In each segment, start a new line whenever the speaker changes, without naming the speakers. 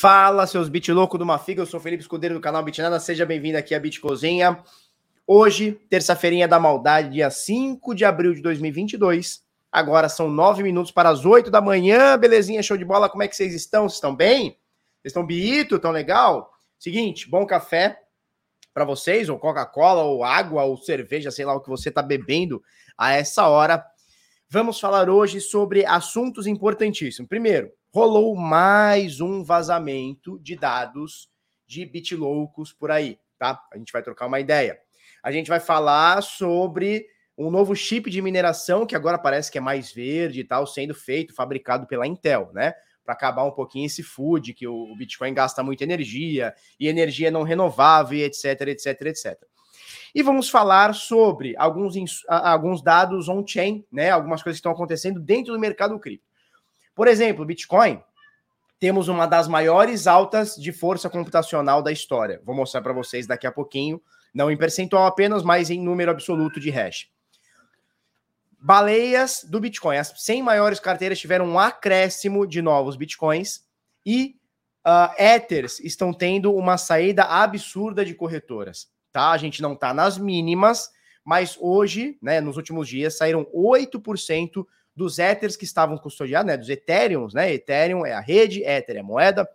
Fala, seus bit louco do Mafiga, eu sou Felipe Escudeiro do canal Bitnada, seja bem-vindo aqui à Bitcozinha. Hoje, terça-feirinha da maldade, dia 5 de abril de 2022. Agora são nove minutos para as oito da manhã, belezinha, show de bola, como é que vocês estão? Vocês estão bem? Vocês estão biito, tão legal? Seguinte, bom café para vocês, ou Coca-Cola, ou água, ou cerveja, sei lá o que você está bebendo a essa hora. Vamos falar hoje sobre assuntos importantíssimos. Primeiro, rolou mais um vazamento de dados de bitloucos por aí, tá? A gente vai trocar uma ideia. A gente vai falar sobre um novo chip de mineração que agora parece que é mais verde e tal, sendo feito, fabricado pela Intel, né? Para acabar um pouquinho esse food que o Bitcoin gasta muita energia e energia não renovável, etc, etc, etc. E vamos falar sobre alguns, alguns dados on-chain, né? Algumas coisas que estão acontecendo dentro do mercado cripto. Por exemplo, Bitcoin, temos uma das maiores altas de força computacional da história. Vou mostrar para vocês daqui a pouquinho, não em percentual apenas, mas em número absoluto de hash. Baleias do Bitcoin. As 100 maiores carteiras tiveram um acréscimo de novos Bitcoins e uh, Ethers estão tendo uma saída absurda de corretoras. Tá? A gente não está nas mínimas, mas hoje, né, nos últimos dias, saíram 8% dos Ethers que estavam custodiados, né, dos Ethereums, né? Ethereum é a rede, Ether é a moeda.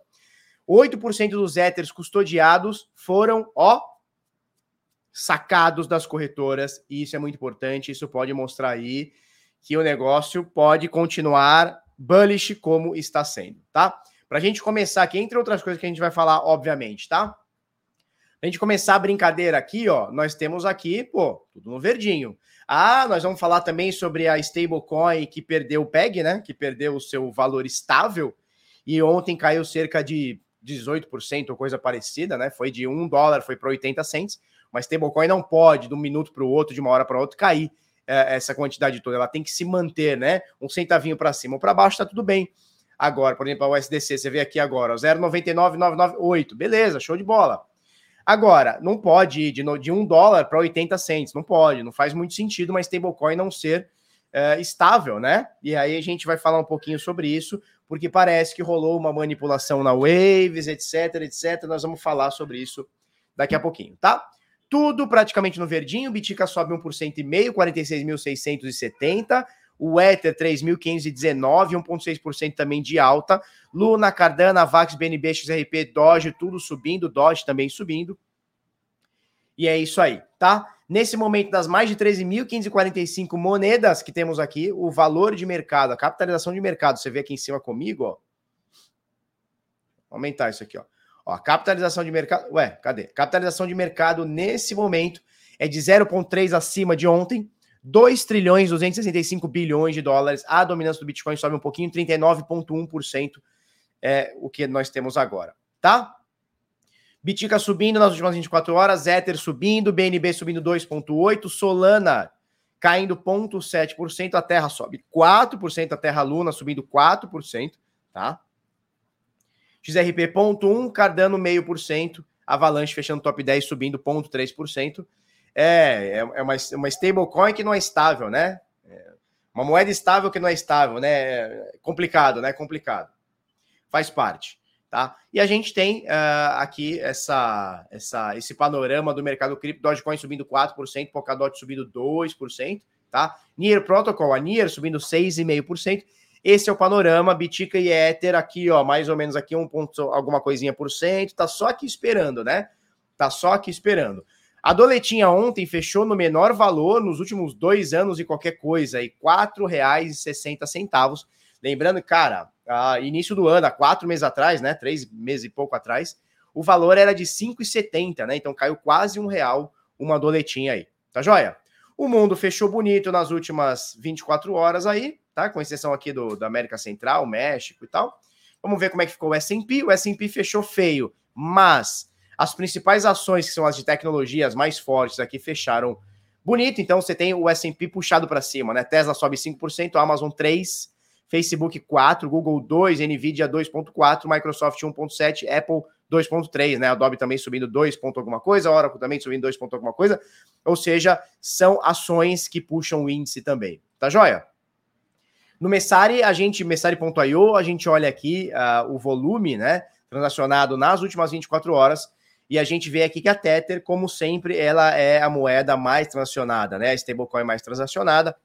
8% dos Ethers custodiados foram, ó, sacados das corretoras, e isso é muito importante, isso pode mostrar aí que o negócio pode continuar bullish como está sendo, tá? Para a gente começar aqui, entre outras coisas que a gente vai falar, obviamente, tá? a gente começar a brincadeira aqui, ó, nós temos aqui, pô, tudo no verdinho. Ah, nós vamos falar também sobre a stablecoin que perdeu o PEG, né? Que perdeu o seu valor estável e ontem caiu cerca de 18% ou coisa parecida, né? Foi de 1 dólar, foi para 80 cents. Mas stablecoin não pode, de um minuto para o outro, de uma hora para outra, cair é, essa quantidade toda. Ela tem que se manter, né? Um centavinho para cima ou para baixo, tá tudo bem. Agora, por exemplo, a USDC, você vê aqui agora, 0,99998. Beleza, show de bola. Agora, não pode ir de, de 1 dólar para 80 cents, não pode, não faz muito sentido uma stablecoin não ser uh, estável, né? E aí a gente vai falar um pouquinho sobre isso, porque parece que rolou uma manipulação na Waves, etc, etc. Nós vamos falar sobre isso daqui a pouquinho, tá? Tudo praticamente no verdinho, Bitica sobe 1,5%, 46.670, o Ether 3.519, 1,6% também de alta. Luna, Cardano, Vax, BNB, XRP, Doge, tudo subindo, Doge também subindo. E é isso aí, tá? Nesse momento, das mais de 13.545 moedas que temos aqui, o valor de mercado, a capitalização de mercado, você vê aqui em cima comigo, ó. Vou aumentar isso aqui, ó. Ó, a capitalização de mercado. Ué, cadê? Capitalização de mercado nesse momento é de 0,3 acima de ontem, 2 trilhões 265 bilhões de dólares. A dominância do Bitcoin sobe um pouquinho, 39,1% é o que nós temos agora, tá? Bitica subindo nas últimas 24 horas, Ether subindo, BNB subindo 2,8%, Solana caindo 0,7%, a Terra sobe 4%, a Terra Luna subindo 4%, tá? XRP 0,1%, Cardano 0,5%, Avalanche fechando top 10 subindo 0,3%. É, é, é uma, uma stablecoin que não é estável, né? É uma moeda estável que não é estável, né? É complicado, né? Complicado. Faz parte, tá? E a gente tem uh, aqui essa, essa, esse panorama do mercado cripto, Dogecoin subindo 4%, Polkadot subindo 2%, tá? Nier Protocol, a Nier subindo 6,5%. Esse é o panorama, Bitica e Ether aqui, ó, mais ou menos aqui um ponto, alguma coisinha por cento, tá só aqui esperando, né? Tá só aqui esperando. A doletinha ontem fechou no menor valor nos últimos dois anos e qualquer coisa, e R$ 4,60. Lembrando, cara, a início do ano, há quatro meses atrás, né? Três meses e pouco atrás, o valor era de 5,70, né? Então caiu quase um real uma doletinha aí. Tá joia? O mundo fechou bonito nas últimas 24 horas aí, tá? Com exceção aqui do, da América Central, México e tal. Vamos ver como é que ficou o S&P. O S&P fechou feio, mas as principais ações, que são as de tecnologia, mais fortes aqui, fecharam bonito. Então você tem o S&P puxado para cima, né? Tesla sobe 5%, Amazon 3%, Facebook 4%, Google 2%, Nvidia 2,4%, Microsoft 1,7%, Apple 2,3%, né? Adobe também subindo 2 ponto alguma coisa, Oracle também subindo 2 ponto alguma coisa. Ou seja, são ações que puxam o índice também. Tá joia? No Messari, a gente, Messari.io, a gente olha aqui uh, o volume, né? transacionado nas últimas 24 horas. E a gente vê aqui que a Tether, como sempre, ela é a moeda mais transacionada, né? A stablecoin mais transacionada.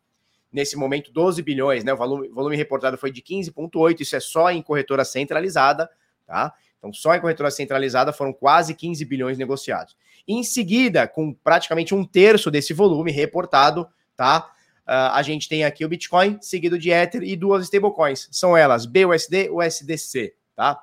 Nesse momento, 12 bilhões, né? O volume, volume reportado foi de 15,8, isso é só em corretora centralizada, tá? Então, só em corretora centralizada foram quase 15 bilhões negociados. Em seguida, com praticamente um terço desse volume reportado, tá? Uh, a gente tem aqui o Bitcoin, seguido de Ether e duas stablecoins. São elas BUSD e USDC, tá?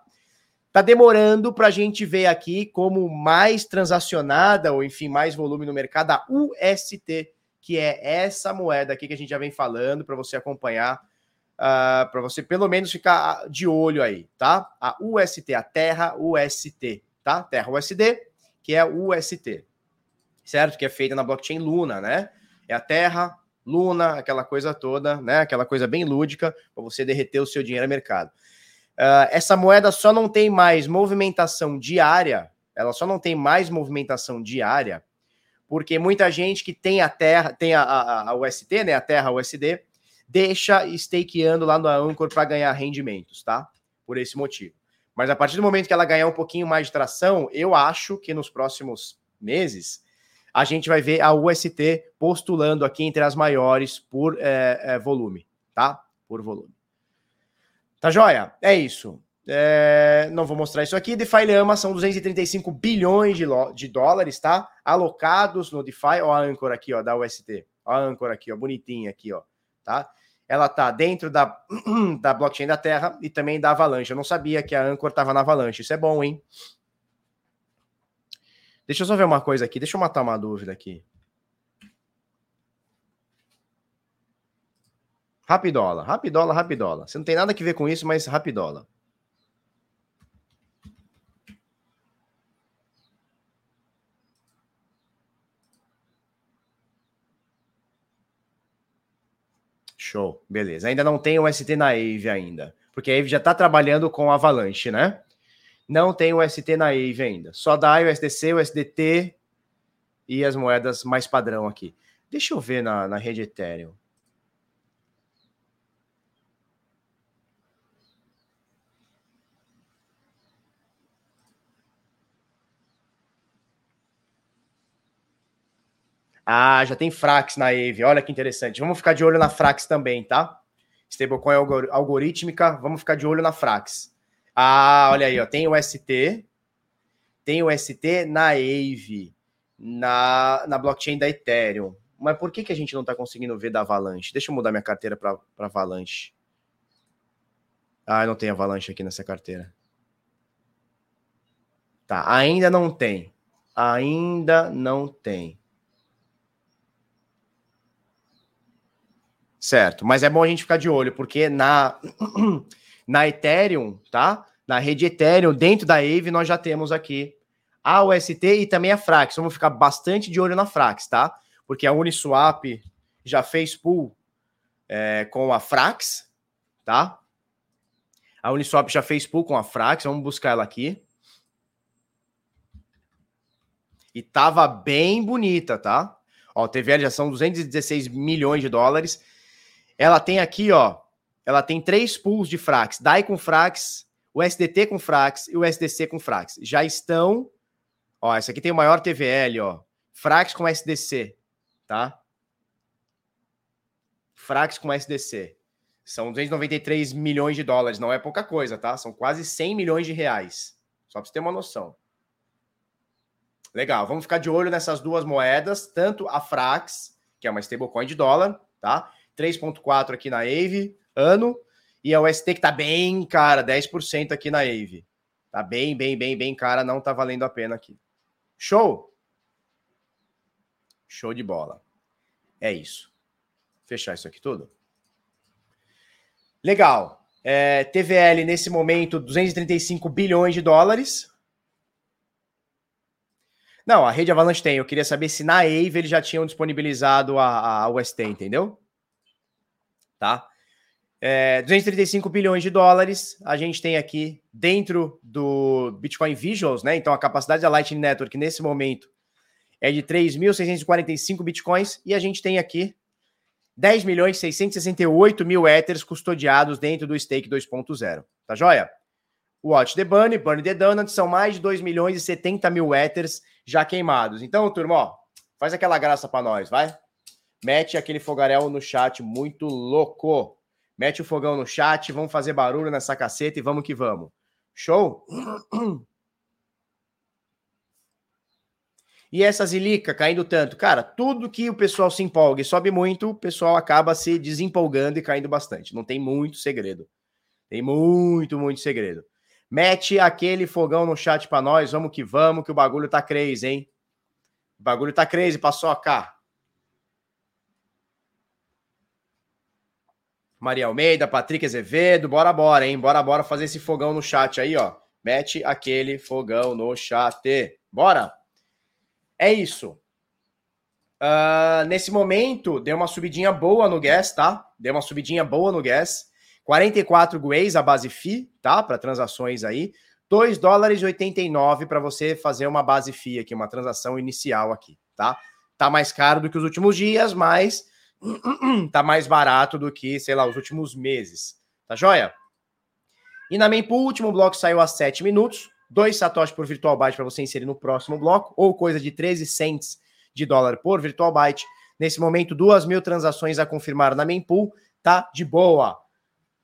Tá demorando para a gente ver aqui como mais transacionada, ou enfim, mais volume no mercado, a UST, que é essa moeda aqui que a gente já vem falando, para você acompanhar, uh, ah, para você pelo menos ficar de olho aí, tá? A UST, a Terra UST, tá? Terra USD, que é a UST, certo? Que é feita na blockchain Luna, né? É a Terra, Luna, aquela coisa toda, né? Aquela coisa bem lúdica para você derreter o seu dinheiro no mercado. Uh, essa moeda só não tem mais movimentação diária, ela só não tem mais movimentação diária, porque muita gente que tem a terra, tem a, a, a UST, né, a terra USD, deixa stakeando lá no Anchor para ganhar rendimentos, tá? Por esse motivo. Mas a partir do momento que ela ganhar um pouquinho mais de tração, eu acho que nos próximos meses a gente vai ver a UST postulando aqui entre as maiores por é, é, volume, tá? Por volume. Tá joia? É isso. É, não vou mostrar isso aqui. DeFi Lama são 235 bilhões de, de dólares, tá? Alocados no DeFi. Ó, a âncora aqui, ó, da UST. Ó, a âncora aqui, ó, bonitinha aqui, ó, tá? Ela tá dentro da, da blockchain da Terra e também da Avalanche. Eu não sabia que a âncora tava na Avalanche. Isso é bom, hein? Deixa eu só ver uma coisa aqui. Deixa eu matar uma dúvida aqui. Rapidola, rapidola, rapidola. Você não tem nada a ver com isso, mas rapidola. Show, beleza. Ainda não tem o ST na Ave ainda, porque a Ave já está trabalhando com Avalanche, né? Não tem o ST na Ave ainda. Só dá o SDC, o SDT e as moedas mais padrão aqui. Deixa eu ver na, na rede Ethereum. Ah, já tem Frax na Ave. Olha que interessante. Vamos ficar de olho na Frax também, tá? Stablecoin algorítmica, vamos ficar de olho na Frax. Ah, olha aí, ó, tem o ST, tem o ST na Ave, na, na blockchain da Ethereum. Mas por que, que a gente não está conseguindo ver da Avalanche? Deixa eu mudar minha carteira para Avalanche. Ah, não tem Avalanche aqui nessa carteira. Tá, ainda não tem. Ainda não tem. Certo, mas é bom a gente ficar de olho, porque na, na Ethereum, tá? Na rede Ethereum, dentro da Aave, nós já temos aqui a UST e também a Frax. Vamos ficar bastante de olho na Frax, tá? Porque a Uniswap já fez pool é, com a Frax, tá? A Uniswap já fez pool com a Frax, vamos buscar ela aqui. E tava bem bonita, tá? Ó, TVL já são 216 milhões de dólares. Ela tem aqui, ó, ela tem três pools de Frax, DAI com Frax, o SDT com Frax e o SDC com Frax. Já estão, ó, essa aqui tem o maior TVL, ó, Frax com SDC, tá? Frax com SDC. São 293 milhões de dólares, não é pouca coisa, tá? São quase 100 milhões de reais. Só para você ter uma noção. Legal, vamos ficar de olho nessas duas moedas, tanto a Frax, que é uma stablecoin de dólar, tá? 3,4 aqui na Ave, ano. E a UST que tá bem cara, 10% aqui na Ave. Tá bem, bem, bem, bem cara, não tá valendo a pena aqui. Show? Show de bola. É isso. Fechar isso aqui tudo? Legal. É, TVL nesse momento, 235 bilhões de dólares. Não, a rede Avalanche tem. Eu queria saber se na Ave eles já tinham disponibilizado a, a UST, entendeu? Tá? É, 235 bilhões de dólares a gente tem aqui dentro do Bitcoin Visuals, né? Então a capacidade da Lightning Network nesse momento é de 3.645 bitcoins e a gente tem aqui 10 milhões 668 mil Ethers custodiados dentro do stake 2.0, tá joia? Watch the Bunny, Bunny the Donut, são mais de 2 milhões e 70 mil Ethers já queimados. Então, turma, ó, faz aquela graça para nós, vai? Mete aquele fogaréu no chat, muito louco. Mete o fogão no chat, vamos fazer barulho nessa caceta e vamos que vamos. Show? E essa zilica caindo tanto? Cara, tudo que o pessoal se empolga e sobe muito, o pessoal acaba se desempolgando e caindo bastante. Não tem muito segredo. Tem muito, muito segredo. Mete aquele fogão no chat para nós, vamos que vamos, que o bagulho tá crazy, hein? O bagulho tá crazy, passou Maria Almeida, Patrick Azevedo, bora, bora, hein? Bora, bora fazer esse fogão no chat aí, ó. Mete aquele fogão no chat. Bora! É isso. Uh, nesse momento, deu uma subidinha boa no gas, tá? Deu uma subidinha boa no gas. 44 guês a base FI, tá? Para transações aí. 2 dólares e 89 para você fazer uma base FI aqui, uma transação inicial aqui, tá? Tá mais caro do que os últimos dias, mas tá mais barato do que, sei lá, os últimos meses. Tá joia? E na Mempool, o último bloco saiu a 7 minutos. 2 satoshi por virtual byte para você inserir no próximo bloco, ou coisa de 13 cents de dólar por virtual byte. Nesse momento, 2 mil transações a confirmar na Mempool. Tá de boa.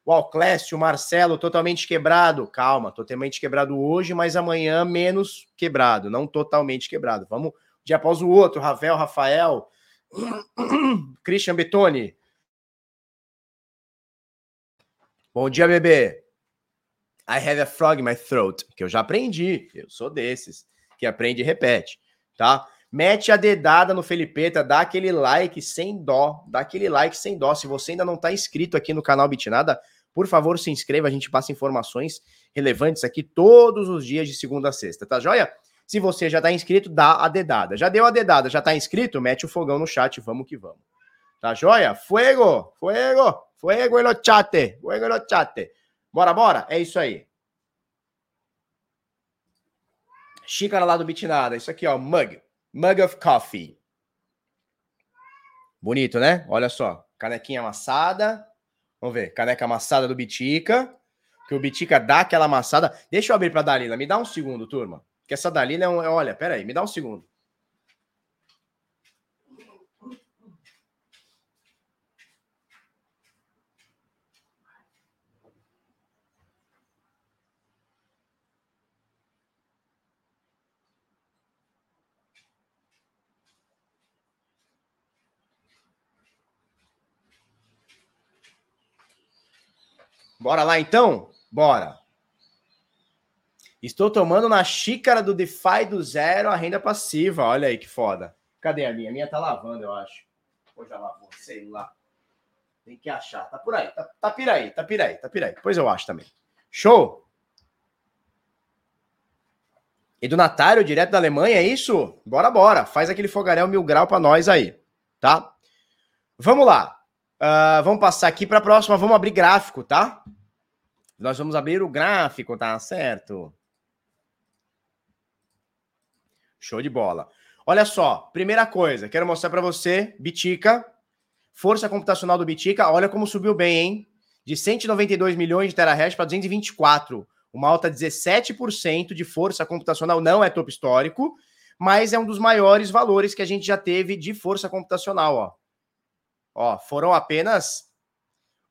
O Alclécio, o Marcelo, totalmente quebrado. Calma, totalmente quebrado hoje, mas amanhã menos quebrado, não totalmente quebrado. Vamos dia após o outro. Ravel, Rafael, Christian Betoni. Bom dia, bebê. I have a frog in my throat, que eu já aprendi. Eu sou desses que aprende e repete, tá? Mete a dedada no Felipeta, dá aquele like sem dó, dá aquele like sem dó. Se você ainda não está inscrito aqui no canal Bitnada, por favor, se inscreva, a gente passa informações relevantes aqui todos os dias de segunda a sexta, tá joia? Se você já está inscrito, dá a dedada. Já deu a dedada, já está inscrito? Mete o fogão no chat, vamos que vamos. Tá joia? Fuego, fuego, fuego no chat, fuego no chat. Bora, bora? É isso aí. Xícara lá do Bitnada. Isso aqui, ó, mug. Mug of coffee. Bonito, né? Olha só. Canequinha amassada. Vamos ver. Caneca amassada do Bitica. Que o Bitica dá aquela amassada. Deixa eu abrir para Dalila. Me dá um segundo, turma. Que essa Dalila é um. Olha, pera aí. Me dá um segundo. Bora lá então? Bora. Estou tomando na xícara do DeFi do zero a renda passiva. Olha aí que foda. Cadê a minha? A minha tá lavando, eu acho. Ou já lavou, sei lá. Tem que achar. Tá por aí. Tá, tá piraí, tá piraí, tá piraí. Depois eu acho também. Show! E do Natário, direto da Alemanha, é isso? Bora, bora. Faz aquele fogaréu mil grau para nós aí, tá? Vamos lá. Uh, vamos passar aqui para a próxima. Vamos abrir gráfico, tá? Nós vamos abrir o gráfico, tá certo? Show de bola. Olha só, primeira coisa, quero mostrar para você, Bitica, força computacional do Bitica, olha como subiu bem, hein? De 192 milhões de terahash para 224, uma alta de 17% de força computacional, não é topo histórico, mas é um dos maiores valores que a gente já teve de força computacional, ó. Ó, foram apenas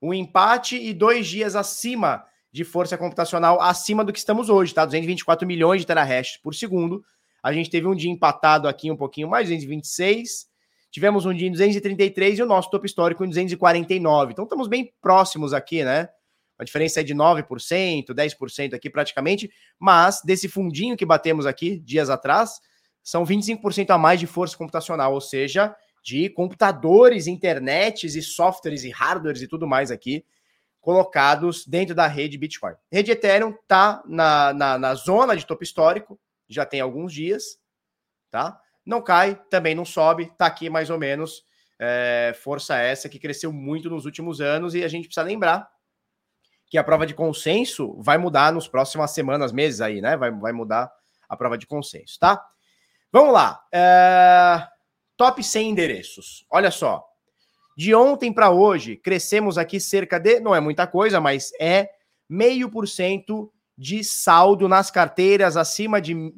um empate e dois dias acima de força computacional, acima do que estamos hoje, tá? 224 milhões de terahash por segundo. A gente teve um dia empatado aqui um pouquinho mais, 226. Tivemos um dia em 233 e o nosso topo histórico em 249. Então estamos bem próximos aqui, né? A diferença é de 9%, 10% aqui praticamente, mas desse fundinho que batemos aqui dias atrás, são 25% a mais de força computacional, ou seja, de computadores, internets e softwares e hardwares e tudo mais aqui colocados dentro da rede Bitcoin. rede Ethereum está na, na, na, zona de topo histórico, já tem alguns dias, tá? Não cai, também não sobe, está aqui mais ou menos. É, força essa que cresceu muito nos últimos anos e a gente precisa lembrar que a prova de consenso vai mudar nos próximas semanas, meses aí, né? Vai, vai mudar a prova de consenso, tá? Vamos lá. É... Top 100 endereços. Olha só. De ontem para hoje, crescemos aqui cerca de, não é muita coisa, mas é meio por cento de saldo nas carteiras acima de.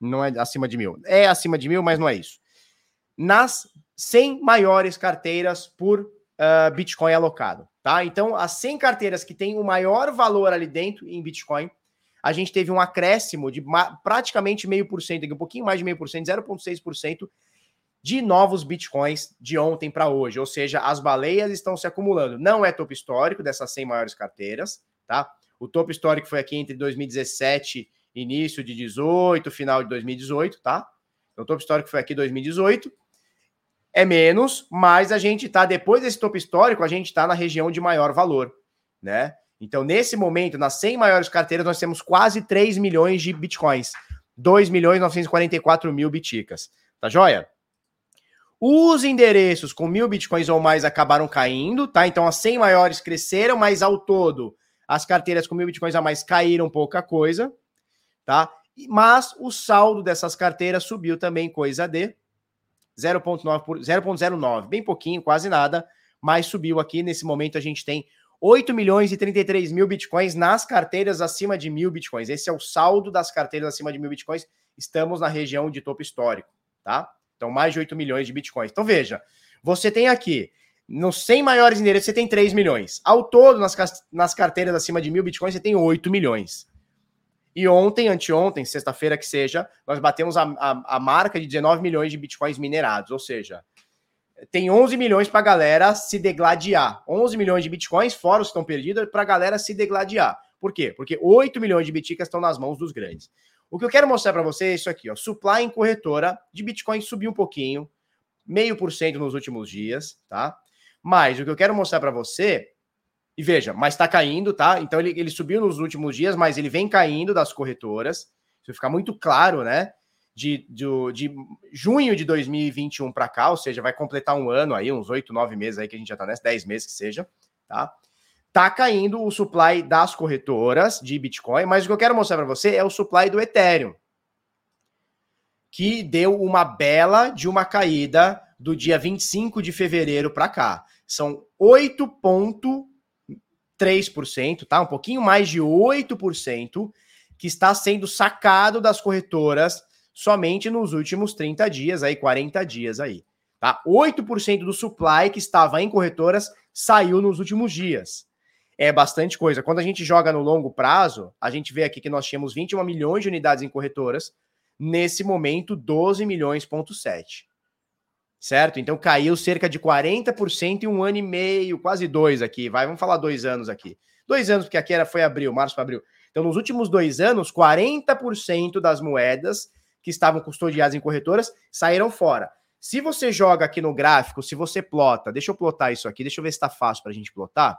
Não é acima de mil. É acima de mil, mas não é isso. Nas 100 maiores carteiras por uh, Bitcoin alocado. Tá? Então, as 100 carteiras que têm o maior valor ali dentro em Bitcoin, a gente teve um acréscimo de praticamente meio por cento, um pouquinho mais de meio por cento, 0,6% de novos bitcoins de ontem para hoje. Ou seja, as baleias estão se acumulando. Não é topo histórico dessas 100 maiores carteiras, tá? O topo histórico foi aqui entre 2017, início de 18, final de 2018, tá? Então, o topo histórico foi aqui 2018. É menos, mas a gente tá, depois desse topo histórico, a gente tá na região de maior valor, né? Então, nesse momento, nas 100 maiores carteiras, nós temos quase 3 milhões de bitcoins. 2 milhões 944 mil biticas. Tá joia? Os endereços com mil bitcoins ou mais acabaram caindo, tá? Então, as 100 maiores cresceram, mas ao todo as carteiras com mil bitcoins a mais caíram pouca coisa, tá? Mas o saldo dessas carteiras subiu também, coisa de 0,09, bem pouquinho, quase nada, mas subiu aqui. Nesse momento a gente tem 8 milhões e 33 mil bitcoins nas carteiras acima de mil bitcoins. Esse é o saldo das carteiras acima de mil bitcoins. Estamos na região de topo histórico, tá? Então, mais de 8 milhões de bitcoins. Então, veja, você tem aqui nos 100 maiores endereços, você tem 3 milhões. Ao todo, nas, nas carteiras acima de mil bitcoins, você tem 8 milhões. E ontem, anteontem, sexta-feira que seja, nós batemos a, a, a, marca de 19 milhões de bitcoins minerados. Ou seja, tem 11 milhões para a galera se degladiar. 11 milhões de bitcoins, fora os que estão perdidos, para a galera se degladiar. Por quê? Porque 8 milhões de biticas estão nas mãos dos grandes. O que eu quero mostrar para você é isso aqui, ó. Supply em corretora de Bitcoin subiu um pouquinho, meio por cento nos últimos dias, tá? Mas o que eu quero mostrar para você, e veja, mas está caindo, tá? Então ele, ele subiu nos últimos dias, mas ele vem caindo das corretoras. Isso fica muito claro, né? De, de, de junho de 2021 para cá, ou seja, vai completar um ano aí, uns oito, nove meses aí que a gente já tá nessa, dez meses que seja, tá? Tá caindo o supply das corretoras de Bitcoin, mas o que eu quero mostrar para você é o supply do Ethereum, que deu uma bela de uma caída do dia 25 de fevereiro para cá. São 8,3%, tá? Um pouquinho mais de 8% que está sendo sacado das corretoras somente nos últimos 30 dias, aí 40 dias aí, tá? 8% do supply que estava em corretoras saiu nos últimos dias. É bastante coisa. Quando a gente joga no longo prazo, a gente vê aqui que nós tínhamos 21 milhões de unidades em corretoras, nesse momento 12 milhões ponto 7 certo? Então caiu cerca de 40% em um ano e meio, quase dois aqui, vai, vamos falar dois anos aqui. Dois anos, porque aqui era, foi abril, março para abril. Então, nos últimos dois anos, 40% das moedas que estavam custodiadas em corretoras saíram fora. Se você joga aqui no gráfico, se você plota, deixa eu plotar isso aqui, deixa eu ver se está fácil para a gente plotar.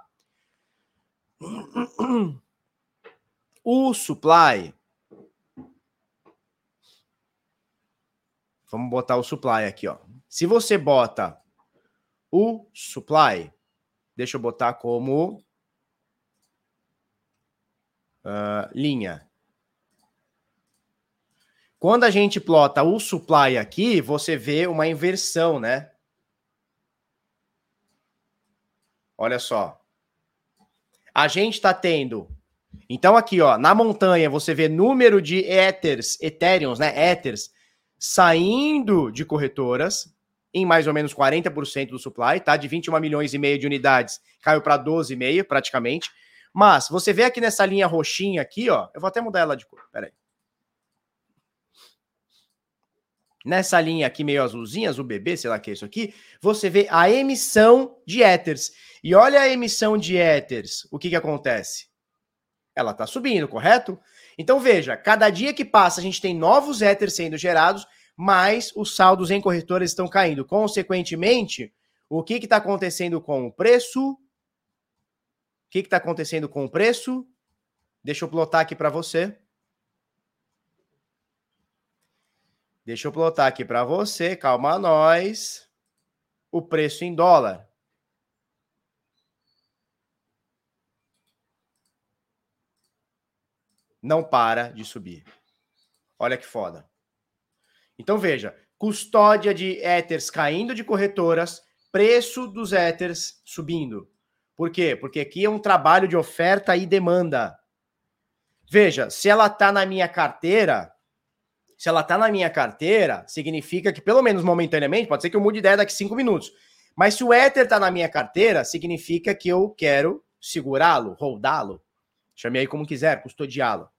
O supply. Vamos botar o supply aqui, ó. Se você bota o supply, deixa eu botar como uh, linha. Quando a gente plota o supply aqui, você vê uma inversão, né? Olha só. A gente está tendo. Então, aqui, ó, na montanha, você vê número de Ethers, Ethereums, né? Ethers, saindo de corretoras em mais ou menos 40% do supply, tá? De 21 milhões e meio de unidades, caiu para 12,5 praticamente. Mas você vê aqui nessa linha roxinha aqui, ó, eu vou até mudar ela de cor, peraí. Nessa linha aqui meio azulzinha, azul bebê, sei lá que é isso aqui, você vê a emissão de Ethers. E olha a emissão de Ethers, o que que acontece? Ela está subindo, correto? Então veja, cada dia que passa a gente tem novos Ethers sendo gerados mas os saldos em corretoras estão caindo. Consequentemente, o que está acontecendo com o preço? O que está acontecendo com o preço? Deixa eu plotar aqui para você. Deixa eu plotar aqui para você, calma nós. O preço em dólar. Não para de subir. Olha que foda. Então veja, custódia de Ethers caindo de corretoras, preço dos Ethers subindo. Por quê? Porque aqui é um trabalho de oferta e demanda. Veja, se ela tá na minha carteira, se ela tá na minha carteira, significa que, pelo menos momentaneamente, pode ser que eu mude ideia daqui cinco minutos. Mas se o Ether tá na minha carteira, significa que eu quero segurá-lo, rodá-lo, chame aí como quiser, custodiá-lo.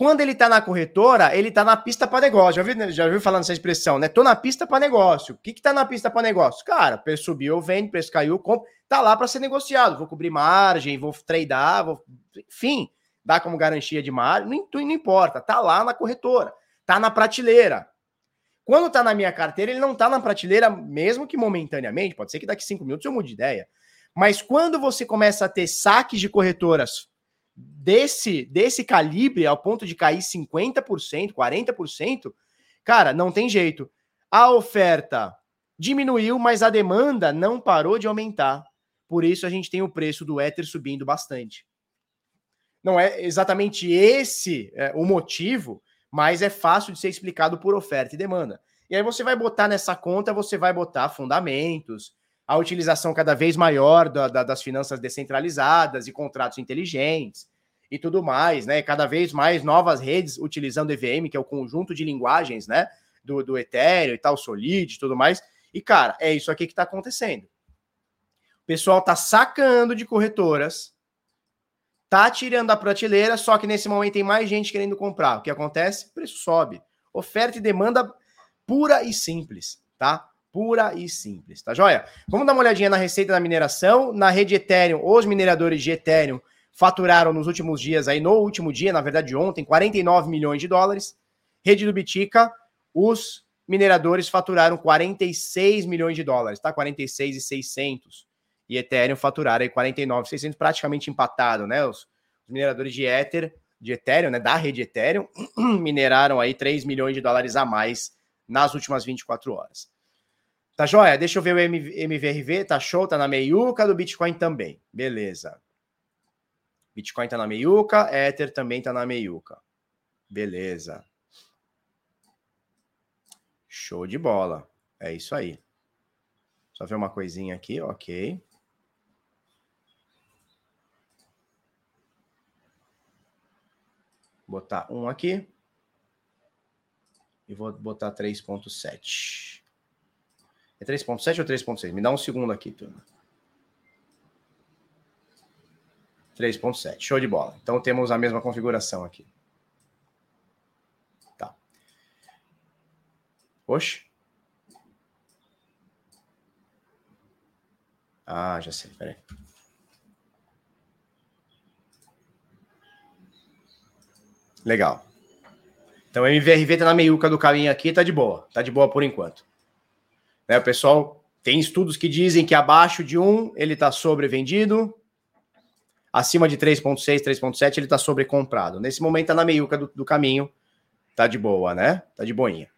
Quando ele está na corretora, ele está na pista para negócio. Já viu, já viu falando essa expressão, né? Tô na pista para negócio. O que que tá na pista para negócio? Cara, preço subiu, eu vendo, preço caiu, compro. Tá lá para ser negociado. Vou cobrir margem, vou tradear, vou... enfim, dar como garantia de margem, não, não importa. Tá lá na corretora, tá na prateleira. Quando tá na minha carteira, ele não tá na prateleira, mesmo que momentaneamente, pode ser que daqui cinco minutos eu mude de ideia. Mas quando você começa a ter saques de corretoras desse, desse calibre ao ponto de cair 50%, 40%, cara, não tem jeito. A oferta diminuiu, mas a demanda não parou de aumentar. Por isso a gente tem o preço do Ether subindo bastante. Não é exatamente esse é, o motivo, mas é fácil de ser explicado por oferta e demanda. E aí você vai botar nessa conta, você vai botar fundamentos, a utilização cada vez maior da, da, das finanças descentralizadas e contratos inteligentes e tudo mais, né? Cada vez mais novas redes utilizando EVM, que é o conjunto de linguagens, né? Do, do Ethereum e tal, Solid e tudo mais. E, cara, é isso aqui que está acontecendo. O pessoal tá sacando de corretoras, tá tirando a prateleira, só que nesse momento tem mais gente querendo comprar. O que acontece? O preço sobe. Oferta e demanda pura e simples, tá? Pura e simples, tá joia? Vamos dar uma olhadinha na receita da mineração. Na rede Ethereum, os mineradores de Ethereum faturaram nos últimos dias, aí no último dia, na verdade ontem, 49 milhões de dólares. Rede do Bitica, os mineradores faturaram 46 milhões de dólares, tá? 46 e 600. Ethereum faturaram aí 49, 600, praticamente empatado, né? Os, os mineradores de Ether, de Ethereum, né, da rede Ethereum, mineraram aí 3 milhões de dólares a mais nas últimas 24 horas. Tá joia? Deixa eu ver o MVRV, tá show, tá na meiuca do Bitcoin também. Beleza. Bitcoin tá na meiuca, Ether também tá na meiuca. Beleza. Show de bola. É isso aí. Só ver uma coisinha aqui, ok. Botar um aqui. E vou botar 3.7. É 3.7 ou 3.6? Me dá um segundo aqui, turma. 3.7. Show de bola. Então temos a mesma configuração aqui. Tá. Oxe. Ah, já sei. Peraí. Legal. Então, o MVRV tá na meiuca do caminho aqui, tá de boa. Tá de boa por enquanto. Né, o pessoal tem estudos que dizem que abaixo de 1 ele está sobrevendido, acima de 3.6, 3.7 ele está sobrecomprado. Nesse momento está na meiuca do, do, caminho, tá de boa, né? Tá de boinha.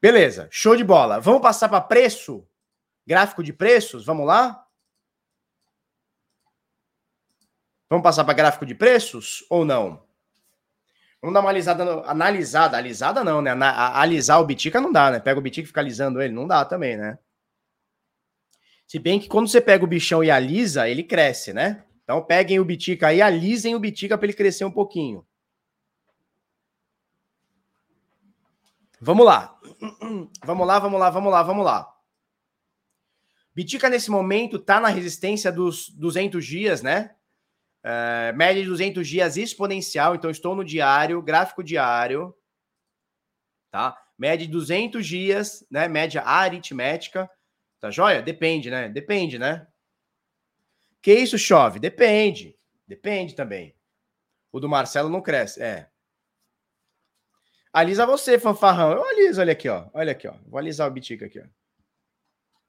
Beleza, show de bola. Vamos passar para preço? Gráfico de preços, vamos lá? Vamos passar para gráfico de preços ou não? Vamos dar uma alisada, analisada, alisada não, né? alisar o Bitica não dá, né? Pega o Bitica e fica alisando ele, não dá também, né? Se bem que quando você pega o bichão e alisa, ele cresce, né? Então peguem o Bitica aí, alisem o Bitica para ele crescer um pouquinho. Vamos lá. Vamos lá, vamos lá, vamos lá, vamos lá. Bitica nesse momento tá na resistência dos 200 dias, né? Uh, média de 200 dias exponencial, então estou no diário, gráfico diário, tá? Média de 200 dias, né? Média aritmética, tá joia? Depende, né? Depende, né? Que isso chove? Depende, depende também. O do Marcelo não cresce, é. Alisa você, fanfarrão. Eu aliso, olha aqui, ó. Olha aqui, ó. Vou alisar o bitica aqui, ó.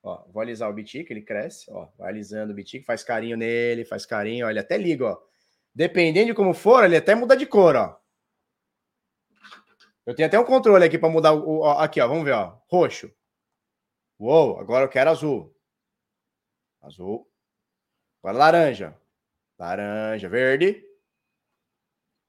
Ó, vou alisar o bitica, ele cresce, ó, vai alisando o bitica, faz carinho nele, faz carinho, ó, ele até liga, ó. Dependendo de como for, ele até muda de cor, ó. Eu tenho até um controle aqui para mudar o, o, aqui, ó, vamos ver, ó, roxo. Uou, agora eu quero azul. Azul. Agora laranja. Laranja, verde.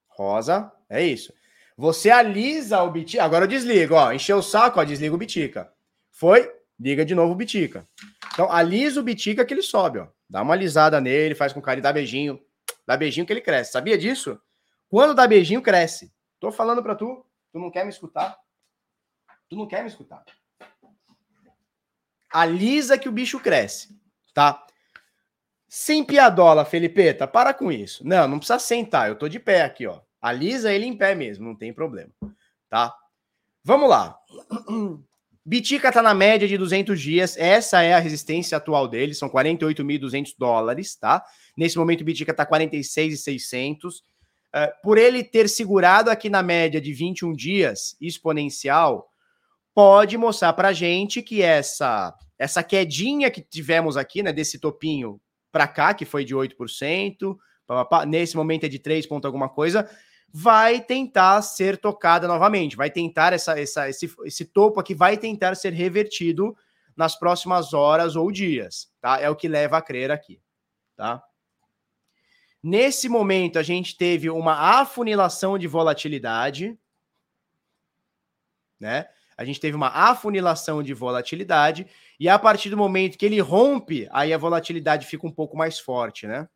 Rosa, é isso. Você alisa o bitica, agora eu desligo, ó, encheu o saco, ó, desliga o bitica. Foi? liga de novo o Bitica. Então, alisa o Bitica que ele sobe, ó. Dá uma alisada nele, faz com carinho, dá beijinho. Dá beijinho que ele cresce. Sabia disso? Quando dá beijinho, cresce. Tô falando para tu, tu não quer me escutar? Tu não quer me escutar? Alisa que o bicho cresce, tá? Sem piadola, Felipeta, para com isso. Não, não precisa sentar, eu tô de pé aqui, ó. Alisa ele em pé mesmo, não tem problema, tá? Vamos lá. Bitica tá na média de 200 dias, essa é a resistência atual dele, são 48.200 dólares, tá? Nesse momento o Bitica tá 46.600. Uh, por ele ter segurado aqui na média de 21 dias exponencial, pode mostrar para gente que essa essa quedinha que tivemos aqui, né, desse topinho para cá, que foi de 8%, nesse momento é de 3 ponto alguma coisa, vai tentar ser tocada novamente, vai tentar essa, essa esse, esse topo aqui vai tentar ser revertido nas próximas horas ou dias, tá? É o que leva a crer aqui, tá? Nesse momento, a gente teve uma afunilação de volatilidade, né? A gente teve uma afunilação de volatilidade, e a partir do momento que ele rompe, aí a volatilidade fica um pouco mais forte, né?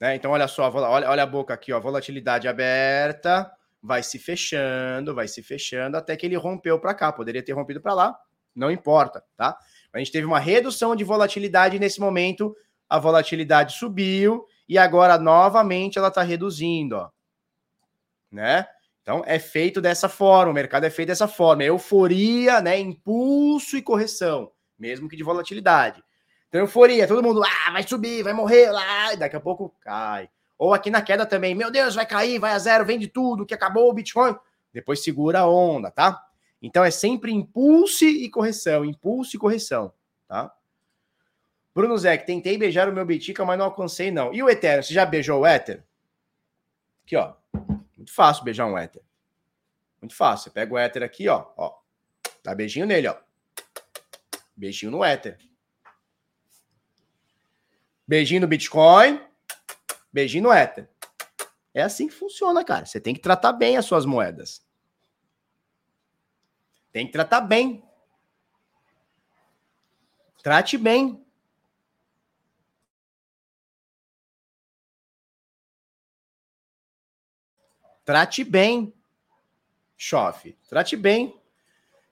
né? Então, olha só, olha, olha a boca aqui, ó, volatilidade aberta, vai se fechando, vai se fechando, até que ele rompeu para cá. Poderia ter rompido para lá, não importa, tá? A gente teve uma redução de volatilidade nesse momento, a volatilidade subiu e agora novamente ela está reduzindo, ó. Né? Então é feito dessa forma, o mercado é feito dessa forma, é euforia, né, impulso e correção, mesmo que de volatilidade. Então euforia, todo mundo, ah, vai subir, vai morrer lá, daqui a pouco cai. Ou aqui na queda também, meu Deus, vai cair, vai a zero, vende tudo, que acabou o Bitcoin. Depois segura a onda, tá? Então é sempre impulso e correção, impulso e correção, tá? Bruno Zé, tentei beijar o meu Bitica, mas não alcancei, não. E o Ethereum, você já beijou o Ether? Aqui, ó. Muito fácil beijar um Ether. Muito fácil. Você pega o Ether aqui, ó. ó. Dá beijinho nele, ó. Beijinho no Ether. Beijinho no Bitcoin. Beijinho no Ether. É assim que funciona, cara. Você tem que tratar bem as suas moedas. Tem que tratar bem. Trate bem. Trate bem. Chofe. Trate bem.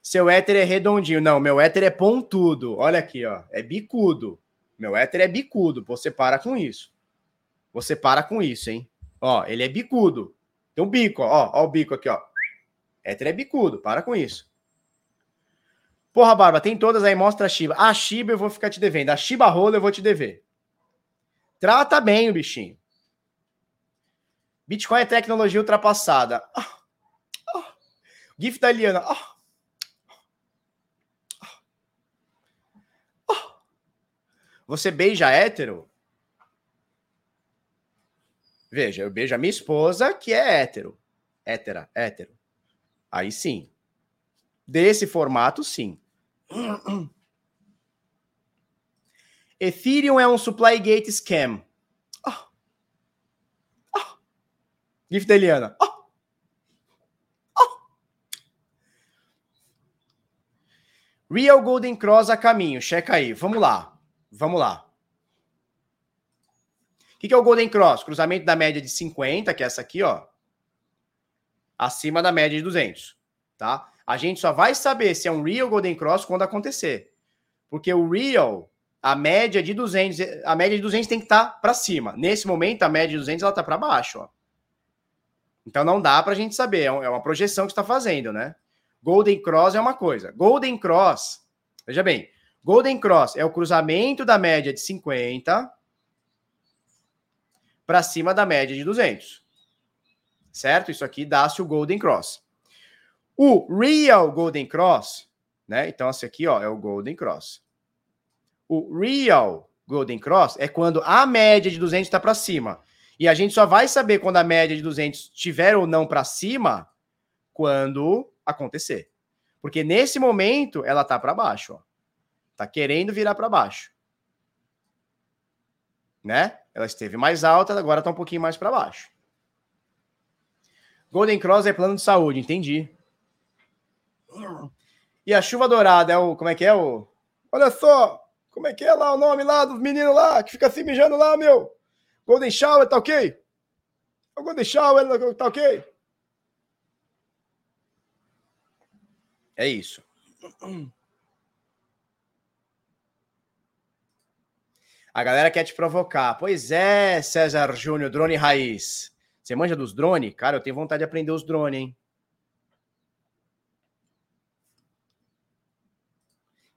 Seu éter é redondinho. Não, meu éter é pontudo. Olha aqui, ó. É bicudo. Meu éter é bicudo. Você para com isso. Você para com isso, hein? Ó, ele é bicudo. Tem um bico, ó. Ó o bico aqui, ó. Éter é bicudo. Para com isso. Porra, Barba, tem todas aí. Mostra a Shiba. A Shiba eu vou ficar te devendo. A Shiba Rola eu vou te dever. Trata bem o bichinho. Bitcoin é tecnologia ultrapassada. Ah, ah. GIF da Eliana. Ah, ah. Você beija hétero? Veja, eu beijo a minha esposa, que é hétero. Hétera, hétero. Aí sim. Desse formato, sim. Ethereum é um supply gate scam. GIF da Eliana. Oh! Oh! Real Golden Cross a caminho. Checa aí. Vamos lá. Vamos lá. O que, que é o Golden Cross? Cruzamento da média de 50, que é essa aqui, ó. Acima da média de 200. Tá? A gente só vai saber se é um Real Golden Cross quando acontecer. Porque o Real, a média de 200, a média de 200 tem que estar tá para cima. Nesse momento, a média de 200 ela tá para baixo, ó. Então não dá para a gente saber, é, é uma projeção que está fazendo, né? Golden Cross é uma coisa. Golden Cross, veja bem, Golden Cross é o cruzamento da média de 50 para cima da média de 200. Certo? Isso aqui dá-se o Golden Cross. O Real Golden Cross, né? Então esse aqui, ó, é o Golden Cross. O Real Golden Cross é quando a média de 200 está para cima. E a gente só vai saber quando a média de 200 estiver ou não para cima quando acontecer. Porque nesse momento ela tá para baixo, ó. Tá querendo virar para baixo. Né? Ela esteve mais alta, agora tá um pouquinho mais para baixo. Golden Cross é plano de saúde, entendi. E a chuva dourada é o. Como é que é o. Olha só! Como é que é lá o nome lá dos meninos lá que fica se mijando lá, meu? Golden Shower, tá ok? Vou deixar ela, tá ok? É isso. A galera quer te provocar. Pois é, César Júnior, drone raiz. Você manja dos drones? Cara, eu tenho vontade de aprender os drones, hein?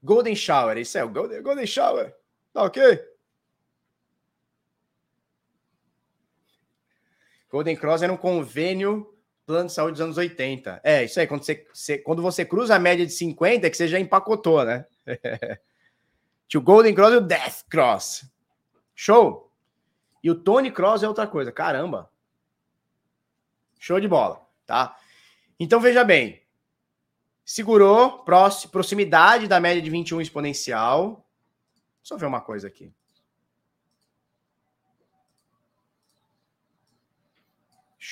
Golden Shower, isso é o Golden, Golden Shower. Tá ok? Golden Cross era um convênio plano de saúde dos anos 80. É, isso aí. Quando você, você, quando você cruza a média de 50, é que você já empacotou, né? Tinha o Golden Cross e o Death Cross. Show! E o Tony Cross é outra coisa. Caramba! Show de bola, tá? Então veja bem. Segurou, proximidade da média de 21 exponencial. Só ver uma coisa aqui.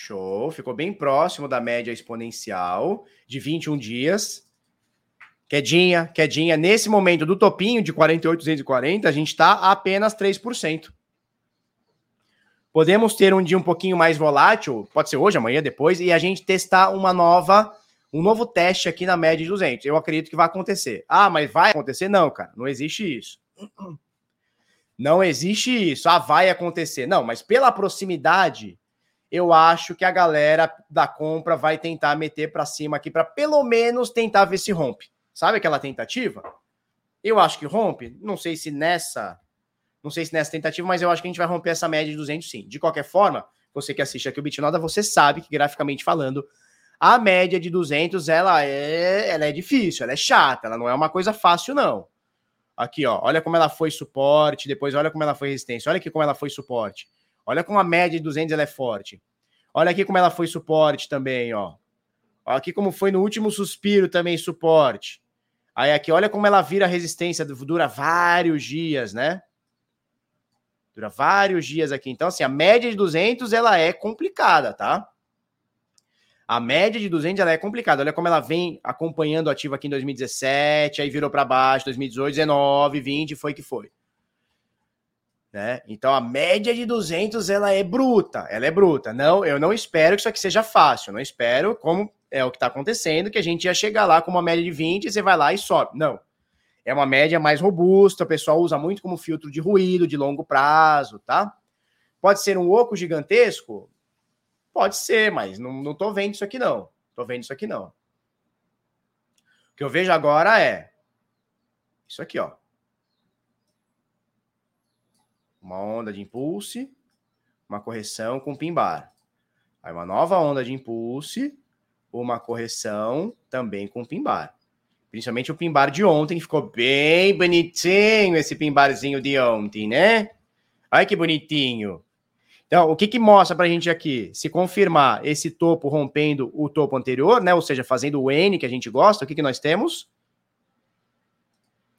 Show, ficou bem próximo da média exponencial de 21 dias. Quedinha, quedinha. Nesse momento do topinho de 48,240, a gente está a apenas 3%. Podemos ter um dia um pouquinho mais volátil, pode ser hoje, amanhã, depois, e a gente testar uma nova, um novo teste aqui na média de 200. Eu acredito que vai acontecer. Ah, mas vai acontecer? Não, cara, não existe isso. Não existe isso. Ah, vai acontecer. Não, mas pela proximidade, eu acho que a galera da compra vai tentar meter para cima aqui para pelo menos tentar ver se rompe. Sabe aquela tentativa? Eu acho que rompe. Não sei se nessa não sei se nessa tentativa, mas eu acho que a gente vai romper essa média de 200 sim. De qualquer forma, você que assiste aqui o Bitnoda, você sabe que graficamente falando, a média de 200 ela é, ela é difícil, ela é chata, ela não é uma coisa fácil não. Aqui, ó, olha como ela foi suporte, depois olha como ela foi resistência, olha aqui como ela foi suporte. Olha como a média de 200 ela é forte. Olha aqui como ela foi suporte também, ó. Olha aqui como foi no último suspiro também suporte. Aí aqui, olha como ela vira resistência, dura vários dias, né? Dura vários dias aqui. Então, assim, a média de 200 ela é complicada, tá? A média de 200 ela é complicada. Olha como ela vem acompanhando o ativo aqui em 2017, aí virou para baixo, 2018, 19, 20, foi que foi. Né? Então a média de 200 ela é bruta, ela é bruta. Não, eu não espero que isso aqui seja fácil, não espero como é o que está acontecendo, que a gente ia chegar lá com uma média de 20 e você vai lá e sobe. Não é uma média mais robusta, o pessoal usa muito como filtro de ruído de longo prazo, tá? Pode ser um oco gigantesco? Pode ser, mas não, não tô vendo isso aqui não. Tô vendo isso aqui não. O que eu vejo agora é isso aqui, ó. Uma onda de impulso, uma correção com pimbar. Aí uma nova onda de impulso, uma correção também com pimbar. Principalmente o pimbar de ontem, ficou bem bonitinho esse pimbarzinho de ontem, né? Olha que bonitinho. Então, o que, que mostra para a gente aqui? Se confirmar esse topo rompendo o topo anterior, né? Ou seja, fazendo o N que a gente gosta, o que, que nós temos?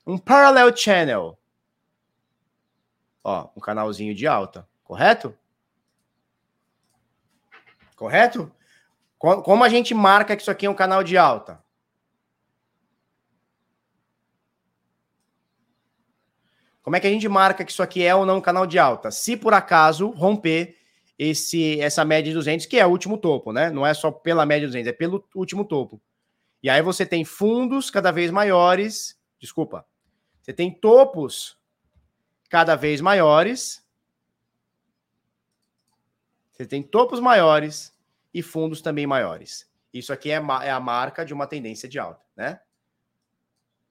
Um parallel channel. Ó, um canalzinho de alta, correto? Correto? Como a gente marca que isso aqui é um canal de alta? Como é que a gente marca que isso aqui é ou não um canal de alta? Se por acaso romper esse essa média de 200, que é o último topo, né? Não é só pela média de 200, é pelo último topo. E aí você tem fundos cada vez maiores, desculpa, você tem topos cada vez maiores, você tem topos maiores e fundos também maiores. Isso aqui é, é a marca de uma tendência de alta, né?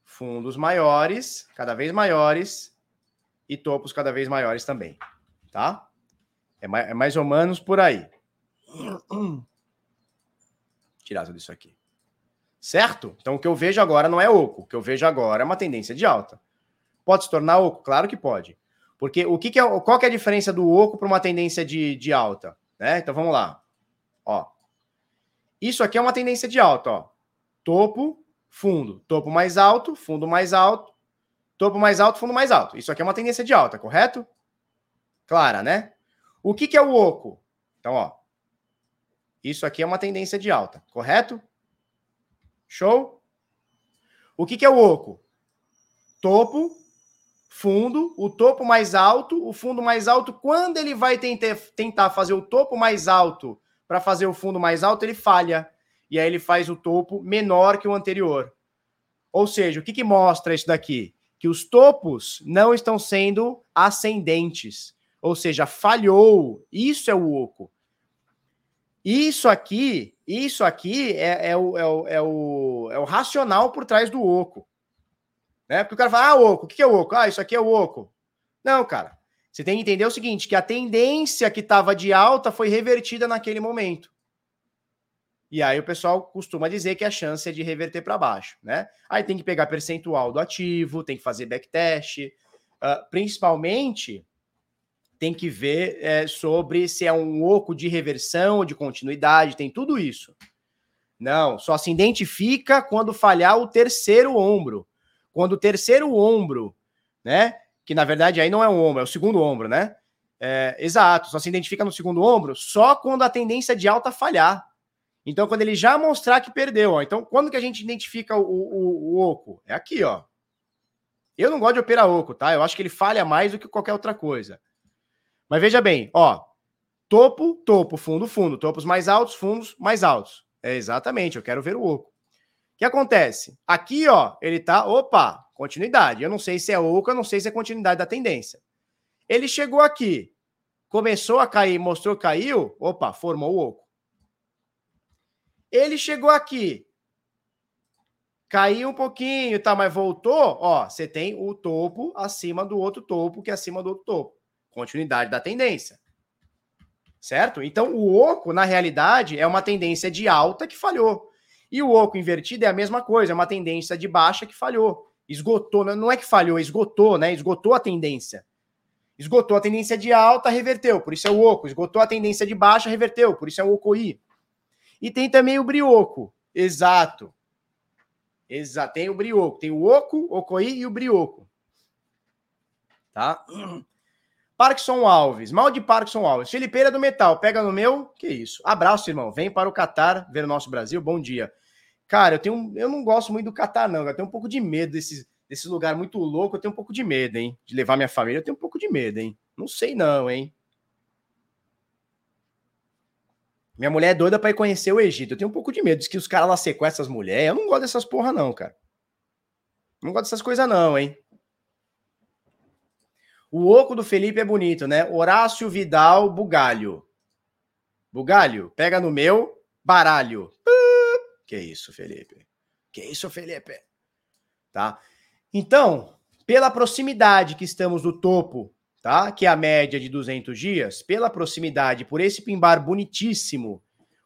Fundos maiores, cada vez maiores, e topos cada vez maiores também, tá? É mais, é mais ou menos por aí. Tirar tudo isso aqui. Certo? Então o que eu vejo agora não é oco. O que eu vejo agora é uma tendência de alta. Pode se tornar oco? Claro que pode. Porque o que, que é, qual que é a diferença do oco para uma tendência de, de alta? Né? Então vamos lá. Ó. Isso aqui é uma tendência de alta, ó. Topo, fundo. Topo mais alto, fundo mais alto, Topo mais alto, fundo mais alto. Isso aqui é uma tendência de alta, correto? Clara, né? O que, que é o oco? Então, ó. Isso aqui é uma tendência de alta, correto? Show? O que, que é o oco? Topo, fundo, o topo mais alto, o fundo mais alto. Quando ele vai tentar, tentar fazer o topo mais alto para fazer o fundo mais alto, ele falha. E aí ele faz o topo menor que o anterior. Ou seja, o que, que mostra isso daqui? Que os topos não estão sendo ascendentes. Ou seja, falhou. Isso é o oco. Isso aqui, isso aqui é, é, o, é, o, é, o, é o racional por trás do oco. Né? Porque o cara fala, ah, oco, o que é oco? Ah, isso aqui é oco. Não, cara. Você tem que entender o seguinte, que a tendência que estava de alta foi revertida naquele momento. E aí o pessoal costuma dizer que a chance é de reverter para baixo, né? Aí tem que pegar percentual do ativo, tem que fazer backtest, uh, principalmente tem que ver é, sobre se é um oco de reversão, de continuidade, tem tudo isso. Não, só se identifica quando falhar o terceiro ombro. Quando o terceiro ombro, né? Que na verdade aí não é um ombro, é o segundo ombro, né? É, exato, só se identifica no segundo ombro só quando a tendência de alta falhar. Então, quando ele já mostrar que perdeu, ó. Então, quando que a gente identifica o, o, o oco? É aqui, ó. Eu não gosto de operar oco, tá? Eu acho que ele falha mais do que qualquer outra coisa. Mas veja bem, ó. Topo, topo, fundo, fundo. Topos mais altos, fundos mais altos. É exatamente, eu quero ver o oco. Que acontece? Aqui, ó, ele tá, opa, continuidade. Eu não sei se é oco, eu não sei se é continuidade da tendência. Ele chegou aqui, começou a cair, mostrou caiu, opa, formou o oco. Ele chegou aqui, caiu um pouquinho, tá, mas voltou, ó, você tem o topo acima do outro topo, que é acima do outro topo. Continuidade da tendência. Certo? Então, o oco, na realidade, é uma tendência de alta que falhou. E o oco invertido é a mesma coisa, é uma tendência de baixa que falhou. Esgotou, não é que falhou, esgotou, né? Esgotou a tendência. Esgotou a tendência de alta, reverteu, por isso é o oco. Esgotou a tendência de baixa, reverteu, por isso é o ocoí. E tem também o brioco. Exato. Exato. Tem o brioco. Tem o oco, ocoí e o brioco. Tá? Parkinson Alves. Mal de Parkinson Alves. Felipeira do Metal. Pega no meu. Que isso. Abraço, irmão. Vem para o Catar ver o nosso Brasil. Bom dia. Cara, eu tenho eu não gosto muito do Catar, não. Eu tenho um pouco de medo desse, desse lugar muito louco. Eu tenho um pouco de medo, hein? De levar minha família. Eu tenho um pouco de medo, hein? Não sei, não, hein? Minha mulher é doida para ir conhecer o Egito. Eu tenho um pouco de medo. Diz que os caras lá sequestram as mulheres. Eu não gosto dessas porra, não, cara. Não gosto dessas coisas, não, hein? O oco do Felipe é bonito, né? Horácio Vidal Bugalho. Bugalho, pega no meu baralho. Que isso, Felipe? Que isso, Felipe? Tá? Então, pela proximidade que estamos no topo tá? Que é a média de 200 dias, pela proximidade, por esse pimbar bonitíssimo,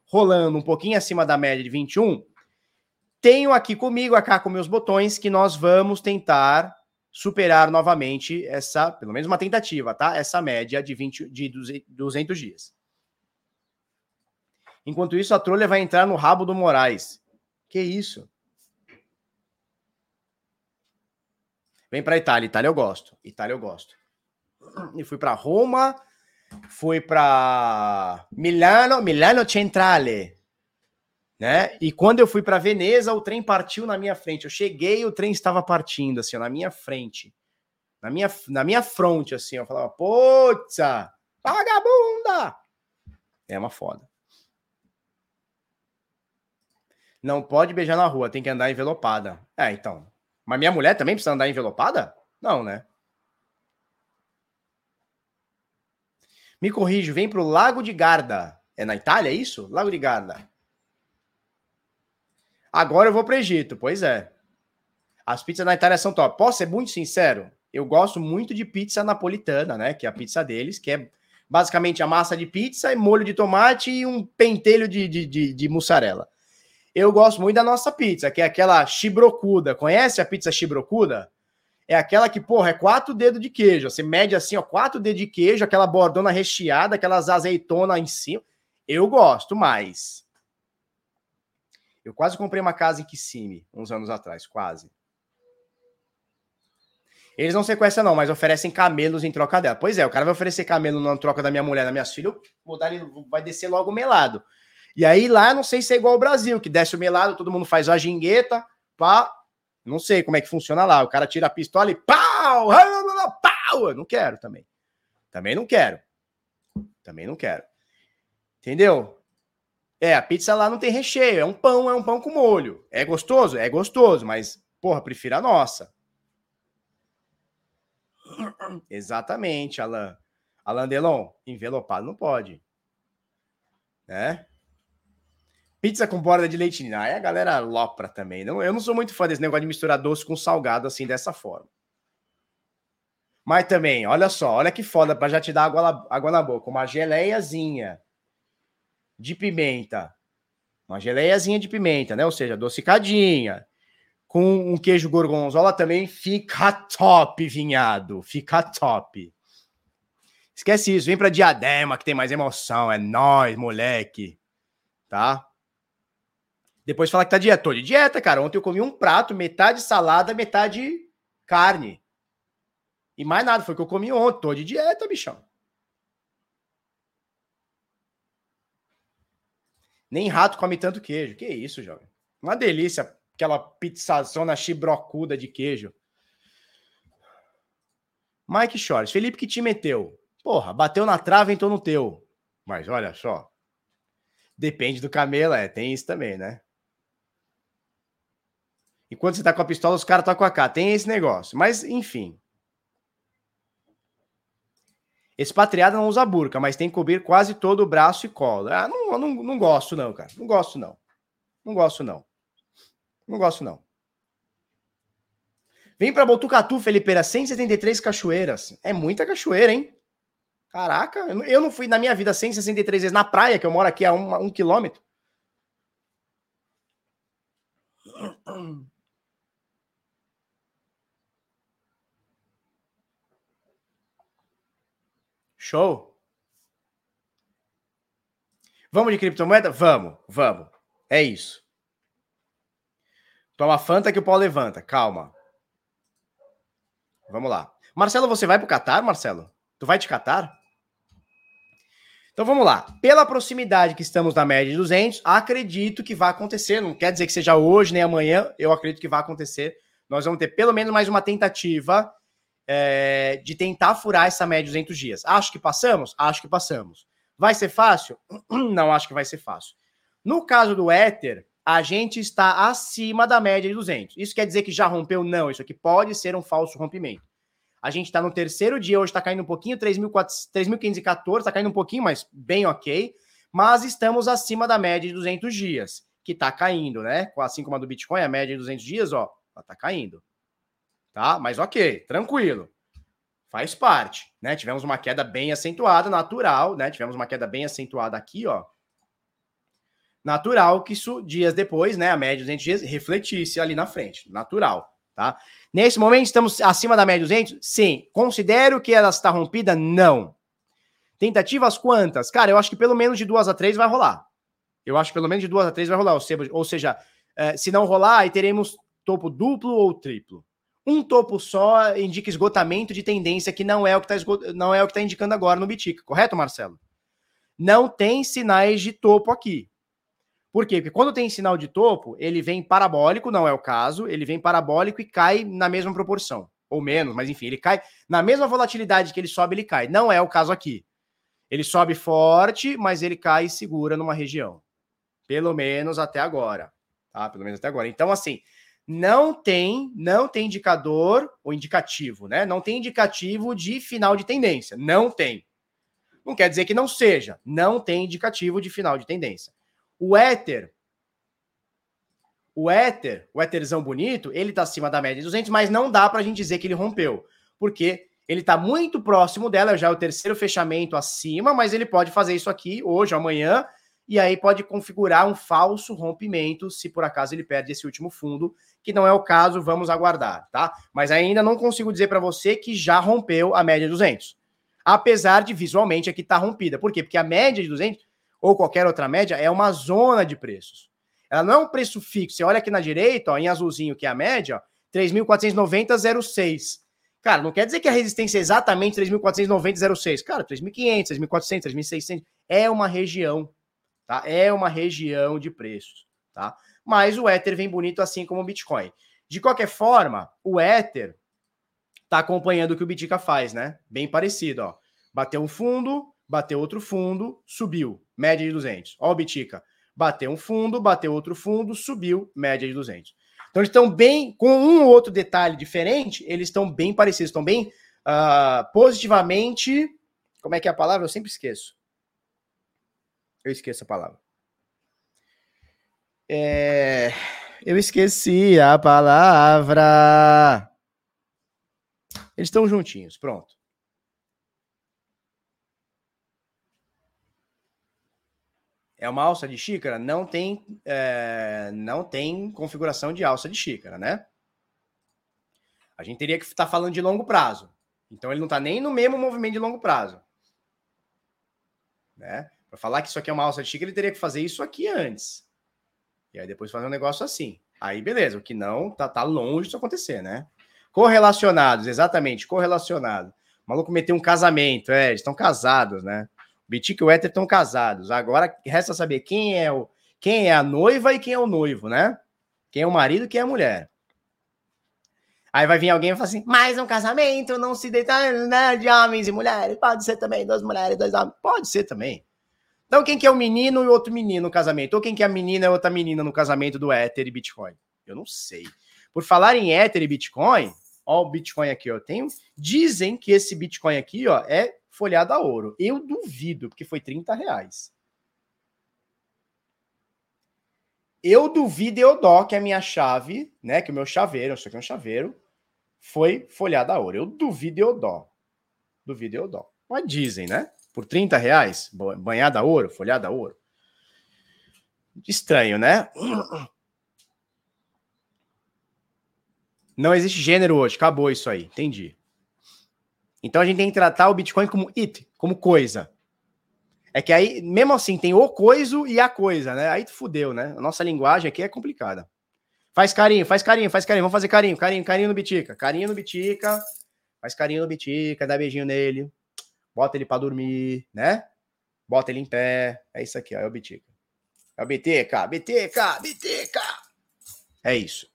rolando um pouquinho acima da média de 21, tenho aqui comigo, cá com meus botões, que nós vamos tentar superar novamente essa, pelo menos uma tentativa, tá? Essa média de 20 de 200 dias. Enquanto isso, a trolha vai entrar no rabo do Moraes. Que isso? Vem para Itália. Itália eu gosto. Itália eu gosto e fui para Roma, fui para Milano, Milano Centrale, né? E quando eu fui para Veneza, o trem partiu na minha frente. Eu cheguei, o trem estava partindo assim, na minha frente. Na minha, na minha fronte, assim, eu falava, putza, vagabunda! É uma foda. Não pode beijar na rua, tem que andar envelopada. É, então. Mas minha mulher também precisa andar envelopada? Não, né? Me corrijo, vem para o Lago de Garda. É na Itália, é isso? Lago de Garda. Agora eu vou para o Egito, pois é. As pizzas na Itália são top. Posso ser muito sincero? Eu gosto muito de pizza napolitana, né? Que é a pizza deles, que é basicamente a massa de pizza e molho de tomate e um pentelho de, de, de, de mussarela. Eu gosto muito da nossa pizza, que é aquela chibrocuda. Conhece a pizza chibrocuda? é aquela que, porra, é quatro dedos de queijo. Você mede assim, ó, quatro dedos de queijo, aquela bordona recheada, aquelas azeitonas em cima. Eu gosto mais. Eu quase comprei uma casa em Kissimmee, uns anos atrás, quase. Eles não sequestram, não, mas oferecem camelos em troca dela. Pois é, o cara vai oferecer camelo na troca da minha mulher, das minhas filhas, vou dar, vai descer logo melado. E aí lá, não sei se é igual ao Brasil, que desce o melado, todo mundo faz a gingueta, pá, Não sei como é que funciona lá. O cara tira a pistola e pau! Pau! Eu não quero também. Também não quero. Também não quero. Entendeu? É, a pizza lá não tem recheio, é um pão, é um pão com molho. É gostoso? É gostoso, mas, porra, prefiro a nossa. Exatamente, Alan. Alan Delon, envelopado não pode. Né? Pizza com borda de leite ninho. Aí a galera lopra também. Não, eu não sou muito fã desse negócio de misturar doce com salgado assim, dessa forma. Mas também, olha só, olha que foda para já te dar água, água na boca. Uma geleiazinha de pimenta. Uma geleiazinha de pimenta, né? Ou seja, adocicadinha. Com um queijo gorgonzola também fica top, vinhado. Fica top. Esquece isso, vem pra diadema que tem mais emoção. É nós, moleque. Tá? Depois fala que tá dieta. Tô de dieta, cara. Ontem eu comi um prato, metade salada, metade carne. E mais nada, foi o que eu comi ontem. Tô de dieta, bichão. Nem rato come tanto queijo. Que isso, jovem. Uma delícia aquela pizzazona chibrocuda de queijo. Mike Shores, Felipe que te meteu. Porra, bateu na trave, entrou no teu. Mas olha só. Depende do camelo, é, tem isso também, né? Enquanto você tá com a pistola, os caras tá com a K. Tem esse negócio. Mas, enfim. Expatriado não usa burca, mas tem que cobrir quase todo o braço e colo. Ah, não, não, não gosto, não, cara. Não gosto, não. Não gosto, não. Não gosto, não. Vem para Botucatu, Felipeira, 173 cachoeiras. É muita cachoeira, hein? Caraca, eu não fui na minha vida 163 vezes na praia, que eu moro aqui a um, um quilômetro. Show? Vamos de criptomoeda? Vamos, vamos. É isso. Toma Fanta que o pau levanta. Calma. Vamos lá. Marcelo, você vai para o Catar, Marcelo? Tu vai te Catar? Então vamos lá. Pela proximidade que estamos na média de 200, acredito que vai acontecer. Não quer dizer que seja hoje nem amanhã. Eu acredito que vai acontecer. Nós vamos ter pelo menos mais uma tentativa é, de tentar furar essa média de 200 dias. Acho que passamos? Acho que passamos. Vai ser fácil? Não acho que vai ser fácil. No caso do Ether, a gente está acima da média de 200. Isso quer dizer que já rompeu? Não, isso aqui pode ser um falso rompimento. A gente está no terceiro dia, hoje está caindo um pouquinho, 3.514, está caindo um pouquinho, mas bem ok. Mas estamos acima da média de 200 dias, que está caindo, né? Assim como a do Bitcoin, a média de 200 dias, ó, ela está caindo. Tá? Mas ok, tranquilo. Faz parte, né? Tivemos uma queda bem acentuada, natural, né? Tivemos uma queda bem acentuada aqui, ó natural que isso, dias depois, né, a média 200 dias, refletisse ali na frente. Natural, tá? Nesse momento, estamos acima da média de 200? Sim. Considero que ela está rompida? Não. Tentativas quantas? Cara, eu acho que pelo menos de duas a três vai rolar. Eu acho que pelo menos de duas a três vai rolar. Ou seja, eh, se não rolar, aí teremos topo duplo ou triplo. Um topo só indica esgotamento de tendência, que não é o que está não é tá indicando agora no Bitica, correto, Marcelo? Não tem sinais de topo aqui. Por quê? Porque quando tem sinal de topo, ele vem parabólico, não é o caso, ele vem parabólico e cai na mesma proporção, ou menos, mas enfim, ele cai na mesma volatilidade que ele sobe, ele cai. Não é o caso aqui. Ele sobe forte, mas ele cai e segura numa região. Pelo menos até agora, tá? Pelo menos até agora. Então, assim, não tem, não tem indicador ou indicativo, né? Não tem indicativo de final de tendência. Não tem. Não quer dizer que não seja. Não tem indicativo de final de tendência. O éter, o éter, o éterzão bonito, ele está acima da média de 200, mas não dá para a gente dizer que ele rompeu, porque ele está muito próximo dela, já é o terceiro fechamento acima, mas ele pode fazer isso aqui hoje, amanhã, e aí pode configurar um falso rompimento se por acaso ele perde esse último fundo, que não é o caso, vamos aguardar, tá? Mas ainda não consigo dizer para você que já rompeu a média de 200. Apesar de visualmente aqui estar tá rompida. Por quê? Porque a média de 200 ou qualquer outra média, é uma zona de preços. Ela não é um preço fixo. Você olha aqui na direita, ó, em azulzinho, que é a média, 3.490,06. Cara, não quer dizer que a resistência é exatamente 3.490,06. Cara, 3.500, 3.400, 3.600. É uma região, tá? É uma região de preços, tá? Mas o Ether vem bonito assim como o Bitcoin. De qualquer forma, o Ether tá acompanhando o que o Bitica faz, né? Bem parecido, ó. Bateu um fundo, bateu outro fundo, subiu, média de 200. Ó o Bitica. Bateu um fundo, bateu outro fundo, subiu, média de 200. Então eles estão bem, com um ou outro detalhe diferente, eles estão bem parecidos, estão bem uh, positivamente. Como é que é a palavra? Eu sempre esqueço. Eu esqueço a palavra. É... Eu esqueci a palavra. Eles estão juntinhos, pronto. É uma alça de xícara? Não tem, é, não tem configuração de alça de xícara, né? A gente teria que estar tá falando de longo prazo. Então ele não está nem no mesmo movimento de longo prazo. Né? Para falar que isso aqui é uma alça de xícara, ele teria que fazer isso aqui antes. E aí depois fazer um negócio assim. Aí beleza, o que não, tá, tá longe disso acontecer, né? Correlacionados, exatamente, correlacionado. O maluco meteu um casamento, é, eles estão casados, né? Bitic e o Éter estão casados. Agora resta saber quem é o quem é a noiva e quem é o noivo, né? Quem é o marido e quem é a mulher. Aí vai vir alguém e falar assim: mais um casamento, não se deita né, de homens e mulheres. Pode ser também duas mulheres, dois homens. Pode ser também. Então, quem que é o menino e outro menino no casamento? Ou quem que é a menina e outra menina no casamento do Ether e Bitcoin? Eu não sei. Por falar em Ether e Bitcoin, ó, o Bitcoin aqui, ó, tenho. Dizem que esse Bitcoin aqui, ó, é folhado a ouro. Eu duvido, porque foi 30 reais. Eu duvido eu dó que a minha chave, né, que o meu chaveiro, isso aqui é um chaveiro, foi folhado a ouro. Eu duvido eu dó. Duvido eu dó. Mas dizem, né? Por 30 reais, banhada a ouro, folhada a ouro. Estranho, né? Não existe gênero hoje, acabou isso aí, entendi. Então a gente tem que tratar o Bitcoin como it, como coisa. É que aí, mesmo assim, tem o coiso e a coisa, né? Aí fudeu, né? A nossa linguagem aqui é complicada. Faz carinho, faz carinho, faz carinho. Vamos fazer carinho, carinho, carinho no Bitica. Carinho no Bitica. Faz carinho no Bitica, dá beijinho nele. Bota ele para dormir, né? Bota ele em pé. É isso aqui, ó, é o Bitica. É o BTK, BTK, BTK. É isso.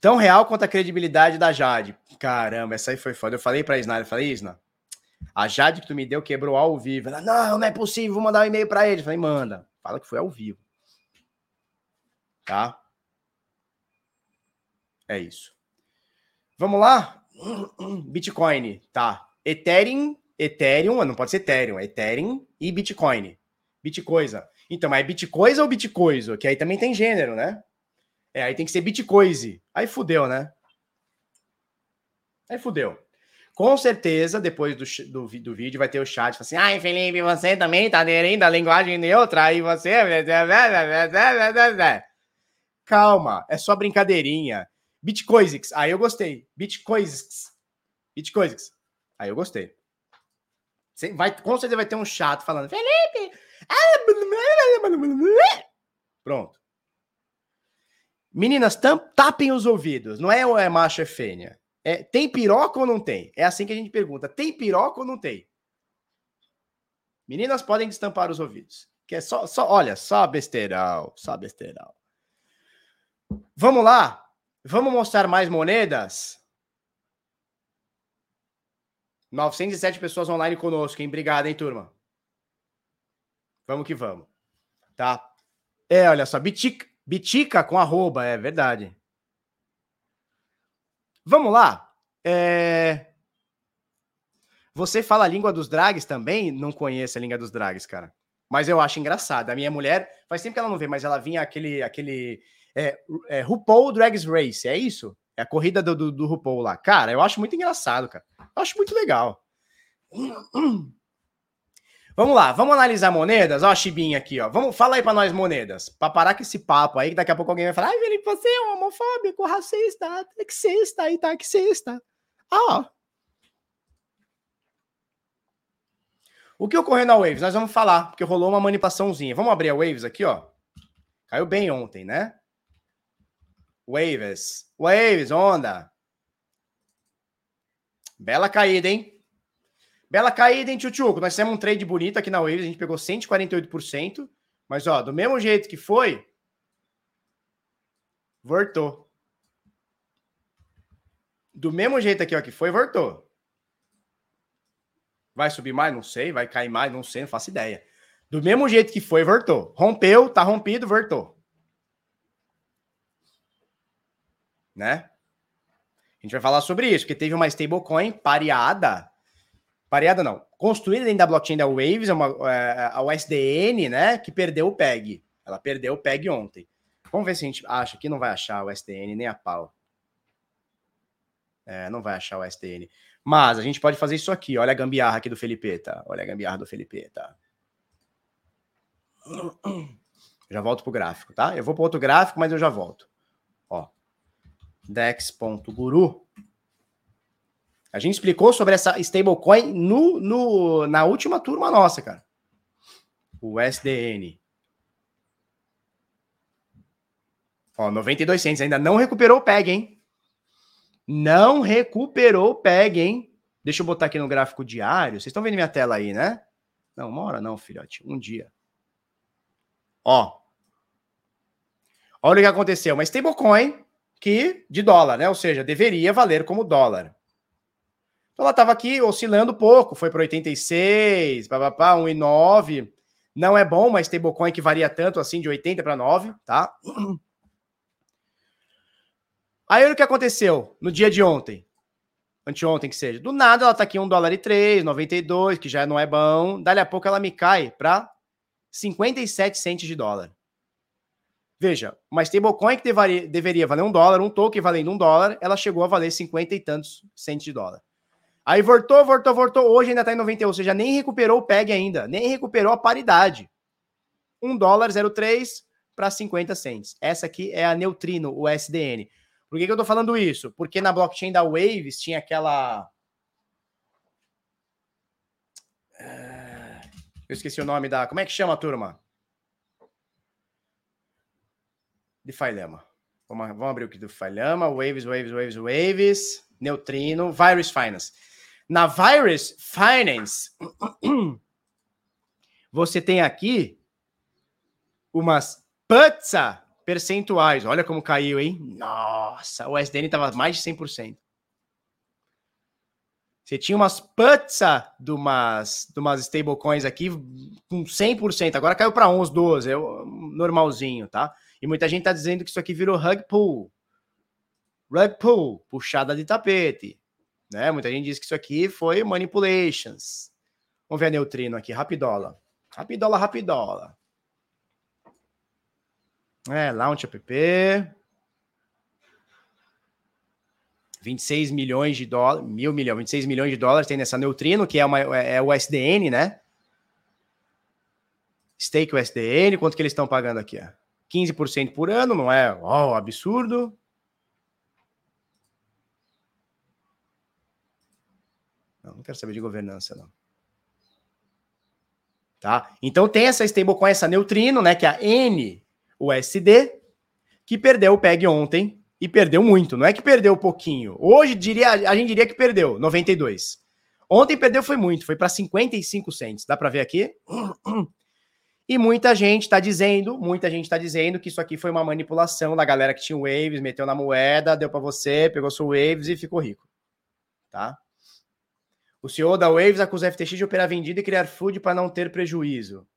Tão real quanto a credibilidade da Jade. Caramba, essa aí foi foda. Eu falei pra Isna, eu falei, Isna, a Jade que tu me deu quebrou ao vivo. Ela, não, não é possível, vou mandar um e-mail pra ele. Eu falei, manda. Fala que foi ao vivo. Tá? É isso. Vamos lá? Bitcoin, tá. Ethereum, Ethereum, não pode ser Ethereum, é Ethereum e Bitcoin. Bitcoisa. Então, mas é Bitcoisa ou Bitcoiso? Que aí também tem gênero, né? É, aí tem que ser Bitcoin. Aí fudeu, né? Aí fudeu. Com certeza, depois do, do, do vídeo, vai ter o chat assim: ai, Felipe, você também tá aderindo à linguagem neutra, aí você. Calma, é só brincadeirinha. Bitcoisix, aí eu gostei. Bitcoisix. Bitcoisix. Aí eu gostei. Vai, com certeza vai ter um chato falando: Felipe! Pronto. Meninas, tapem os ouvidos. Não é é macho é fêmea. É, tem piroca ou não tem? É assim que a gente pergunta. Tem piroca ou não tem? Meninas podem destampar os ouvidos. Que é só, só olha, só besteirão, só besteirão. Vamos lá? Vamos mostrar mais moedas? 907 pessoas online conosco, hein? Obrigado, hein, turma? Vamos que vamos. Tá? É, olha só, Bitica, Bitica com arroba, é verdade. Vamos lá. É... Você fala a língua dos drags também? Não conheço a língua dos drags, cara. Mas eu acho engraçado. A minha mulher, faz tempo que ela não vê, mas ela vinha aquele. aquele é, é, RuPaul Drags Race, é isso? É a corrida do, do, do RuPaul lá. Cara, eu acho muito engraçado, cara. Eu acho muito legal. Vamos lá, vamos analisar moedas. Ó, a Chibinha aqui, ó. Vamos, fala aí para nós moedas, para parar com esse papo aí, que daqui a pouco alguém vai falar: ai, Felipe, você é um homofóbico, racista, sexista e taxista. Ó. O que ocorreu na Waves? Nós vamos falar, porque rolou uma manipulaçãozinha. Vamos abrir a Waves aqui, ó. Caiu bem ontem, né? Waves. Waves, onda. Bela caída, hein? Bela caída, hein, Tchutchuco? Nós fizemos um trade bonito aqui na Waves, a gente pegou 148%. Mas, ó, do mesmo jeito que foi, voltou. Do mesmo jeito aqui, ó, que foi, voltou. Vai subir mais? Não sei. Vai cair mais? Não sei, não faço ideia. Do mesmo jeito que foi, voltou. Rompeu, tá rompido, voltou. Né? A gente vai falar sobre isso, porque teve uma stablecoin pareada. Pareada não. Construída dentro da blockchain da Waves, é uma, é, a USDN, né? Que perdeu o PEG. Ela perdeu o PEG ontem. Vamos ver se a gente acha que não vai achar o SDN nem a pau. É, não vai achar o SDN. Mas a gente pode fazer isso aqui. Olha a gambiarra aqui do Felipeta. Olha a gambiarra do Felipeta. Já volto pro gráfico, tá? Eu vou para outro gráfico, mas eu já volto. Ó. Dex.guru. A gente explicou sobre essa stablecoin no, no, na última turma nossa, cara. O SDN. Ó, 92 centos. Ainda não recuperou o PEG, hein? Não recuperou o PEG, hein? Deixa eu botar aqui no gráfico diário. Vocês estão vendo minha tela aí, né? Não, uma hora não, filhote. Um dia. Ó. Olha o que aconteceu. Uma stablecoin que de dólar, né? Ou seja, deveria valer como dólar. Então ela estava aqui oscilando pouco, foi para 86, papapá, 1,9. Não é bom uma stablecoin que varia tanto assim de 80 para 9, tá? Aí o que aconteceu no dia de ontem? Anteontem que seja. Do nada ela tá aqui 1 dólar e 3, 92, que já não é bom. Dali a pouco ela me cai para 57 centos de dólar. Veja, uma stablecoin que deveria, deveria valer um dólar, um token valendo um dólar, ela chegou a valer 50 e tantos centos de dólar. Aí voltou, voltou, voltou. Hoje ainda está em 91, ou seja, nem recuperou o PEG ainda, nem recuperou a paridade. 1 dólar 0,3 para 50 centos. Essa aqui é a Neutrino, o SDN. Por que, que eu estou falando isso? Porque na blockchain da Waves tinha aquela. Eh, eu esqueci o nome da. Como é que chama turma? De Lama. Vamos, vamos abrir o aqui do Lama. Waves, Waves, Waves, Waves. Neutrino. Virus Finance. Na Virus Finance, você tem aqui umas putza percentuais. Olha como caiu, hein? Nossa, o SDN estava mais de 100%. Você tinha umas putza de umas, de umas stablecoins aqui com 100%. Agora caiu para uns 12, é normalzinho, tá? E muita gente tá dizendo que isso aqui virou rug pull. Rug pull, puxada de tapete. Né? Muita gente diz que isso aqui foi manipulations. Vamos ver a neutrino aqui, rapidola. Rapidola, rapidola. É, Launch App. 26 milhões de dólares, mil milhões, 26 milhões de dólares tem nessa Neutrino, que é, uma, é, é o SDN, né? Stake USDN, quanto que eles estão pagando aqui? 15% por ano, não é oh, absurdo. Não, não quero saber de governança, não. Tá? Então tem essa stablecoin, essa Neutrino, né? Que é a N USD, que perdeu o PEG ontem e perdeu muito. Não é que perdeu pouquinho. Hoje diria, a gente diria que perdeu 92. Ontem perdeu foi muito, foi para 55 centos. Dá para ver aqui? E muita gente está dizendo, muita gente está dizendo que isso aqui foi uma manipulação da galera que tinha waves, meteu na moeda, deu para você, pegou seu waves e ficou rico. Tá? O CEO da Waves acusa a FTX de operar vendido e criar food para não ter prejuízo.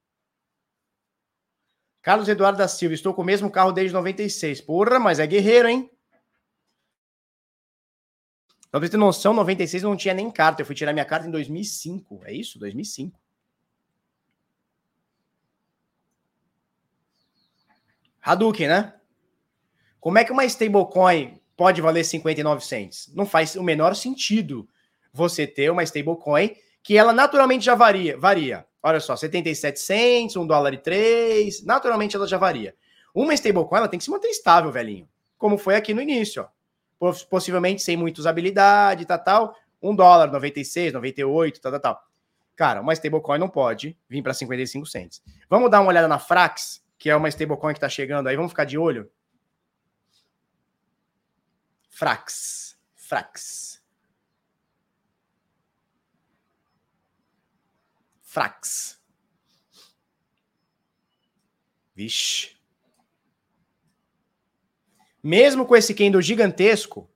Carlos Eduardo da Silva, estou com o mesmo carro desde 96. Porra, mas é guerreiro, hein? Pra você ter noção, 96 eu não tinha nem carta. Eu fui tirar minha carta em 2005. É isso? 2005. Hadouken, né? Como é que uma stablecoin pode valer 59 cents? Não faz o menor sentido você ter uma stablecoin que ela naturalmente já varia. varia. Olha só, 77 cents, 1 dólar e 3, naturalmente ela já varia. Uma stablecoin ela tem que se manter estável, velhinho. Como foi aqui no início, ó. Possivelmente sem muita usabilidade, tal, tal. 1 dólar, 96, 98, tal, tal, tal. Cara, uma stablecoin não pode vir para 55 cents. Vamos dar uma olhada na Frax, que é uma stablecoin que está chegando aí. Vamos ficar de olho. Frax. Frax. Frax. Vixe. Mesmo com esse candle gigantesco,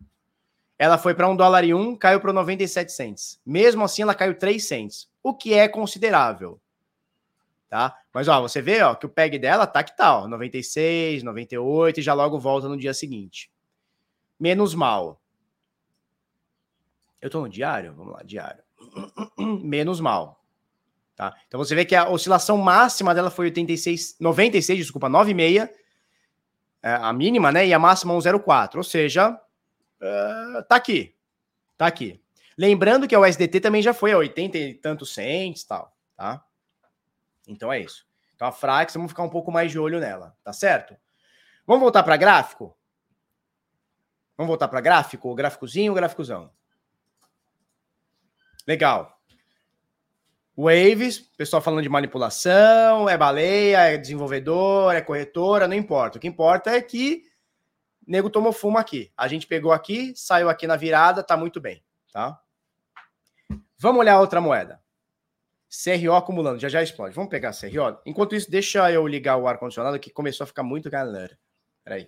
ela foi para um dólar e um, caiu para 97 cents. Mesmo assim, ela caiu 3 cents, o que é considerável. Tá? Mas ó, você vê ó, que o PEG dela tá que tal, tá, 96, 98 e já logo volta no dia seguinte. Menos mal. Eu tô no diário? Vamos lá, diário. Menos mal. Tá? Então você vê que a oscilação máxima dela foi 86, 96, desculpa, 9,6, é, a mínima, né? E a máxima 1,04. Ou seja, uh, tá aqui. Tá aqui. Lembrando que a USDT também já foi a 80 e tantos cents tal, tá? Então é isso. Então a Frax, vamos ficar um pouco mais de olho nela, tá certo? Vamos voltar para gráfico? Vamos voltar para gráfico? Gráficozinho gráficozão? Legal. Waves, pessoal falando de manipulação, é baleia, é desenvolvedor, é corretora, não importa. O que importa é que nego tomou fumo aqui. A gente pegou aqui, saiu aqui na virada, tá muito bem, tá? Vamos olhar outra moeda. CRO acumulando, já já explode. Vamos pegar CRO. Enquanto isso, deixa eu ligar o ar-condicionado que começou a ficar muito calor. Peraí.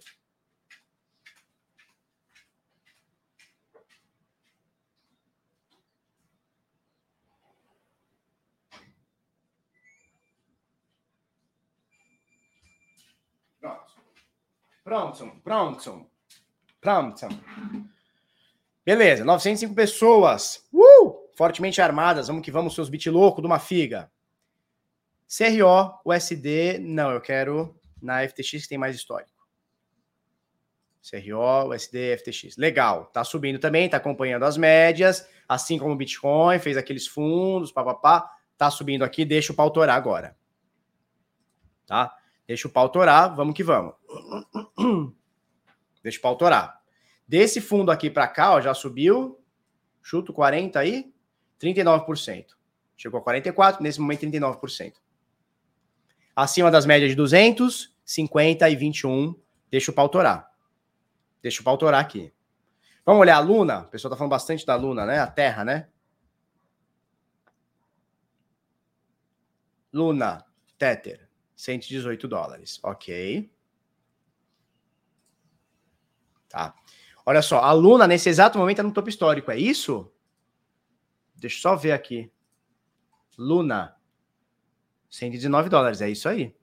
Pronto, pronto, pronto. Beleza, 905 pessoas. Uh! Fortemente armadas. Vamos que vamos, seus bit louco de uma figa. CRO, USD. Não, eu quero na FTX que tem mais histórico. CRO, USD, FTX. Legal. Tá subindo também, tá acompanhando as médias, assim como o Bitcoin, fez aqueles fundos, papapá. Tá subindo aqui, deixa o pau torar agora. Tá? Deixa o pau torar, vamos que vamos. Deixa o pau torar. Desse fundo aqui para cá, ó, já subiu. Chuto 40 aí, 39%. Chegou a 44, nesse momento 39%. Acima das médias de 200, 50 e 21. Deixa o pau torar. Deixa o pau torar aqui. Vamos olhar a Luna? O pessoal tá falando bastante da Luna, né? A Terra, né? Luna, Tether. 118 dólares. Ok. Tá. Olha só, a Luna nesse exato momento está no topo histórico, é isso? Deixa eu só ver aqui. Luna, 119 dólares, é isso aí.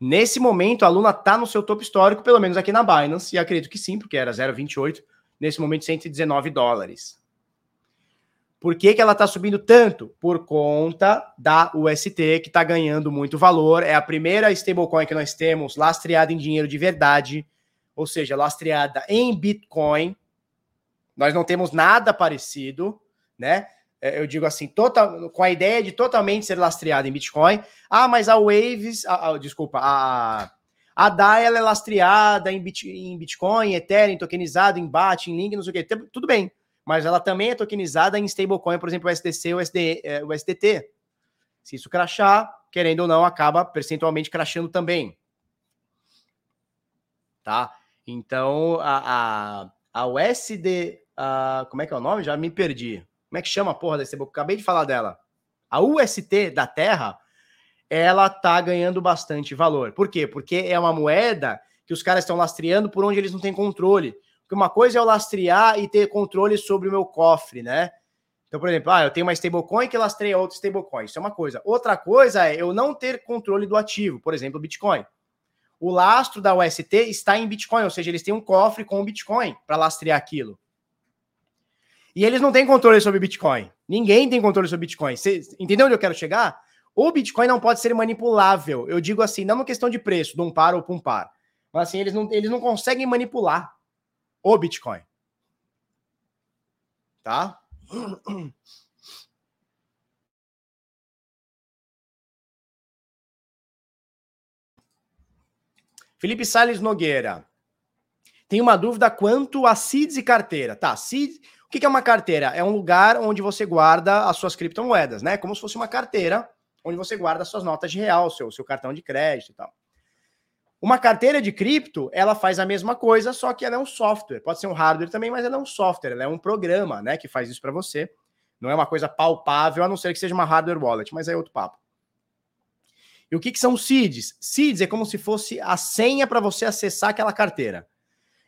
Nesse momento, a Luna está no seu topo histórico, pelo menos aqui na Binance, e acredito que sim, porque era 0,28, nesse momento 119 dólares. Por que, que ela está subindo tanto? Por conta da UST, que está ganhando muito valor. É a primeira stablecoin que nós temos lastreada em dinheiro de verdade, ou seja, lastreada em Bitcoin. Nós não temos nada parecido, né? É, eu digo assim, total, com a ideia de totalmente ser lastreada em Bitcoin. Ah, mas a Waves, a, a, desculpa, a, a DAI ela é lastreada em, Bit, em Bitcoin, Ethereum, tokenizado em BAT, em Link, não sei o quê. Tudo bem mas ela também é tokenizada em stablecoin, por exemplo, o SDC ou SD, é, o SDT. Se isso crachar, querendo ou não, acaba percentualmente crachando também. Tá? Então, a, a, a USD, a, como é que é o nome? Já me perdi. Como é que chama a porra desse stablecoin? Acabei de falar dela. A UST da Terra, ela tá ganhando bastante valor. Por quê? Porque é uma moeda que os caras estão lastreando por onde eles não têm controle. Porque uma coisa é eu lastrear e ter controle sobre o meu cofre, né? Então, por exemplo, ah, eu tenho uma stablecoin que lastreia outra stablecoin. Isso é uma coisa. Outra coisa é eu não ter controle do ativo, por exemplo, o Bitcoin. O lastro da UST está em Bitcoin, ou seja, eles têm um cofre com o Bitcoin para lastrear aquilo. E eles não têm controle sobre Bitcoin. Ninguém tem controle sobre Bitcoin. Você entendeu onde eu quero chegar? O Bitcoin não pode ser manipulável. Eu digo assim, não uma questão de preço, de um par ou para um par. Mas assim, eles não, eles não conseguem manipular o Bitcoin. Tá? Felipe Sales Nogueira. Tem uma dúvida quanto a seeds e carteira. Tá, seeds, o que é uma carteira? É um lugar onde você guarda as suas criptomoedas, né? Como se fosse uma carteira onde você guarda as suas notas de real, seu, seu cartão de crédito e tal. Uma carteira de cripto, ela faz a mesma coisa, só que ela é um software. Pode ser um hardware também, mas ela é um software, ela é um programa, né, que faz isso para você. Não é uma coisa palpável, a não ser que seja uma hardware wallet, mas é outro papo. E o que, que são seeds? Seeds é como se fosse a senha para você acessar aquela carteira.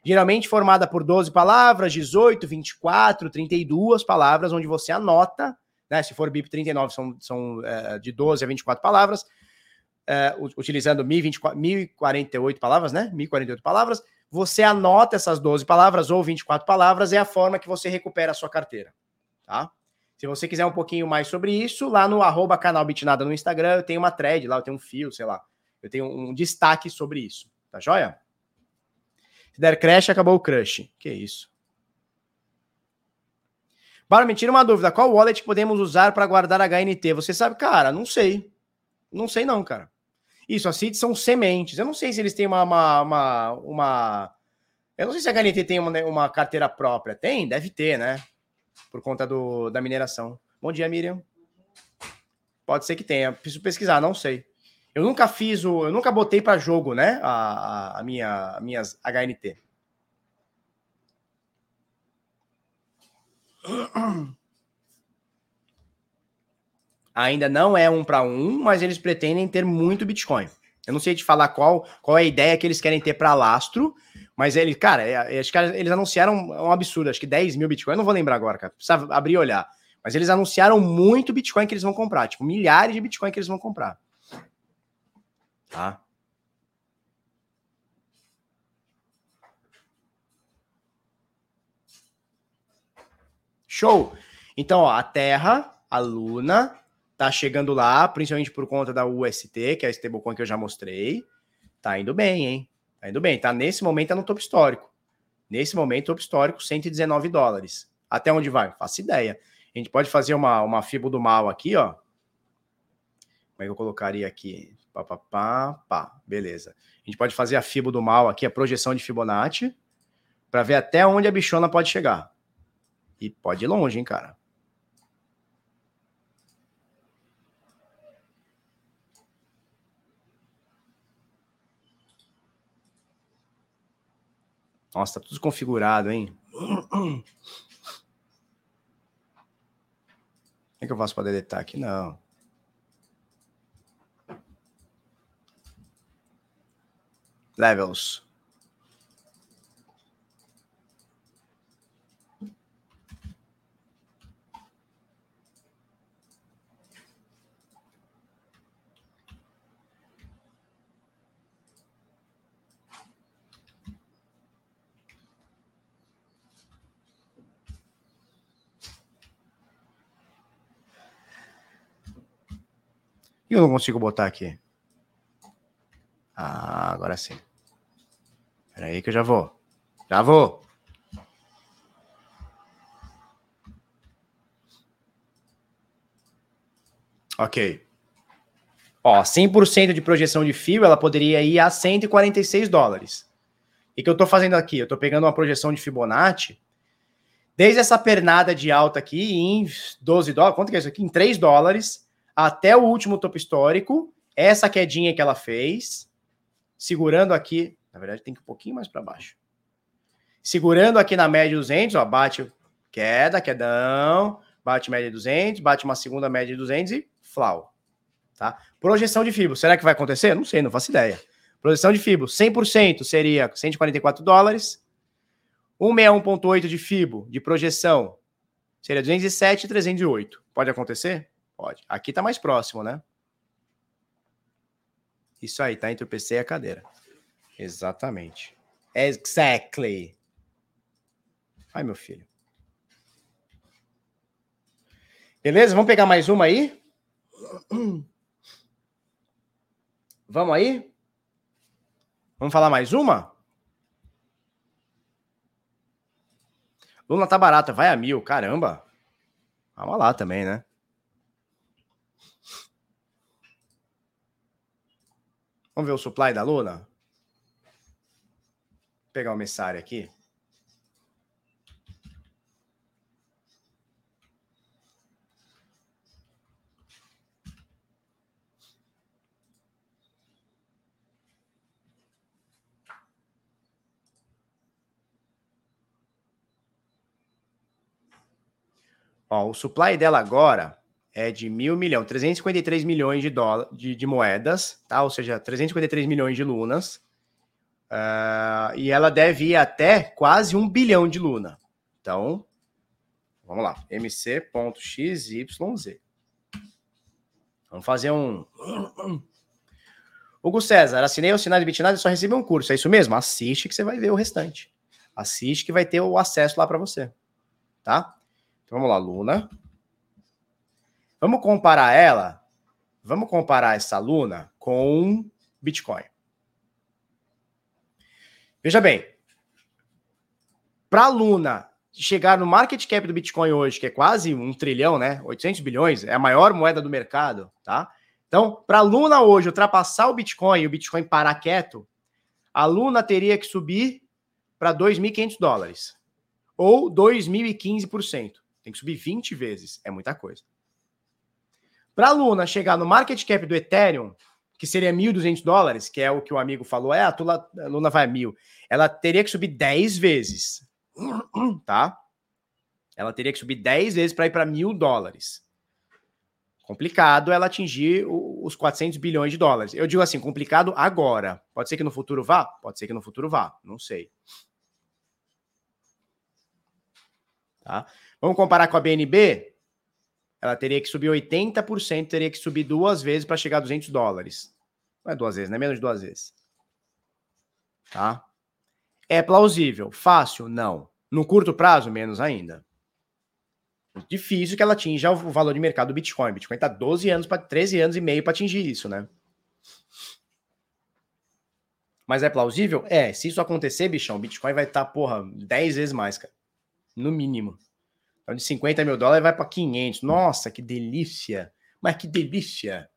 Geralmente formada por 12 palavras, 18, 24, 32 palavras, onde você anota, né? Se for BIP 39, são, são é, de 12 a 24 palavras, é, utilizando 1024, 1048 palavras, né? 1048 palavras, você anota essas 12 palavras ou 24 palavras, é a forma que você recupera a sua carteira, tá? Se você quiser um pouquinho mais sobre isso, lá no arroba canal Bitnada no Instagram, eu tenho uma thread lá, eu tenho um fio, sei lá. Eu tenho um destaque sobre isso. Tá joia? Se der crash, acabou o crush. Que isso. Bara, me tira uma dúvida. Qual wallet podemos usar para guardar HNT? Você sabe? Cara, não sei. Não sei não, cara. Isso, as seeds são sementes. Eu não sei se eles têm uma... uma, uma, uma... Eu não sei se a HNT tem uma, uma carteira própria. Tem? Deve ter, né? por conta do, da mineração. Bom dia, Miriam. Pode ser que tenha. Preciso pesquisar, não sei. Eu nunca fiz o. Eu nunca botei para jogo, né? A, a, minha, a minhas HNT. Ainda não é um para um, mas eles pretendem ter muito Bitcoin. Eu não sei te falar qual, qual é a ideia que eles querem ter para lastro, mas ele, cara, é, é, acho que eles anunciaram um absurdo, acho que 10 mil Bitcoin, eu não vou lembrar agora, cara, precisa abrir e olhar. Mas eles anunciaram muito Bitcoin que eles vão comprar, tipo, milhares de Bitcoin que eles vão comprar. Tá? Show! Então, ó, a Terra, a Luna, tá chegando lá, principalmente por conta da UST, que é a stablecoin que eu já mostrei. Tá indo bem, hein? Tá indo bem. Tá nesse momento tá no topo histórico. Nesse momento, topo histórico, 119 dólares. Até onde vai? Faço ideia. A gente pode fazer uma, uma FIBO do mal aqui, ó. Como é que eu colocaria aqui? Pá, pá, pá, pá. Beleza. A gente pode fazer a FIBO do mal aqui, a projeção de Fibonacci, para ver até onde a bichona pode chegar. E pode ir longe, hein, cara. Nossa, tá tudo configurado, hein? Como é que eu faço para deletar aqui? Não. Levels. E eu não consigo botar aqui. Ah, agora sim. Espera aí que eu já vou. Já vou. Ok. Ó, 100% de projeção de fio, ela poderia ir a 146 dólares. E que eu tô fazendo aqui? Eu tô pegando uma projeção de Fibonacci, desde essa pernada de alta aqui em 12 dólares, quanto que é isso aqui? Em 3 dólares, até o último topo histórico, essa quedinha que ela fez, segurando aqui, na verdade tem que ir um pouquinho mais para baixo. Segurando aqui na média 200, ó, bate queda, quedão, bate média 200, bate uma segunda média de 200 e flau. Tá? Projeção de FIBO, será que vai acontecer? Não sei, não faço ideia. Projeção de FIBO, 100% seria 144 dólares. 161.8 de FIBO, de projeção, seria 207 e 308. Pode acontecer? Pode. Aqui tá mais próximo, né? Isso aí, tá entre o PC e a cadeira. Exatamente. Exactly. Ai, meu filho. Beleza? Vamos pegar mais uma aí? Vamos aí? Vamos falar mais uma? Luna tá barata, vai a mil, caramba. Vamos lá também, né? Vamos ver o supply da Luna? Pegar o mensário aqui. Ó, o supply dela agora é de mil milhão, 353 milhões de, dólar, de, de moedas, tá? Ou seja, 353 milhões de lunas. Uh, e ela deve ir até quase um bilhão de luna. Então, vamos lá. mc.xyz. Vamos fazer um. Hugo César, assinei o sinal de Bitnado e só recebi um curso. É isso mesmo? Assiste que você vai ver o restante. Assiste que vai ter o acesso lá para você. Tá? Então vamos lá, Luna. Vamos comparar ela. Vamos comparar essa Luna com Bitcoin. Veja bem. Para a Luna chegar no market cap do Bitcoin hoje, que é quase um trilhão, né? 800 bilhões, é a maior moeda do mercado, tá? Então, para a Luna hoje ultrapassar o Bitcoin e o Bitcoin parar quieto, a Luna teria que subir para 2.500 dólares. Ou 2.015%. Tem que subir 20 vezes. É muita coisa. Para a Luna chegar no market cap do Ethereum, que seria 1.200 dólares, que é o que o amigo falou, é, a, a Luna vai a mil, ela teria que subir 10 vezes. Tá? Ela teria que subir 10 vezes para ir para mil dólares complicado ela atingir os 400 bilhões de dólares. Eu digo assim, complicado agora. Pode ser que no futuro vá? Pode ser que no futuro vá. Não sei. Tá? Vamos comparar com a BNB? Ela teria que subir 80%, teria que subir duas vezes para chegar a 200 dólares. Não é duas vezes, não é menos de duas vezes. Tá? É plausível. Fácil? Não. No curto prazo, menos ainda difícil que ela atinja o valor de mercado do Bitcoin. Bitcoin está 12 anos para 13 anos e meio para atingir isso, né? Mas é plausível? É. Se isso acontecer, bichão, Bitcoin vai estar, tá, porra, 10 vezes mais, cara. No mínimo. Então, de 50 mil dólares vai para 500. Nossa, que delícia. Mas que delícia.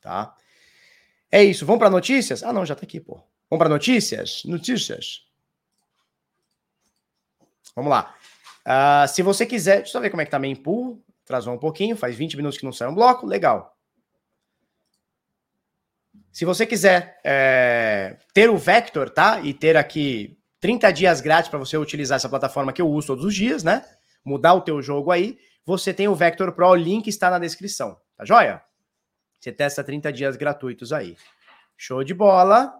Tá? É isso. Vamos para notícias? Ah, não, já tá aqui, pô. Vamos para notícias? Notícias. Vamos lá. Uh, se você quiser, deixa eu ver como é que tá meu pool. Atrasou um pouquinho, faz 20 minutos que não sai um bloco, legal. Se você quiser é, ter o Vector, tá? E ter aqui 30 dias grátis para você utilizar essa plataforma que eu uso todos os dias, né? Mudar o teu jogo aí, você tem o Vector Pro, o link está na descrição, tá joia? Você testa 30 dias gratuitos aí. Show de bola.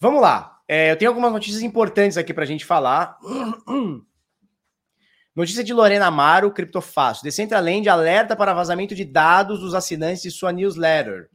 Vamos lá. É, eu tenho algumas notícias importantes aqui para a gente falar. Notícia de Lorena Amaro, Criptofácil. Decentraland alerta para vazamento de dados dos assinantes de sua newsletter.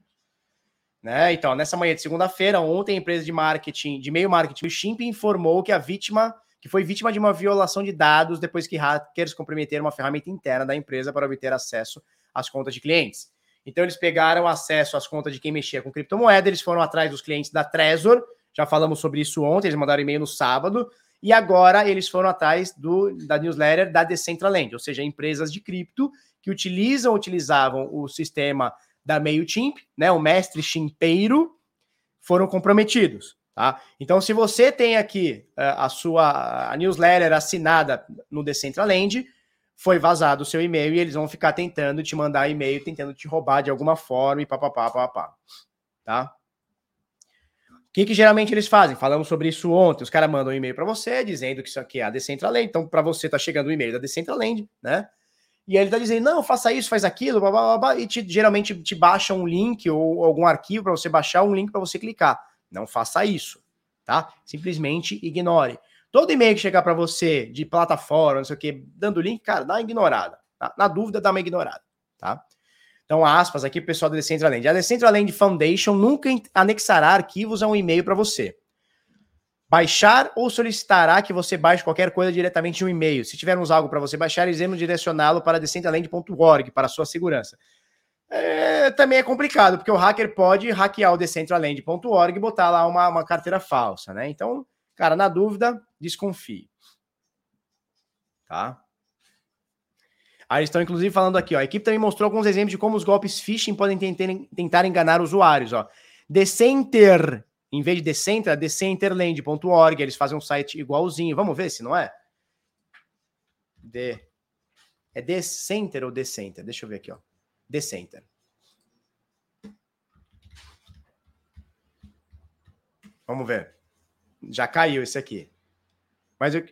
Né? Então, nessa manhã de segunda-feira, ontem, a empresa de marketing, de meio marketing, o Shimp informou que a vítima, que foi vítima de uma violação de dados depois que hackers comprometeram uma ferramenta interna da empresa para obter acesso às contas de clientes. Então, eles pegaram acesso às contas de quem mexia com criptomoeda, eles foram atrás dos clientes da Trezor, já falamos sobre isso ontem, eles mandaram e-mail no sábado, e agora eles foram atrás do, da newsletter da Decentraland, ou seja, empresas de cripto que utilizam, utilizavam o sistema da MailChimp, né, o mestre chimpeiro, foram comprometidos. Tá? Então, se você tem aqui uh, a sua a newsletter assinada no Decentraland, foi vazado o seu e-mail e eles vão ficar tentando te mandar e-mail, tentando te roubar de alguma forma e papapá, papapá. Tá? que, que geralmente eles fazem? Falamos sobre isso ontem. Os caras mandam um e-mail para você dizendo que isso aqui é a Decentraland. Então, para você tá chegando o e-mail da Decentraland, né? E aí ele tá dizendo, não, faça isso, faz aquilo, blá, blá, blá, e te, geralmente te baixa um link ou algum arquivo para você baixar um link para você clicar. Não faça isso, tá? Simplesmente ignore. Todo e-mail que chegar para você de plataforma, não sei o que, dando link, cara, dá uma ignorada. Tá? Na dúvida, dá uma ignorada, tá? Então, aspas aqui, pessoal da Decentraland. A Decentraland Foundation nunca anexará arquivos a um e-mail para você. Baixar ou solicitará que você baixe qualquer coisa diretamente de um e-mail. Se tivermos algo para você baixar, iremos direcioná-lo para decentraland.org, para sua segurança. É, também é complicado, porque o hacker pode hackear o decentraland.org e botar lá uma, uma carteira falsa, né? Então, cara, na dúvida, desconfie. Tá? Aí estão inclusive falando aqui, ó. A equipe também mostrou alguns exemplos de como os golpes phishing podem tentar enganar usuários, ó. Decenter, em vez de Decenter, é decenterland.org, eles fazem um site igualzinho. Vamos ver se não é? De É Decenter ou Decenter? Deixa eu ver aqui, ó. Decenter. Vamos ver. Já caiu esse aqui. Mas eu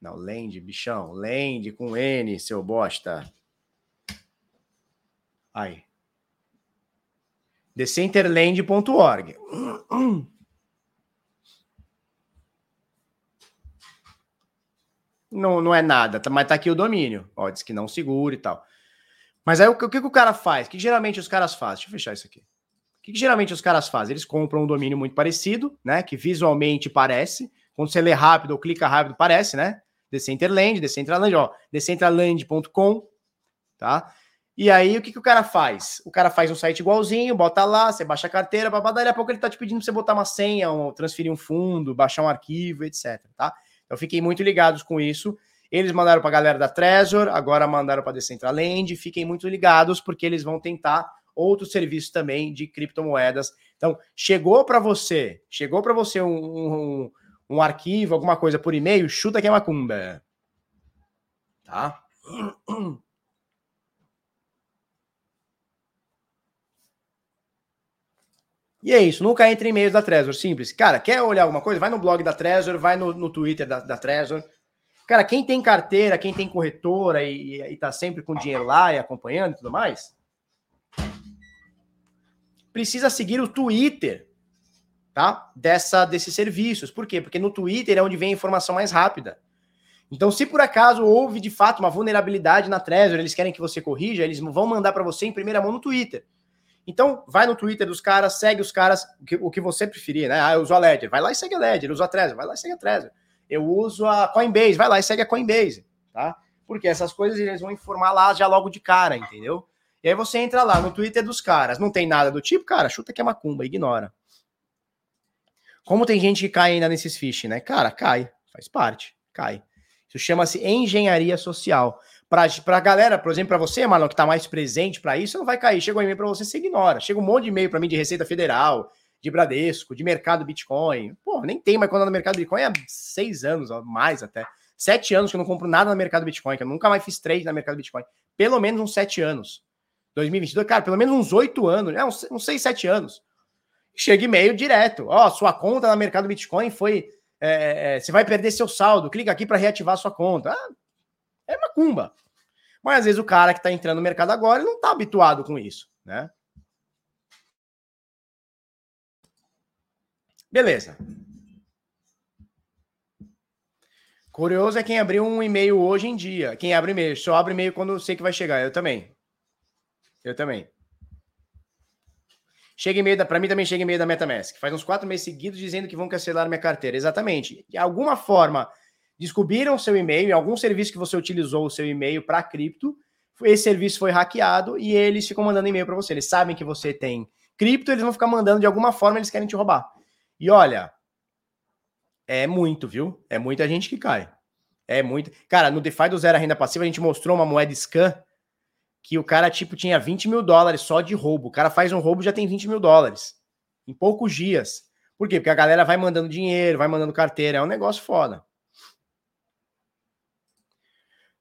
Não, Land, bichão. Land com N, seu bosta. Aí. Decenterland.org. Não, não é nada, tá, mas tá aqui o domínio. Ó, diz que não segura e tal. Mas aí o que, o que o cara faz? O que geralmente os caras fazem? Deixa eu fechar isso aqui. O que, que geralmente os caras fazem? Eles compram um domínio muito parecido, né? Que visualmente parece. Quando você lê rápido ou clica rápido, parece, né? Decentraland, Decentraland, ó, decentraland.com, tá? E aí, o que, que o cara faz? O cara faz um site igualzinho, bota lá, você baixa a carteira, babá, daí a pouco ele tá te pedindo pra você botar uma senha, transferir um fundo, baixar um arquivo, etc, tá? Então, fiquem muito ligados com isso. Eles mandaram para a galera da Trezor, agora mandaram para a Decentraland. Fiquem muito ligados, porque eles vão tentar outros serviços também de criptomoedas. Então, chegou para você, chegou para você um, um, um, arquivo, alguma coisa por e-mail, chuta que é macumba. Tá? E é isso, nunca entre em e-mails da Trezor, simples. Cara, quer olhar alguma coisa? Vai no blog da Trezor, vai no, no Twitter da, da Trezor. Cara, quem tem carteira, quem tem corretora e, e, e tá sempre com dinheiro lá e acompanhando e tudo mais, precisa seguir o Twitter, tá? Dessa, desses serviços. Por quê? Porque no Twitter é onde vem a informação mais rápida. Então, se por acaso houve de fato uma vulnerabilidade na Trezor, eles querem que você corrija, eles vão mandar para você em primeira mão no Twitter. Então, vai no Twitter dos caras, segue os caras, o que você preferir, né? Ah, eu uso a Ledger, vai lá e segue a Ledger, eu uso a Trezor, vai lá e segue a Trezor. Eu uso a Coinbase, vai lá e segue a Coinbase, tá? Porque essas coisas eles vão informar lá já logo de cara, entendeu? E aí você entra lá no Twitter dos caras, não tem nada do tipo, cara, chuta que é macumba, ignora. Como tem gente que cai ainda nesses phishing, né? Cara, cai, faz parte, cai. Isso chama-se engenharia social. Para a galera, por exemplo, para você, Marlon, que está mais presente para isso, não vai cair. Chega um e-mail para você, você ignora. Chega um monte de e-mail para mim de Receita Federal, de Bradesco, de mercado Bitcoin. Pô, nem tem mais quando no mercado Bitcoin há seis anos, mais até. Sete anos que eu não compro nada no mercado Bitcoin, que eu nunca mais fiz trade na mercado Bitcoin. Pelo menos uns sete anos. 2022, cara, pelo menos uns oito anos, é, uns, uns seis, sete anos. Chega e-mail direto. Ó, sua conta na mercado Bitcoin foi. É, é, você vai perder seu saldo. Clica aqui para reativar sua conta. Ah, é macumba. Mas às vezes o cara que está entrando no mercado agora não está habituado com isso, né? Beleza. Curioso é quem abriu um e-mail hoje em dia. Quem abre e-mail. Só abre e-mail quando eu sei que vai chegar. Eu também. Eu também. Chega e-mail da, para mim também chega e-mail da MetaMask. Faz uns quatro meses seguidos dizendo que vão cancelar minha carteira. Exatamente. De alguma forma, descobriram seu e-mail, em algum serviço que você utilizou o seu e-mail para cripto, esse serviço foi hackeado e eles ficam mandando e-mail para você. Eles sabem que você tem cripto, eles vão ficar mandando de alguma forma, eles querem te roubar. E olha, é muito, viu? É muita gente que cai. É muito. Cara, no DeFi do Zero Renda Passiva, a gente mostrou uma moeda scan que o cara, tipo, tinha 20 mil dólares só de roubo. O cara faz um roubo já tem 20 mil dólares. Em poucos dias. Por quê? Porque a galera vai mandando dinheiro, vai mandando carteira. É um negócio foda.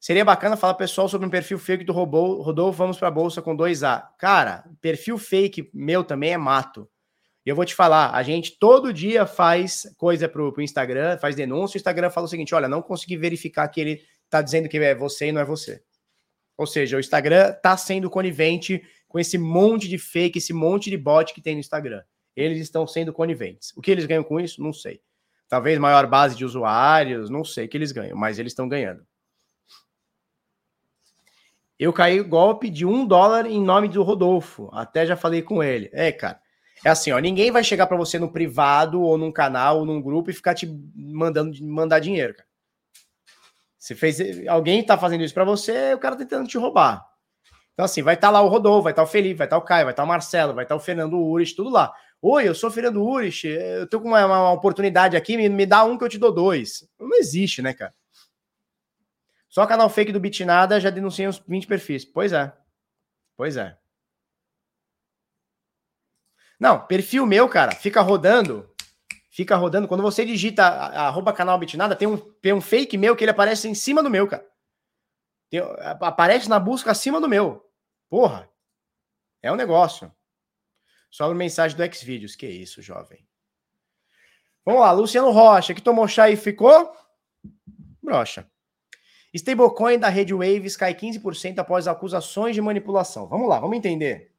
Seria bacana falar, pessoal, sobre um perfil fake do Rodolfo, vamos para a bolsa com 2A. Cara, perfil fake meu também é mato. E eu vou te falar, a gente todo dia faz coisa pro, pro Instagram, faz denúncia, o Instagram fala o seguinte, olha, não consegui verificar que ele tá dizendo que é você e não é você. Ou seja, o Instagram tá sendo conivente com esse monte de fake, esse monte de bot que tem no Instagram. Eles estão sendo coniventes. O que eles ganham com isso? Não sei. Talvez maior base de usuários, não sei o que eles ganham, mas eles estão ganhando. Eu caí golpe de um dólar em nome do Rodolfo. Até já falei com ele. É, cara. É assim, ó. Ninguém vai chegar para você no privado ou num canal ou num grupo e ficar te mandando mandar dinheiro, cara. Se fez, alguém tá fazendo isso para você, o cara tá tentando te roubar. Então, assim, vai estar tá lá o Rodolfo, vai estar tá o Felipe, vai estar tá o Caio, vai estar tá o Marcelo, vai estar tá o Fernando Urich, tudo lá. Oi, eu sou o Fernando Urich, eu tô com uma, uma oportunidade aqui, me, me dá um que eu te dou dois. Não existe, né, cara? Só canal fake do Bitnada já denuncia uns 20 perfis. Pois é. Pois é. Não, perfil meu, cara, fica rodando. Fica rodando. Quando você digita arroba canal Bitnada, tem um, tem um fake meu que ele aparece em cima do meu, cara. Tem, aparece na busca acima do meu. Porra. É um negócio. Só mensagem do Xvideos. Que isso, jovem. Vamos lá, Luciano Rocha, que tomou chá e ficou? Brocha. Stablecoin da rede Waves cai 15% após acusações de manipulação. Vamos lá, vamos entender.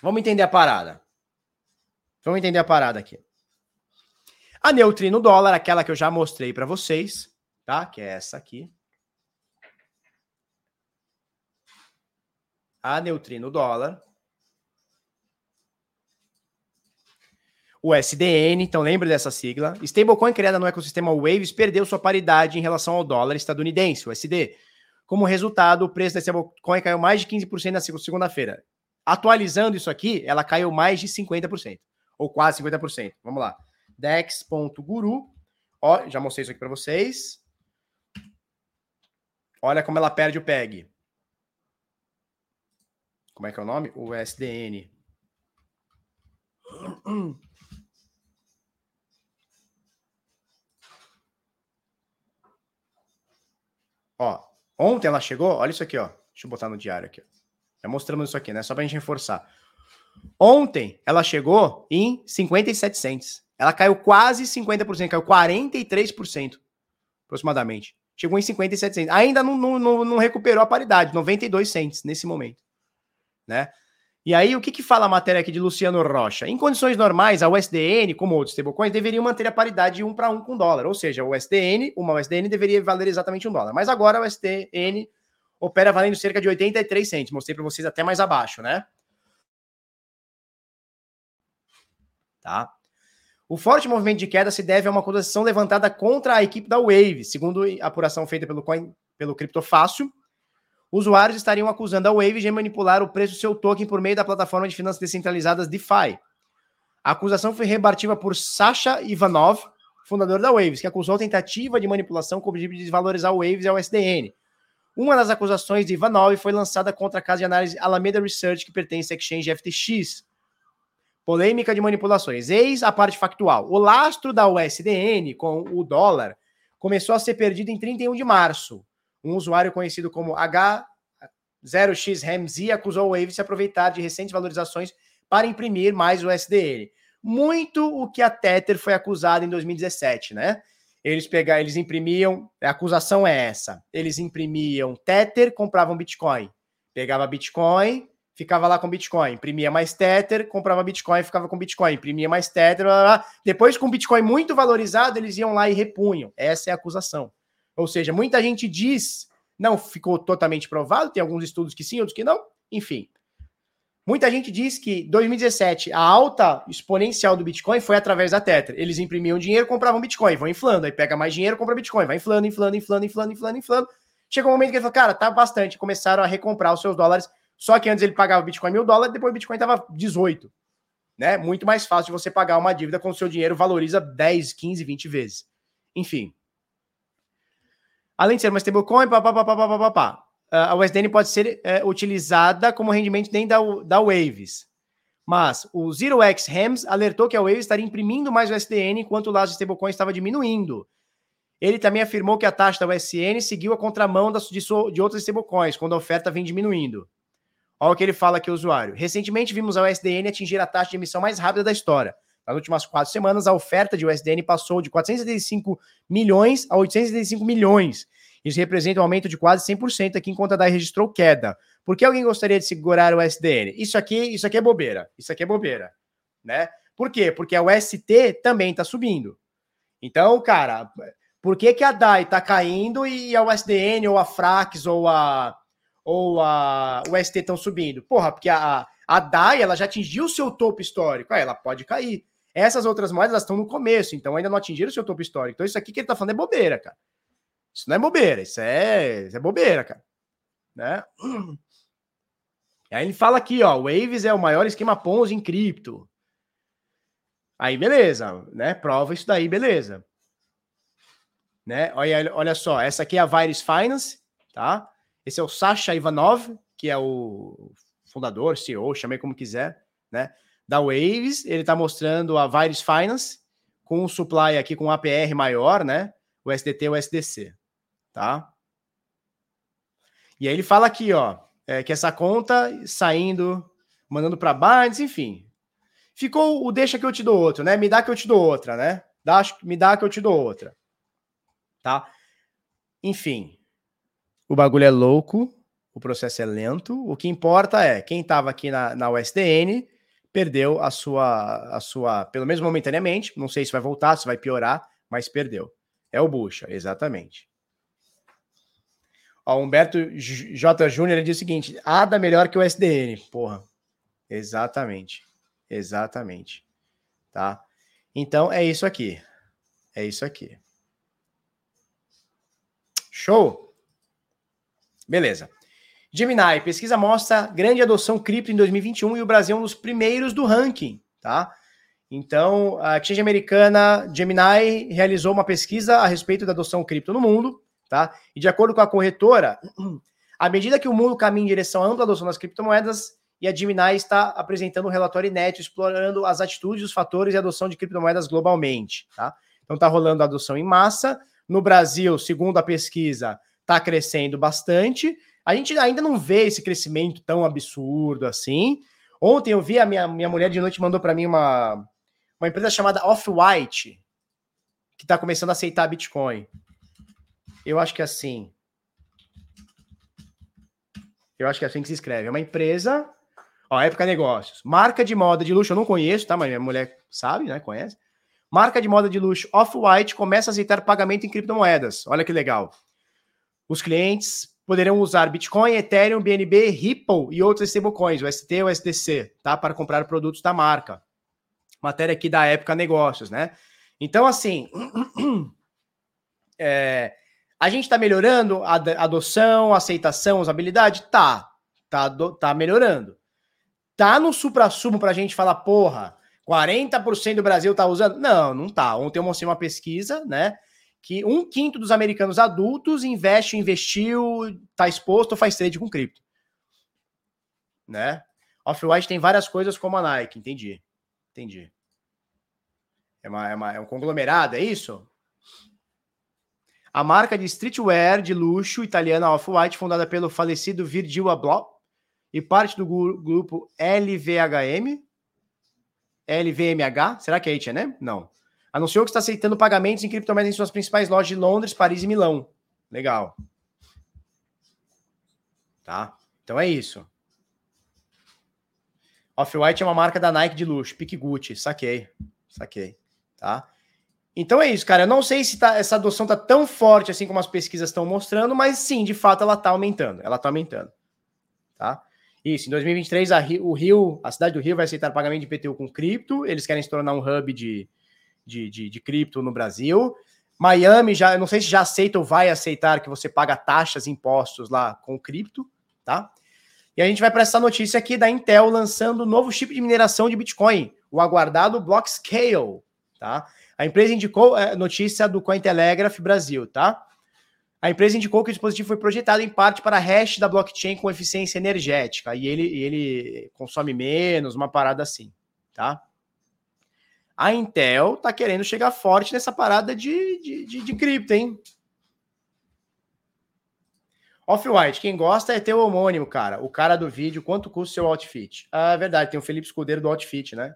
Vamos entender a parada. Vamos entender a parada aqui. A neutrino dólar, aquela que eu já mostrei para vocês, tá? Que é essa aqui. A neutrino dólar. O SDN, então lembre dessa sigla. Stablecoin criada no ecossistema Waves perdeu sua paridade em relação ao dólar estadunidense, o SD. Como resultado, o preço da stablecoin caiu mais de 15% na segunda-feira. Atualizando isso aqui, ela caiu mais de 50%, ou quase 50%. Vamos lá. Dex.guru. Ó, já mostrei isso aqui para vocês. Olha como ela perde o PEG. Como é que é o nome? O SDN. Ó, ontem ela chegou, olha isso aqui, ó. Deixa eu botar no diário aqui. Já mostramos isso aqui, né? Só pra gente reforçar. Ontem ela chegou em 57 cents. Ela caiu quase 50%, caiu 43% aproximadamente. Chegou em 57 cents. Ainda não, não, não recuperou a paridade, 92 cents nesse momento, né? E aí, o que, que fala a matéria aqui de Luciano Rocha? Em condições normais, a USDN, como outros stablecoins, deveriam manter a paridade de um para um com dólar. Ou seja, o USDN, uma USDN deveria valer exatamente um dólar. Mas agora o USDN opera valendo cerca de 83 centos. Mostrei para vocês até mais abaixo, né? Tá? O forte movimento de queda se deve a uma acusação levantada contra a equipe da Wave, segundo a apuração feita pelo, Coin, pelo Criptofácil usuários estariam acusando a Wave de manipular o preço do seu token por meio da plataforma de finanças descentralizadas DeFi. A acusação foi rebatida por Sasha Ivanov, fundador da Waves, que acusou a tentativa de manipulação com o objetivo de desvalorizar o Waves e o SDN. Uma das acusações de Ivanov foi lançada contra a casa de análise Alameda Research, que pertence à Exchange FTX. Polêmica de manipulações. Eis a parte factual. O lastro da USDN com o dólar começou a ser perdido em 31 de março. Um usuário conhecido como H0xRemZ acusou o Wave de se aproveitar de recentes valorizações para imprimir mais o SDN. Muito o que a Tether foi acusada em 2017, né? Eles pegaram, eles imprimiam, a acusação é essa. Eles imprimiam Tether, compravam Bitcoin. Pegava Bitcoin, ficava lá com Bitcoin, imprimia mais Tether, comprava Bitcoin, ficava com Bitcoin, imprimia mais Tether, blá, blá. depois com Bitcoin muito valorizado, eles iam lá e repunham. Essa é a acusação. Ou seja, muita gente diz, não ficou totalmente provado, tem alguns estudos que sim, outros que não, enfim. Muita gente diz que 2017 a alta exponencial do Bitcoin foi através da Tether. Eles imprimiam dinheiro, compravam Bitcoin, vão inflando, aí pega mais dinheiro, compra Bitcoin, vai inflando, inflando, inflando, inflando, inflando, inflando. Chegou um momento que ele falou, cara, tá bastante, começaram a recomprar os seus dólares. Só que antes ele pagava Bitcoin mil dólares, depois o Bitcoin tava 18. Né? Muito mais fácil de você pagar uma dívida quando o seu dinheiro valoriza 10, 15, 20 vezes. Enfim. Além de ser uma stablecoin, papapá, a USDN pode ser é, utilizada como rendimento dentro da, da Waves. Mas o ZeroX Hams alertou que a Waves estaria imprimindo mais USDN enquanto o laço de stablecoin estava diminuindo. Ele também afirmou que a taxa da USN seguiu a contramão das, de, de outras stablecoins, quando a oferta vem diminuindo. Olha o que ele fala aqui, usuário. Recentemente vimos a USDN atingir a taxa de emissão mais rápida da história. Nas últimas quatro semanas, a oferta de USDN passou de 475 milhões a 875 milhões. Isso representa um aumento de quase 100% aqui enquanto a DAI registrou queda. Por que alguém gostaria de segurar o USDN? Isso aqui, isso aqui é bobeira. Isso aqui é bobeira, né? Por quê? Porque a UST também está subindo. Então, cara, por que, que a DAI está caindo e a USDN ou a Frax ou a ou a UST estão subindo? Porra, porque a, a DAI ela já atingiu o seu topo histórico. Ah, ela pode cair. Essas outras moedas elas estão no começo, então ainda não atingiram o seu topo histórico. Então isso aqui que ele tá falando é bobeira, cara. Isso não é bobeira, isso é, isso é bobeira, cara. Né? Aí ele fala aqui, ó, Waves é o maior esquema Ponzi em cripto. Aí beleza, né? Prova isso daí, beleza. Né? Olha, olha só, essa aqui é a Virus Finance, tá? Esse é o Sasha Ivanov, que é o fundador, CEO, chamei como quiser, né? Da Waves, ele está mostrando a Virus Finance com um supply aqui com um APR maior, né? O SDT e o SDC, tá? E aí ele fala aqui, ó, é, que essa conta saindo, mandando para Binance, enfim. Ficou o deixa que eu te dou outro, né? Me dá que eu te dou outra, né? Dá, me dá que eu te dou outra. Tá? Enfim, o bagulho é louco, o processo é lento. O que importa é quem estava aqui na, na USDN perdeu a sua, a sua, pelo menos momentaneamente. Não sei se vai voltar, se vai piorar, mas perdeu. É o Bucha, exatamente. Ó, Humberto J. Júnior diz o seguinte: ADA melhor que o SDN. Porra, exatamente. Exatamente. Tá? Então é isso aqui. É isso aqui. Show? Beleza. Gemini, pesquisa mostra grande adoção cripto em 2021 e o Brasil é um dos primeiros do ranking, tá? Então, a exchange americana Gemini realizou uma pesquisa a respeito da adoção cripto no mundo, tá? E de acordo com a corretora, à medida que o mundo caminha em direção à ampla adoção das criptomoedas, e a Gemini está apresentando um relatório inédito explorando as atitudes, os fatores e adoção de criptomoedas globalmente, tá? Então está rolando a adoção em massa. No Brasil, segundo a pesquisa, está crescendo bastante. A gente ainda não vê esse crescimento tão absurdo assim. Ontem eu vi a minha, minha mulher de noite mandou para mim uma, uma empresa chamada Off-White, que está começando a aceitar Bitcoin. Eu acho que é assim. Eu acho que é assim que se escreve. É uma empresa. Ó, Época Negócios. Marca de moda de luxo, eu não conheço, tá? Mas minha mulher sabe, né? Conhece. Marca de moda de luxo Off-White começa a aceitar pagamento em criptomoedas. Olha que legal. Os clientes poderão usar Bitcoin, Ethereum, BNB, Ripple e outras stablecoins, o ST e o SDC, tá? Para comprar produtos da marca. Matéria aqui da época negócios, né? Então, assim, é, a gente está melhorando a adoção, a aceitação, usabilidade? Tá, tá, tá melhorando. Tá no supra-sumo para a gente falar, porra, 40% do Brasil tá usando? Não, não tá. Ontem eu mostrei uma pesquisa, né? Que um quinto dos americanos adultos investe, investiu, está exposto ou faz trade com cripto. Né? Off-White tem várias coisas como a Nike, entendi. Entendi. É, uma, é, uma, é um conglomerado, é isso? A marca de streetwear de luxo italiana Off-White, fundada pelo falecido Virgil Abloh e parte do grupo LVHM. LVMH? Será que é H&M? Não. Anunciou que está aceitando pagamentos em criptomoedas em suas principais lojas de Londres, Paris e Milão. Legal. Tá? Então é isso. Off-White é uma marca da Nike de luxo, Pique Gucci, saquei. Saquei, tá? Então é isso, cara. Eu não sei se tá, essa adoção tá tão forte assim como as pesquisas estão mostrando, mas sim, de fato ela tá aumentando. Ela tá aumentando. Tá? Isso, em 2023 a Rio, o Rio, a cidade do Rio vai aceitar pagamento de IPTU com cripto. Eles querem se tornar um hub de, de, de, de cripto no Brasil. Miami já, não sei se já aceita ou vai aceitar que você paga taxas, impostos lá com cripto, tá? E a gente vai para essa notícia aqui da Intel lançando um novo chip de mineração de Bitcoin, o aguardado Blockscale, tá? A empresa indicou é, notícia do Cointelegraph Brasil, tá? A empresa indicou que o dispositivo foi projetado em parte para hash da blockchain com eficiência energética e ele, ele consome menos, uma parada assim, tá? A Intel tá querendo chegar forte nessa parada de, de, de, de cripto, hein? Off-White, quem gosta é ter o homônimo, cara. O cara do vídeo, quanto custa o seu outfit? Ah, é verdade, tem o Felipe Escudeiro do outfit, né?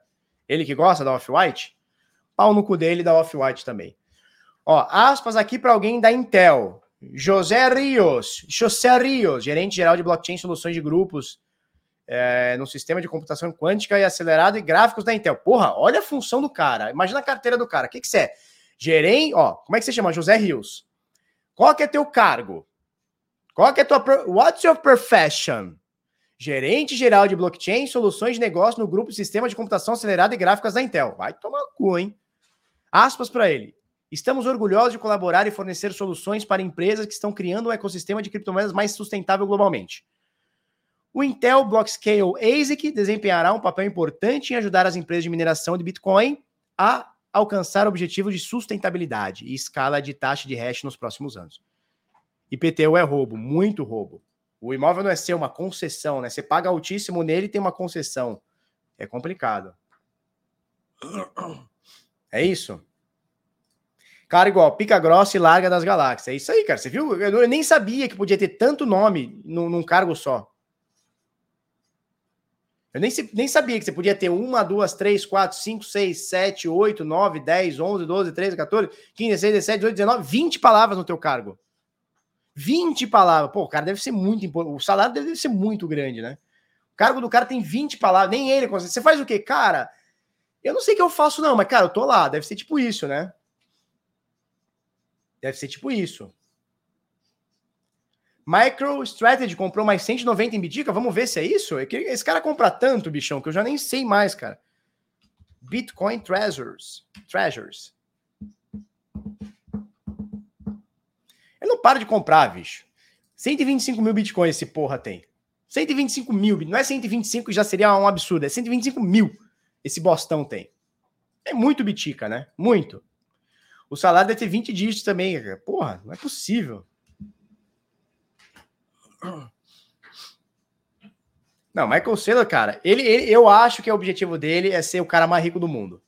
Ele que gosta da Off-White? Pau no cu dele da Off-White também. Ó, aspas aqui para alguém da Intel. José Rios, José Rios, gerente geral de blockchain soluções de grupos é, no sistema de computação quântica e acelerado e gráficos da Intel. Porra, olha a função do cara. Imagina a carteira do cara. O que, que você é? Gerente, ó, como é que você chama? José Rios. Qual que é teu cargo? Qual que é tua... What's your profession? Gerente geral de blockchain, soluções de negócio no grupo Sistema de Computação Acelerada e Gráficas da Intel. Vai tomar cu, hein? Aspas para ele. Estamos orgulhosos de colaborar e fornecer soluções para empresas que estão criando um ecossistema de criptomoedas mais sustentável globalmente. O Intel Blockscale ASIC desempenhará um papel importante em ajudar as empresas de mineração de Bitcoin a alcançar objetivos de sustentabilidade e escala de taxa de hash nos próximos anos. IPTU é roubo, muito roubo. O imóvel não é ser uma concessão, né? Você paga altíssimo nele e tem uma concessão. É complicado. É isso? Cara, igual, pica grossa e larga das galáxias. É isso aí, cara. Você viu? Eu nem sabia que podia ter tanto nome num cargo só. Eu nem, nem sabia que você podia ter uma, duas, três, quatro, cinco, seis, sete, oito, nove, dez, onze, doze, treze, 14, 15, 16, 17, 18, 19, 20 palavras no teu cargo. 20 palavras. Pô, o cara deve ser muito. O salário deve ser muito grande, né? O cargo do cara tem 20 palavras, nem ele consegue. Você faz o quê? Cara, eu não sei o que eu faço, não, mas, cara, eu tô lá. Deve ser tipo isso, né? Deve ser tipo isso. MicroStrategy comprou mais 190 em Bidica. Vamos ver se é isso? É esse cara compra tanto, bichão, que eu já nem sei mais, cara. Bitcoin Treasures. Treasures. Ele não para de comprar, bicho. 125 mil bitcoins esse porra tem. 125 mil. Não é 125 já seria um absurdo. É 125 mil esse bostão tem. É muito bitica, né? Muito. O salário deve ter 20 dígitos também. Porra, não é possível. Não, Michael Saylor, cara, ele, ele, eu acho que o objetivo dele é ser o cara mais rico do mundo.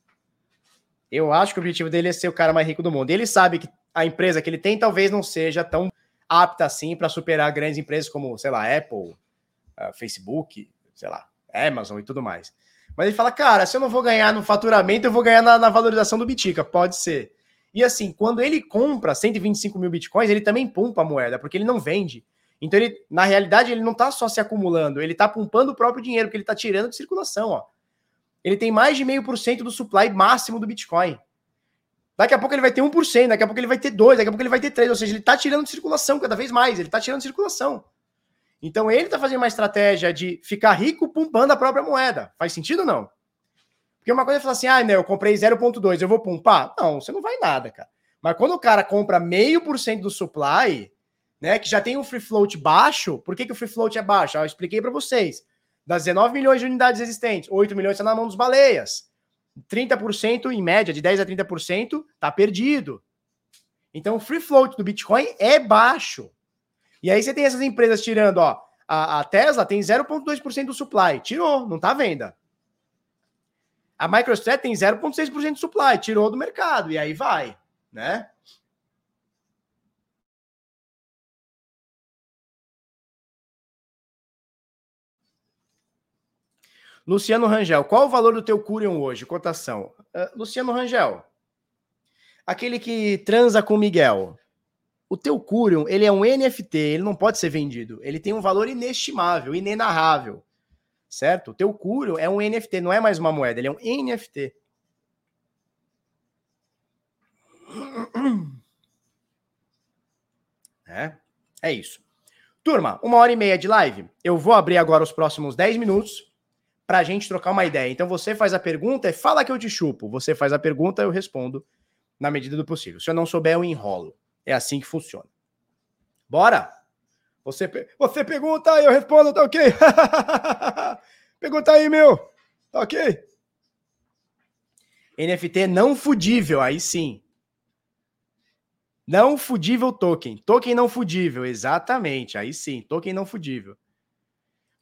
Eu acho que o objetivo dele é ser o cara mais rico do mundo. Ele sabe que a empresa que ele tem talvez não seja tão apta assim para superar grandes empresas como, sei lá, Apple, uh, Facebook, sei lá, Amazon e tudo mais. Mas ele fala, cara, se eu não vou ganhar no faturamento, eu vou ganhar na, na valorização do Bitica. Pode ser. E assim, quando ele compra 125 mil bitcoins, ele também pumpa a moeda, porque ele não vende. Então, ele, na realidade, ele não está só se acumulando, ele está pumpando o próprio dinheiro, que ele está tirando de circulação. Ó. Ele tem mais de meio por cento do supply máximo do Bitcoin. Daqui a pouco ele vai ter 1%, daqui a pouco ele vai ter 2%, daqui a pouco ele vai ter 3%. Ou seja, ele está tirando de circulação cada vez mais, ele está tirando de circulação. Então ele está fazendo uma estratégia de ficar rico pumpando a própria moeda. Faz sentido ou não? Porque uma coisa é falar assim, ah, não, eu comprei 0,2, eu vou pumpar. Não, você não vai nada, cara. Mas quando o cara compra meio por cento do supply, né, que já tem um free float baixo, por que, que o free float é baixo? Eu expliquei para vocês. Das 19 milhões de unidades existentes, 8 milhões estão tá na mão dos baleias. 30% em média, de 10 a 30%, tá perdido. Então o free float do Bitcoin é baixo. E aí você tem essas empresas tirando, ó, a, a Tesla tem 0,2% do supply, tirou, não tá à venda. A MicroStrategy tem 0,6% do supply, tirou do mercado, e aí vai, né? Luciano Rangel, qual o valor do teu Curion hoje? Cotação. Uh, Luciano Rangel, aquele que transa com Miguel. O teu Curion, ele é um NFT, ele não pode ser vendido. Ele tem um valor inestimável, inenarrável. Certo? O teu Curion é um NFT, não é mais uma moeda, ele é um NFT. É, é isso. Turma, uma hora e meia de live. Eu vou abrir agora os próximos 10 minutos para a gente trocar uma ideia. Então você faz a pergunta e fala que eu te chupo. Você faz a pergunta, eu respondo na medida do possível. Se eu não souber, eu enrolo. É assim que funciona. Bora? Você, você pergunta, eu respondo, tá ok? pergunta aí, meu. Tá ok? NFT não fudível, aí sim. Não fudível token. Token não fudível, exatamente. Aí sim, token não fudível.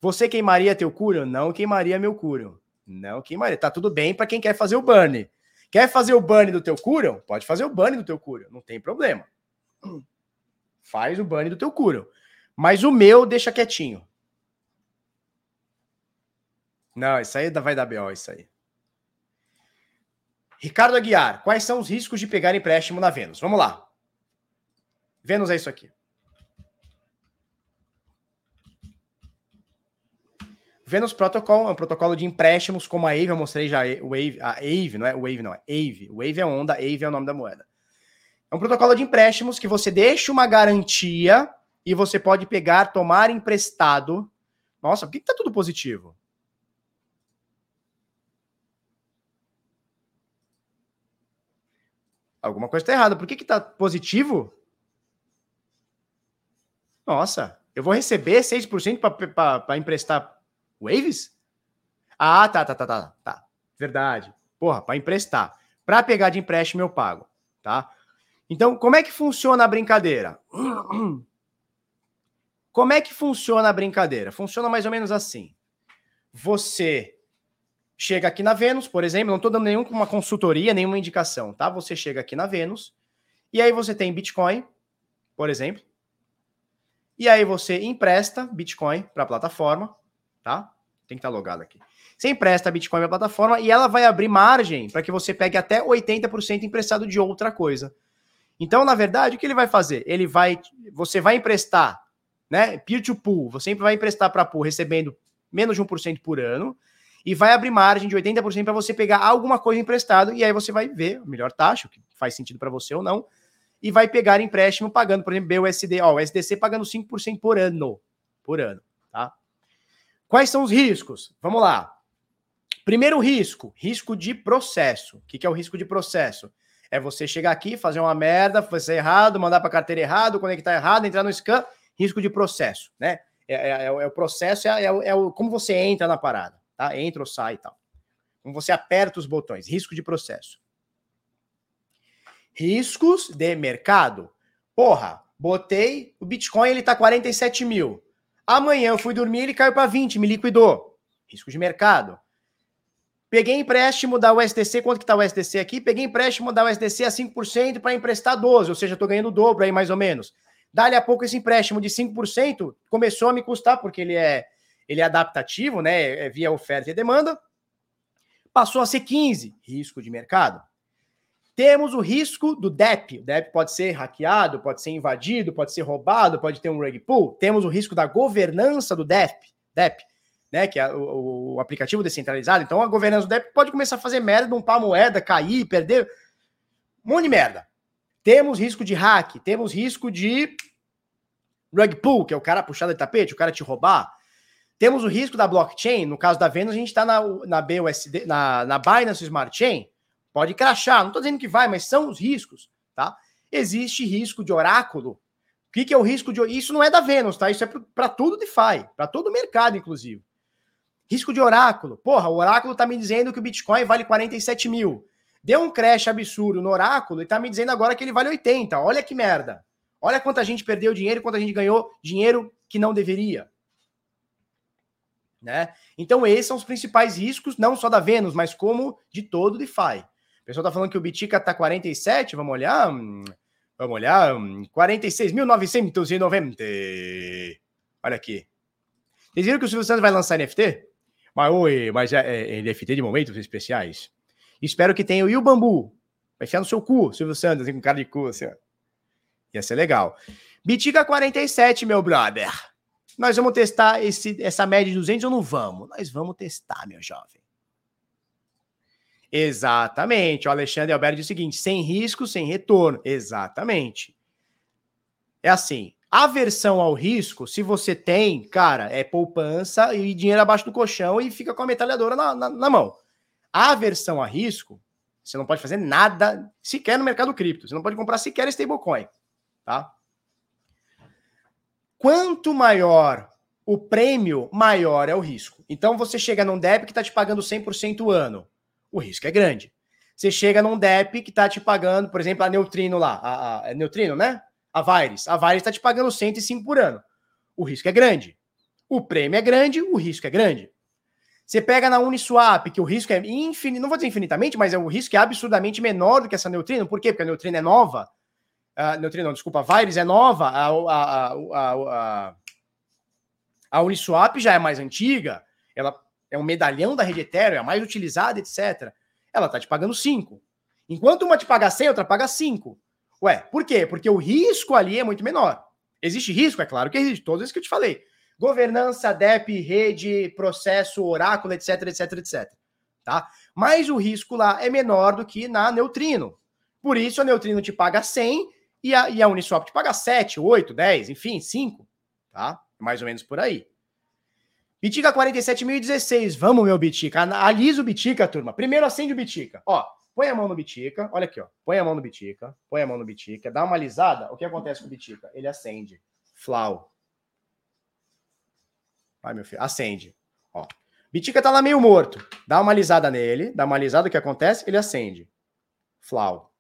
Você queimaria teu Curion? Não queimaria meu Curion. Não queimaria. Tá tudo bem para quem quer fazer o burn. Quer fazer o burn do teu Curion? Pode fazer o burn do teu Curion, não tem problema. Faz o burn do teu Curion. Mas o meu deixa quietinho. Não, isso aí vai dar BO, isso aí. Ricardo Aguiar, quais são os riscos de pegar empréstimo na Vênus? Vamos lá. Vênus é isso aqui. Vênus Protocol é um protocolo de empréstimos, como a Ave, eu mostrei já Wave, a Ave, não é Wave, não é Ave. Wave é onda, Ave é o nome da moeda. É um protocolo de empréstimos que você deixa uma garantia e você pode pegar, tomar emprestado. Nossa, por que, que tá tudo positivo? Alguma coisa está errada. Por que, que tá positivo? Nossa, eu vou receber 6% para emprestar Waves? Ah, tá, tá, tá, tá, tá. Verdade. Porra, para emprestar. Para pegar de empréstimo eu pago, tá? Então, como é que funciona a brincadeira? Como é que funciona a brincadeira? Funciona mais ou menos assim. Você chega aqui na Vênus, por exemplo, não estou dando nenhuma consultoria, nenhuma indicação, tá? Você chega aqui na Vênus e aí você tem Bitcoin, por exemplo, e aí você empresta Bitcoin para a plataforma, tá? Tem que estar logado aqui. Você empresta Bitcoin na plataforma e ela vai abrir margem para que você pegue até 80% emprestado de outra coisa. Então, na verdade, o que ele vai fazer? Ele vai, você vai emprestar, né? Peer to pool, você sempre vai emprestar para pool recebendo menos de 1% por ano e vai abrir margem de 80% para você pegar alguma coisa emprestado e aí você vai ver a melhor taxa, o que faz sentido para você ou não, e vai pegar empréstimo pagando, por exemplo, BUSD, ó, o SDC pagando 5% por ano, por ano, tá? Quais são os riscos? Vamos lá. Primeiro risco, risco de processo. O que é o risco de processo? É você chegar aqui, fazer uma merda, fazer errado, mandar para carteira errado, conectar errado, entrar no scan, risco de processo, né? É, é, é, é o processo, é, é, é, o, como você entra na parada, tá? Entra ou sai e tal. Como você aperta os botões, risco de processo. Riscos de mercado. Porra, botei, o Bitcoin ele tá 47 mil. Amanhã eu fui dormir, ele caiu para 20, me liquidou. Risco de mercado. Peguei empréstimo da USDC, quanto que tá o USDC aqui? Peguei empréstimo da USDC a 5% para emprestar 12, ou seja, estou ganhando o dobro aí mais ou menos. Dali a pouco esse empréstimo de 5% começou a me custar, porque ele é, ele é adaptativo, né? É via oferta e demanda. Passou a ser 15, risco de mercado. Temos o risco do DEP. O DEP pode ser hackeado, pode ser invadido, pode ser roubado, pode ter um rug pull. Temos o risco da governança do DEP, DEP né, que é o, o, aplicativo descentralizado. Então a governança do DEP pode começar a fazer merda, upar a moeda, cair, perder. Um monte de merda. Temos risco de hack, temos risco de rug pull, que é o cara puxar de tapete, o cara te roubar. Temos o risco da blockchain, no caso da Venus, a gente está na, na BUSD, na, na Binance Smart Chain, Pode crachar, não estou dizendo que vai, mas são os riscos, tá? Existe risco de oráculo. O que, que é o risco de. Isso não é da Vênus, tá? Isso é para tudo DeFi, para todo o mercado, inclusive. Risco de oráculo. Porra, o oráculo tá me dizendo que o Bitcoin vale 47 mil. Deu um crash absurdo no oráculo e tá me dizendo agora que ele vale 80. Olha que merda. Olha quanta gente perdeu dinheiro quanta gente ganhou dinheiro que não deveria. Né? Então, esses são os principais riscos, não só da Vênus, mas como de todo o DeFi. O pessoal tá falando que o Bitica tá 47, vamos olhar. Vamos olhar. 46.990. Olha aqui. Vocês viram que o Silvio Santos vai lançar NFT? Mas, oi, mas é, é NFT de momentos especiais. Espero que tenha o Bambu. Vai enfiar no seu cu, Silvio Santos, com cara de cu, assim. Ia ser legal. Bitica 47, meu brother. Nós vamos testar esse, essa média de 200 ou não vamos? Nós vamos testar, meu jovem. Exatamente. O Alexandre Alberto diz o seguinte: sem risco, sem retorno. Exatamente. É assim. Aversão ao risco, se você tem, cara, é poupança e dinheiro abaixo do colchão e fica com a metralhadora na, na, na mão. A aversão a risco, você não pode fazer nada sequer no mercado cripto. Você não pode comprar sequer stablecoin, tá? Quanto maior o prêmio, maior é o risco. Então você chega num DEP que está te pagando 100% ano o risco é grande. Você chega num DEP que está te pagando, por exemplo, a Neutrino lá, a, a, é Neutrino, né? A Vires. A Vires está te pagando 105 por ano. O risco é grande. O prêmio é grande, o risco é grande. Você pega na Uniswap, que o risco é infinito, não vou dizer infinitamente, mas é o risco é absurdamente menor do que essa Neutrino. Por quê? Porque a Neutrino é nova. A Neutrino, não, desculpa, a Vires é nova, a, a, a, a, a Uniswap já é mais antiga, ela é um medalhão da rede Ethereum, é a mais utilizada, etc. Ela tá te pagando 5. Enquanto uma te paga 100, outra paga 5. Ué, por quê? Porque o risco ali é muito menor. Existe risco? É claro que existe, todos esses que eu te falei. Governança, DEP, rede, processo, oráculo, etc, etc, etc. Tá? Mas o risco lá é menor do que na Neutrino. Por isso a Neutrino te paga 100 e a, e a Uniswap te paga 7, 8, 10, enfim, 5. Tá? Mais ou menos por aí. Bitica 47.016. Vamos, meu Bitica. Alisa o Bitica, turma. Primeiro acende o Bitica. Ó, põe a mão no Bitica. Olha aqui, ó. Põe a mão no Bitica. Põe a mão no Bitica. Dá uma alisada. O que acontece com o Bitica? Ele acende. Flau. Vai, meu filho. Acende. Ó. Bitica tá lá meio morto. Dá uma alisada nele. Dá uma alisada. O que acontece? Ele acende. Flau.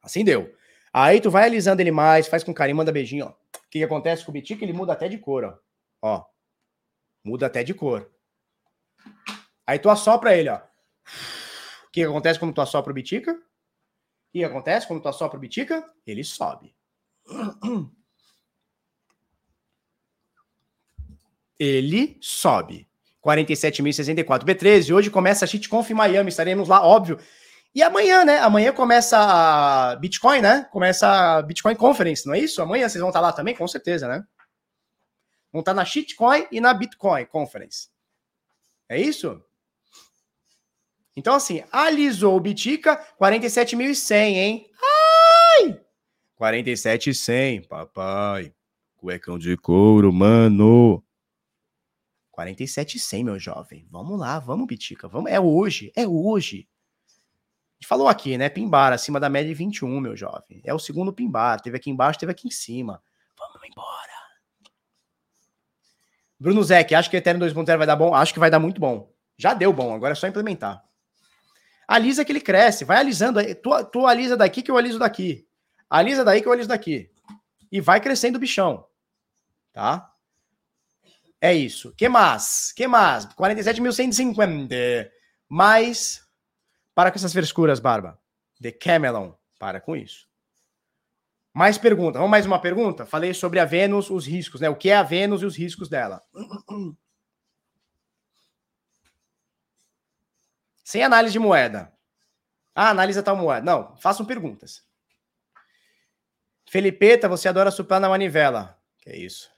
Acendeu. Aí tu vai alisando ele mais. Faz com carinho. Manda beijinho, ó. O que, que acontece com o Bitica? Ele muda até de cor, ó. Ó. Muda até de cor. Aí tu assopra ele, ó. O que acontece quando tu assopra o bitica? O que acontece quando tu assopra o bitica? Ele sobe. ele sobe. 47.064 B13. Hoje começa a shitconf em Miami, estaremos lá, óbvio. E amanhã, né? Amanhã começa a Bitcoin, né? Começa a Bitcoin Conference, não é isso? Amanhã vocês vão estar lá também, com certeza, né? Vão estar na Shitcoin e na Bitcoin Conference. É isso? Então, assim, alisou o Bitica, 47.100, hein? Ai! 47.100, papai. Cuecão de couro, mano. 47,100, meu jovem. Vamos lá, vamos, Bitica. Vamos. É hoje, é hoje. A gente falou aqui, né? Pimbar acima da média de 21, meu jovem. É o segundo pimbar. Teve aqui embaixo, teve aqui em cima. Vamos embora. Bruno Zec, acho que Ethereum 2.0 vai dar bom? Acho que vai dar muito bom. Já deu bom, agora é só implementar. Alisa que ele cresce, vai alisando. Tu, tu alisa daqui que eu aliso daqui. Alisa daí que eu aliso daqui. E vai crescendo o bichão. Tá? É isso. Que mais? Que mais? 47.150. Mais. Para com essas frescuras, Barba. The Camelon. Para com isso. Mais pergunta. Vamos mais uma pergunta? Falei sobre a Vênus, os riscos, né? O que é a Vênus e os riscos dela. Sem análise de moeda. Ah, analisa tal moeda. Não, façam perguntas. Felipeta, você adora suplar na manivela. Que é isso.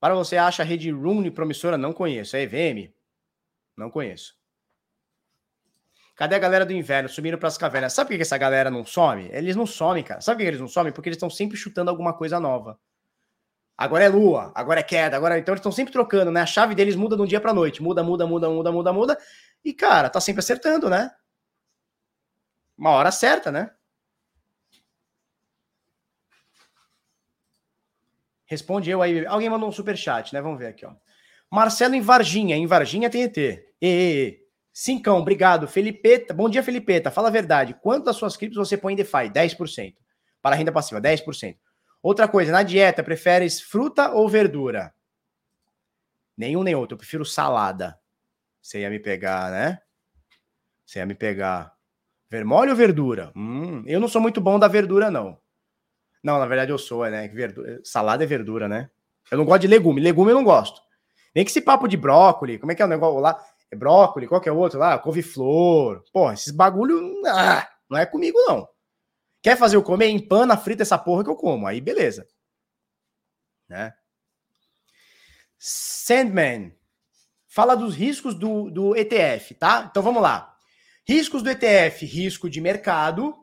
Para você acha a rede Rune promissora? Não conheço. É EVM? Não conheço. Cadê a galera do inverno? Subindo para as cavernas. Sabe por que essa galera não some? Eles não somem, cara. Sabe por que eles não somem? Porque eles estão sempre chutando alguma coisa nova. Agora é lua, agora é queda, agora então eles estão sempre trocando, né? A chave deles muda de um dia para noite, muda, muda, muda, muda, muda, muda. E cara, tá sempre acertando, né? Uma hora certa, né? Responde eu aí. Alguém mandou um super chat, né? Vamos ver aqui, ó. Marcelo em Varginha. Em Varginha tem ET. E, e, e. Cincão, obrigado. Felipeta. Bom dia, Felipeta. Fala a verdade. Quanto das suas criptos você põe em DeFi? 10%. Para renda passiva, 10%. Outra coisa, na dieta, preferes fruta ou verdura? Nenhum nem outro. Eu prefiro salada. Você ia me pegar, né? Você ia me pegar. Vermelho ou verdura? Hum, eu não sou muito bom da verdura, não. Não, na verdade eu sou, né? Verdura, salada é verdura, né? Eu não gosto de legume. Legume eu não gosto. Nem que esse papo de brócolis, como é que é o negócio lá? É brócolis, qual que é outro lá? Couve-flor. Pô, esses bagulho ah, não é comigo, não. Quer fazer eu comer? Empana, frita essa porra que eu como. Aí beleza. Né? Sandman. Fala dos riscos do, do ETF, tá? Então vamos lá. Riscos do ETF, risco de mercado,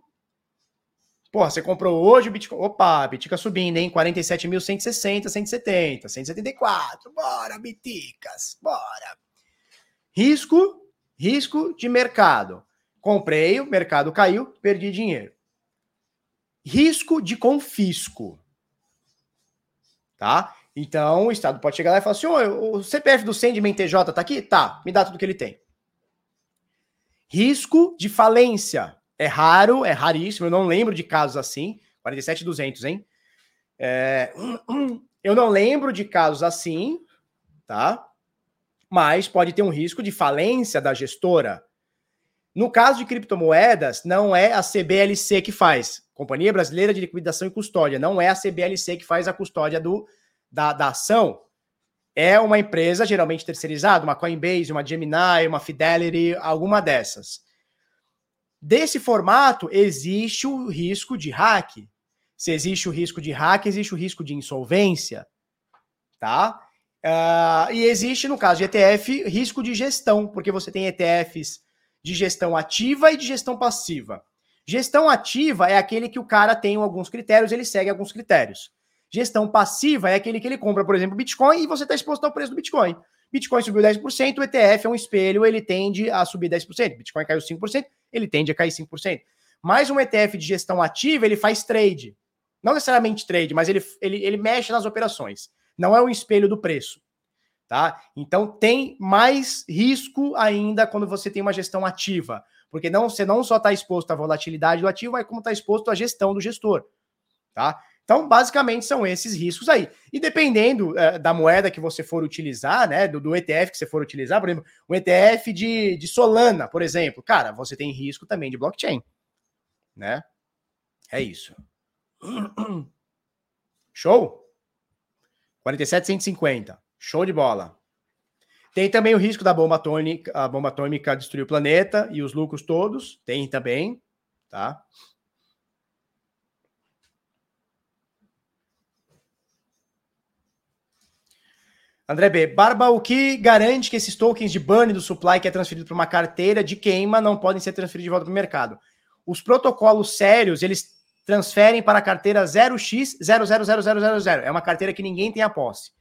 Pô, você comprou hoje o Bitcoin. Opa, Bitica subindo, hein? 47.160, 170, 174. Bora, Biticas, bora. Risco, risco de mercado. Comprei, o mercado caiu, perdi dinheiro. Risco de confisco. Tá? Então, o Estado pode chegar lá e falar assim: o CPF do Sandman TJ tá aqui? Tá, me dá tudo que ele tem. Risco de falência. É raro, é raríssimo, eu não lembro de casos assim. 47,200, hein? É, eu não lembro de casos assim, tá? Mas pode ter um risco de falência da gestora. No caso de criptomoedas, não é a CBLC que faz, Companhia Brasileira de Liquidação e Custódia, não é a CBLC que faz a custódia do, da, da ação. É uma empresa geralmente terceirizada, uma Coinbase, uma Gemini, uma Fidelity, alguma dessas. Desse formato, existe o risco de hack. Se existe o risco de hack, existe o risco de insolvência, tá? Uh, e existe, no caso de ETF, risco de gestão, porque você tem ETFs de gestão ativa e de gestão passiva. Gestão ativa é aquele que o cara tem alguns critérios, ele segue alguns critérios. Gestão passiva é aquele que ele compra, por exemplo, Bitcoin e você está exposto ao preço do Bitcoin. Bitcoin subiu 10%, o ETF é um espelho, ele tende a subir 10%. Bitcoin caiu 5%, ele tende a cair 5%. Mais um ETF de gestão ativa, ele faz trade. Não necessariamente trade, mas ele, ele, ele mexe nas operações. Não é um espelho do preço. Tá? Então tem mais risco ainda quando você tem uma gestão ativa. Porque não, você não só está exposto à volatilidade do ativo, mas como está exposto à gestão do gestor. Tá? Então, basicamente, são esses riscos aí. E dependendo é, da moeda que você for utilizar, né, do, do, ETF que você for utilizar, por exemplo, um ETF de, de Solana, por exemplo, cara, você tem risco também de blockchain, né? É isso. Show? 47,150. Show de bola. Tem também o risco da bomba atômica, a bomba atômica destruir o planeta e os lucros todos. Tem também, tá? André B. Barba, o que garante que esses tokens de burn do supply que é transferido para uma carteira de queima não podem ser transferidos de volta para o mercado? Os protocolos sérios, eles transferem para a carteira 0x000000. É uma carteira que ninguém tem a posse.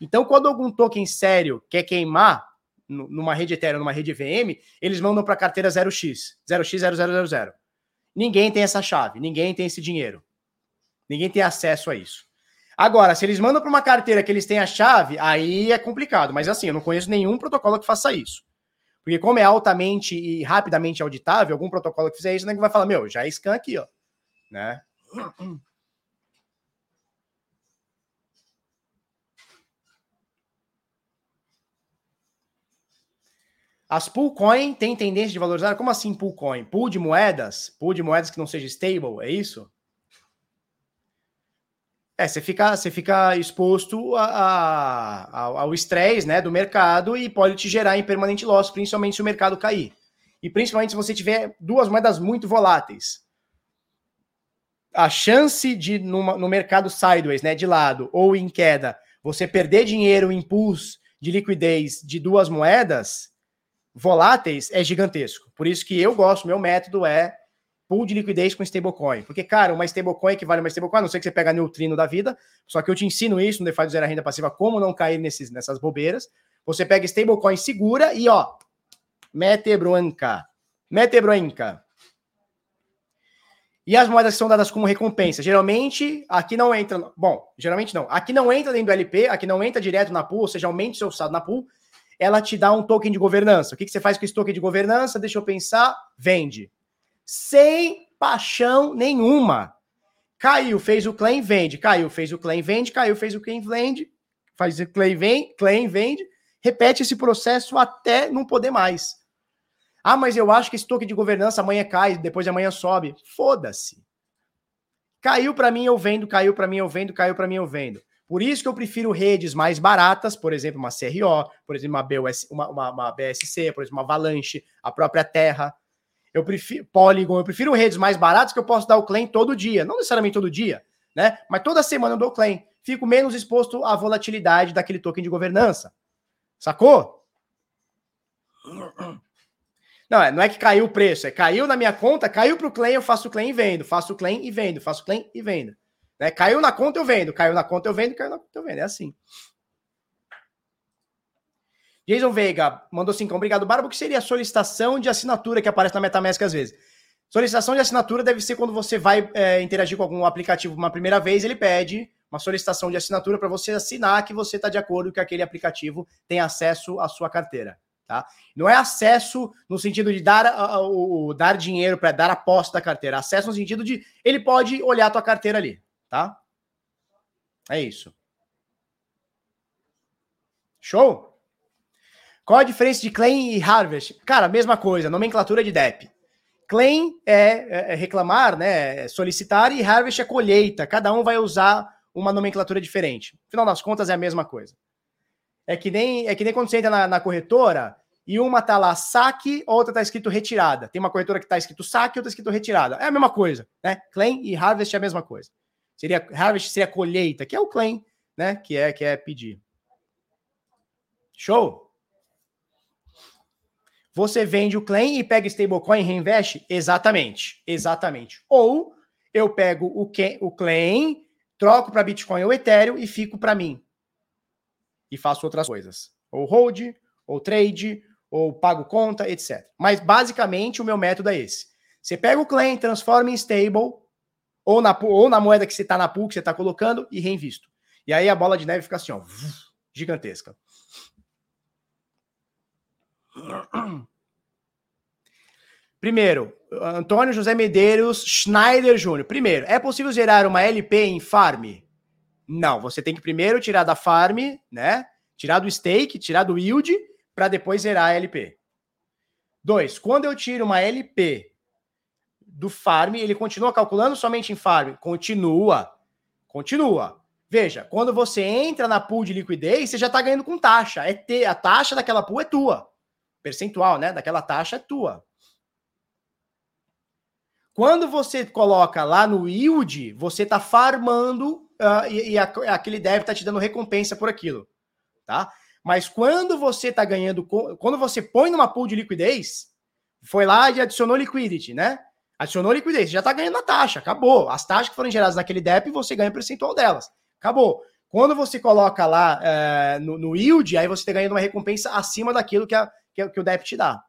Então, quando algum token sério quer queimar numa rede Ethereum, numa rede VM, eles mandam para a carteira 0x, 0x0000. Ninguém tem essa chave, ninguém tem esse dinheiro. Ninguém tem acesso a isso. Agora, se eles mandam para uma carteira que eles têm a chave, aí é complicado. Mas assim, eu não conheço nenhum protocolo que faça isso. Porque como é altamente e rapidamente auditável, algum protocolo que fizer isso, nem vai falar, meu, já é scan aqui, ó. Né? As pool coin têm tendência de valorizar? Como assim pool coin? Pool de moedas? Pool de moedas que não seja stable, é isso? É, você fica, você fica exposto a, a, ao estresse né, do mercado e pode te gerar em permanente loss, principalmente se o mercado cair. E principalmente se você tiver duas moedas muito voláteis. A chance de, no, no mercado sideways, né, de lado, ou em queda, você perder dinheiro em pools de liquidez de duas moedas voláteis é gigantesco. Por isso que eu gosto, meu método é pool de liquidez com stablecoin. Porque, cara, uma stablecoin equivale a uma stablecoin, a não sei que você pega neutrino da vida, só que eu te ensino isso no DeFi do Zero Renda Passiva, como não cair nesses, nessas bobeiras. Você pega stablecoin segura e, ó, mete bronca. Mete bronca. E as moedas que são dadas como recompensa? Geralmente, aqui não entra. Bom, geralmente não. Aqui não entra dentro do LP, aqui não entra direto na pool, ou seja, aumente seu saldo na pool. Ela te dá um token de governança. O que, que você faz com esse token de governança? Deixa eu pensar. Vende sem paixão nenhuma. Caiu, fez o claim, vende. Caiu, fez o claim, vende. Caiu, fez o claim, vende. Faz o claim, vem, claim, vende. Repete esse processo até não poder mais. Ah, mas eu acho que esse toque de governança amanhã cai, depois de amanhã sobe. Foda-se. Caiu para mim, eu vendo, caiu para mim, eu vendo, caiu para mim, eu vendo. Por isso que eu prefiro redes mais baratas, por exemplo, uma CRO, por exemplo, uma, BUS, uma, uma, uma BSC, por exemplo, uma Avalanche, a própria Terra. Eu prefiro Polygon, eu prefiro redes mais baratas que eu posso dar o claim todo dia, não necessariamente todo dia, né? Mas toda semana eu dou claim. Fico menos exposto à volatilidade daquele token de governança. Sacou? Não, é, não é que caiu o preço, é caiu na minha conta, caiu para o claim, eu faço o claim e vendo, faço o claim e vendo, faço o claim e vendo. Né? Caiu na conta, eu vendo, caiu na conta, eu vendo, caiu na conta, eu vendo. É assim. Jason Veiga mandou 5. Obrigado, Barba. O que seria a solicitação de assinatura que aparece na Metamask às vezes? Solicitação de assinatura deve ser quando você vai é, interagir com algum aplicativo uma primeira vez, ele pede uma solicitação de assinatura para você assinar que você está de acordo que aquele aplicativo tem acesso à sua carteira. Tá? Não é acesso no sentido de dar, o, dar dinheiro para dar a posse da carteira, acesso no sentido de ele pode olhar a tua carteira ali, tá? É isso. Show? Qual a diferença de claim e harvest? Cara, mesma coisa, nomenclatura de DEP. Claim é, é, é reclamar, né, é solicitar, e harvest é colheita. Cada um vai usar uma nomenclatura diferente. No final das contas, é a mesma coisa. É que nem, é que nem quando você entra na, na corretora e uma tá lá saque, outra tá escrito retirada. Tem uma corretora que tá escrito saque, outra tá escrito retirada. É a mesma coisa, né? Claim e harvest é a mesma coisa. Seria harvest seria colheita, que é o claim, né? Que é que é pedir. Show? Você vende o claim e pega stablecoin e reinveste? Exatamente. Exatamente. Ou eu pego o, que, o claim, troco para Bitcoin ou Ethereum e fico para mim. E faço outras coisas. Ou hold, ou trade, ou pago conta, etc. Mas basicamente o meu método é esse. Você pega o claim, transforma em stable, ou na, ou na moeda que você está na pool, que você está colocando, e reinvisto. E aí a bola de neve fica assim, ó, gigantesca. Primeiro, Antônio José Medeiros Schneider Júnior. Primeiro, é possível gerar uma LP em farm? Não, você tem que primeiro tirar da farm, né? Tirar do stake, tirar do yield, para depois gerar a LP. Dois, quando eu tiro uma LP do farm, ele continua calculando somente em farm? Continua. Continua. Veja, quando você entra na pool de liquidez, você já está ganhando com taxa. É ter, a taxa daquela pool é tua. Percentual, né? Daquela taxa é tua. Quando você coloca lá no yield, você está farmando uh, e, e a, aquele deve está te dando recompensa por aquilo, tá? Mas quando você está ganhando, quando você põe numa pool de liquidez, foi lá e adicionou liquidity, né? Adicionou liquidez, já está ganhando a taxa, acabou. As taxas que foram geradas naquele DEP, você ganha o percentual delas. Acabou. Quando você coloca lá é, no, no, yield, aí você está ganhando uma recompensa acima daquilo que, a, que, que o DEP te dá.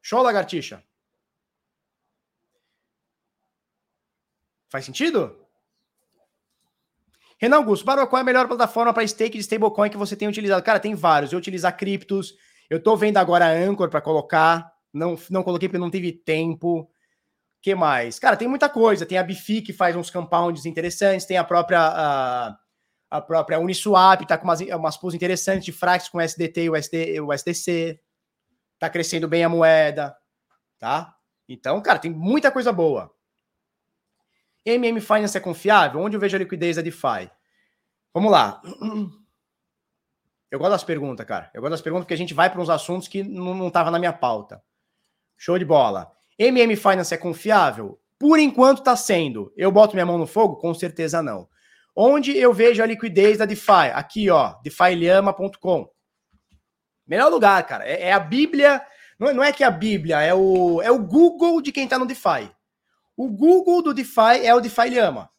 Show, lagartixa? Faz sentido? Renan Augusto, qual é a melhor plataforma para stake de stablecoin que você tem utilizado? Cara, tem vários. Eu utilizar criptos. Eu estou vendo agora a Anchor para colocar. Não, não coloquei porque não tive tempo que mais? Cara, tem muita coisa. Tem a Bifi que faz uns compounds interessantes, tem a própria a, a própria Uniswap, tá com umas, umas pools interessantes de Frax com SDT e o, SD, o SDC. Tá crescendo bem a moeda, tá? Então, cara, tem muita coisa boa. MM Finance é confiável? Onde eu vejo a liquidez da DeFi? Vamos lá. Eu gosto das perguntas, cara. Eu gosto das perguntas porque a gente vai para uns assuntos que não estava na minha pauta. Show de bola. MM Finance é confiável? Por enquanto está sendo. Eu boto minha mão no fogo? Com certeza não. Onde eu vejo a liquidez da DeFi? Aqui, ó, defilhama.com. Melhor lugar, cara. É, é a Bíblia. Não é, não é, que é a Bíblia, é o, é o Google de quem está no DeFi. O Google do DeFi é o DeFi Lhama.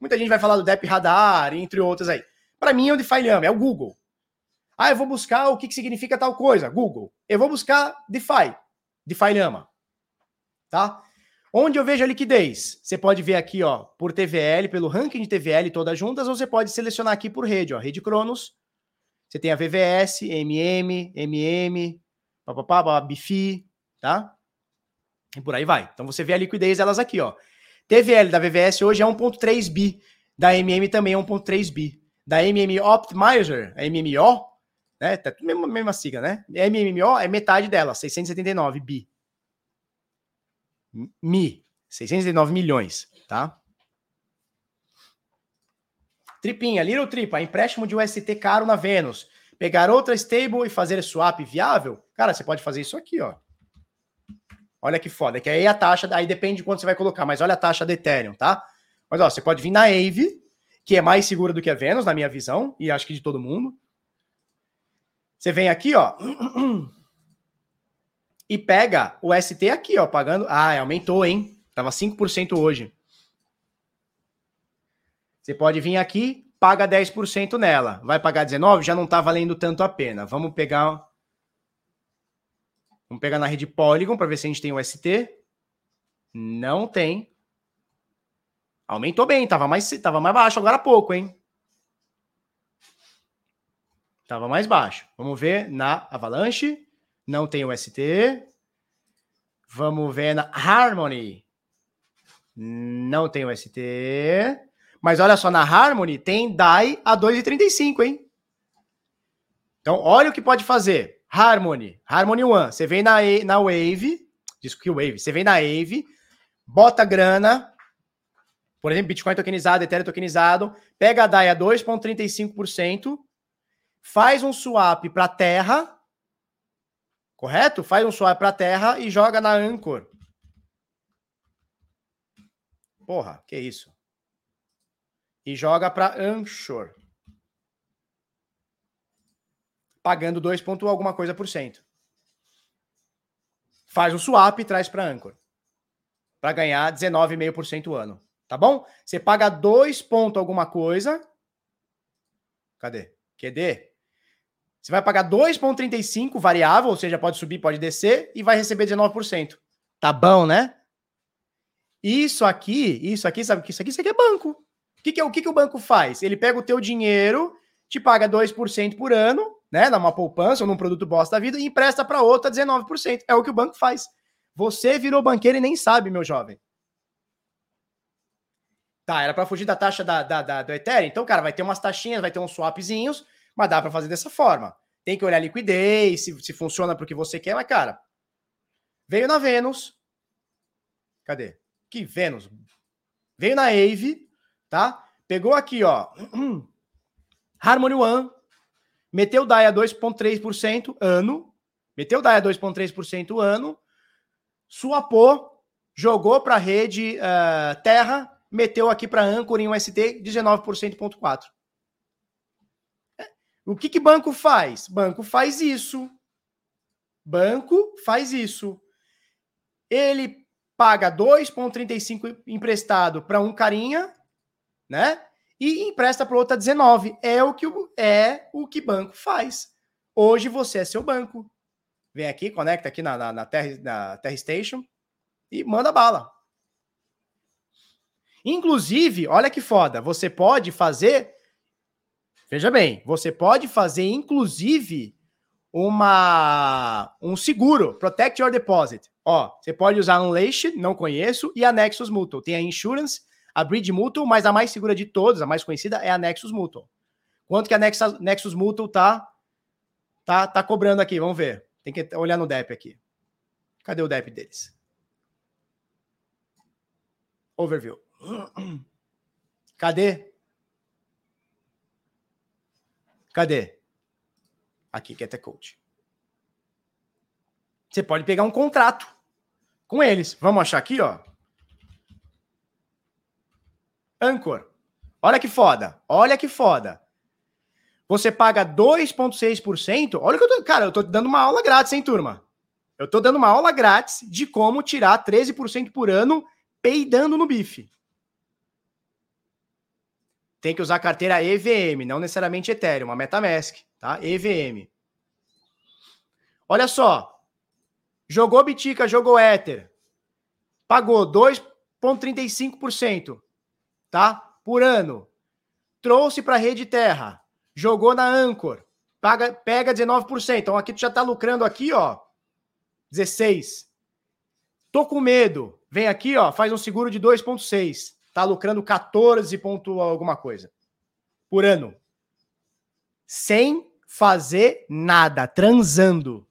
Muita gente vai falar do Dep Radar, entre outras aí. Para mim é o DeFi Lhama, é o Google. Ah, eu vou buscar o que, que significa tal coisa. Google. Eu vou buscar DeFi. DeFi Lhama tá? Onde eu vejo a liquidez? Você pode ver aqui, ó, por TVL, pelo ranking de TVL todas juntas, ou você pode selecionar aqui por rede, ó, rede Cronos. Você tem a VVS, MM, MM, papapá, BIFI, tá? E por aí vai. Então você vê a liquidez delas aqui, ó. TVL da VVS hoje é 1.3 bi, da MM também é 1.3 bi. Da MM Optimizer, a MMO, né? Tá tudo mesma, mesma sigla, né? MMO é metade dela, 679 bi. Mi, 609 milhões, tá? Tripinha, Little Tripa, empréstimo de UST caro na Vênus. Pegar outra stable e fazer swap viável? Cara, você pode fazer isso aqui, ó. Olha que foda, que aí a taxa, aí depende de quanto você vai colocar, mas olha a taxa do Ethereum, tá? Mas ó, você pode vir na Aave, que é mais segura do que a Vênus, na minha visão, e acho que de todo mundo. Você vem aqui, ó. e pega o ST aqui, ó, pagando. Ah, aumentou, hein? Tava 5% hoje. Você pode vir aqui, paga 10% nela. Vai pagar 19? Já não tá valendo tanto a pena. Vamos pegar Vamos pegar na rede Polygon para ver se a gente tem o ST. Não tem. Aumentou bem, tava mais, tava mais baixo agora há pouco, hein? Tava mais baixo. Vamos ver na Avalanche. Não tem o ST. Vamos ver na Harmony. Não tem o ST. Mas olha só, na Harmony tem DAI a 2,35, hein? Então, olha o que pode fazer. Harmony, Harmony One. Você vem na, na Wave, diz que Wave, você vem na Wave, bota grana, por exemplo, Bitcoin tokenizado, Ethereum tokenizado, pega a DAI a 2,35%, faz um swap para Terra, Correto? Faz um swap para terra e joga na Anchor. Porra, que isso? E joga para Anchor. Pagando 2 ponto alguma coisa por cento. Faz um swap e traz para Anchor. Para ganhar 19,5% ano. Tá bom? Você paga 2 ponto alguma coisa. Cadê? QD? Você vai pagar 2,35 variável, ou seja, pode subir, pode descer, e vai receber 19%. Tá bom, né? Isso aqui, isso aqui, sabe o que isso aqui? Isso aqui é banco. O que, que, é, o que, que o banco faz? Ele pega o teu dinheiro, te paga 2% por ano, né? Numa poupança ou num produto bosta da vida, e empresta para outra 19%. É o que o banco faz. Você virou banqueiro e nem sabe, meu jovem. Tá, era para fugir da taxa da, da, da, do Ethereum. Então, cara, vai ter umas taxinhas, vai ter uns swapzinhos mas dá para fazer dessa forma. Tem que olhar a liquidez, se, se funciona para o que você quer, mas, cara, veio na Vênus. Cadê? Que Vênus? Veio na Ave, tá? Pegou aqui, ó. Harmony One, meteu o DAI a 2,3% ano, meteu o DAI a 2,3% ano, suapou, jogou para a rede uh, Terra, meteu aqui para Anchor em UST 19,4%. É, o que, que banco faz? Banco faz isso. Banco faz isso. Ele paga 2,35 emprestado para um carinha, né? E empresta para outra 19. É o que é o que banco faz. Hoje você é seu banco. Vem aqui, conecta aqui na, na, na, Terra, na Terra Station e manda bala. Inclusive, olha que foda, você pode fazer. Veja bem, você pode fazer, inclusive, uma um seguro, Protect Your Deposit. Ó, você pode usar Unleashed, não conheço, e a Nexus Mutual. Tem a Insurance, a Bridge Mutual, mas a mais segura de todas, a mais conhecida, é a Nexus Mutual. Quanto que a Nexus, Nexus Mutual tá, tá, tá cobrando aqui? Vamos ver. Tem que olhar no DEP aqui. Cadê o DEP deles? Overview. Cadê? Cadê? Aqui, Get a Coach. Você pode pegar um contrato com eles. Vamos achar aqui, ó. Anchor. Olha que foda. Olha que foda. Você paga 2,6%. Olha que eu tô. Cara, eu tô dando uma aula grátis, hein, turma? Eu tô dando uma aula grátis de como tirar 13% por ano peidando no bife. Tem que usar carteira EVM, não necessariamente Ethereum, uma MetaMask, tá? EVM. Olha só. Jogou Bitica, jogou Ether. Pagou 2,35%, tá? Por ano. Trouxe para a rede terra. Jogou na Anchor. Paga, pega 19%. Então aqui tu já tá lucrando aqui, ó. 16. Tô com medo. Vem aqui, ó, faz um seguro de 2,6. Tá lucrando 14 ponto alguma coisa por ano. Sem fazer nada, transando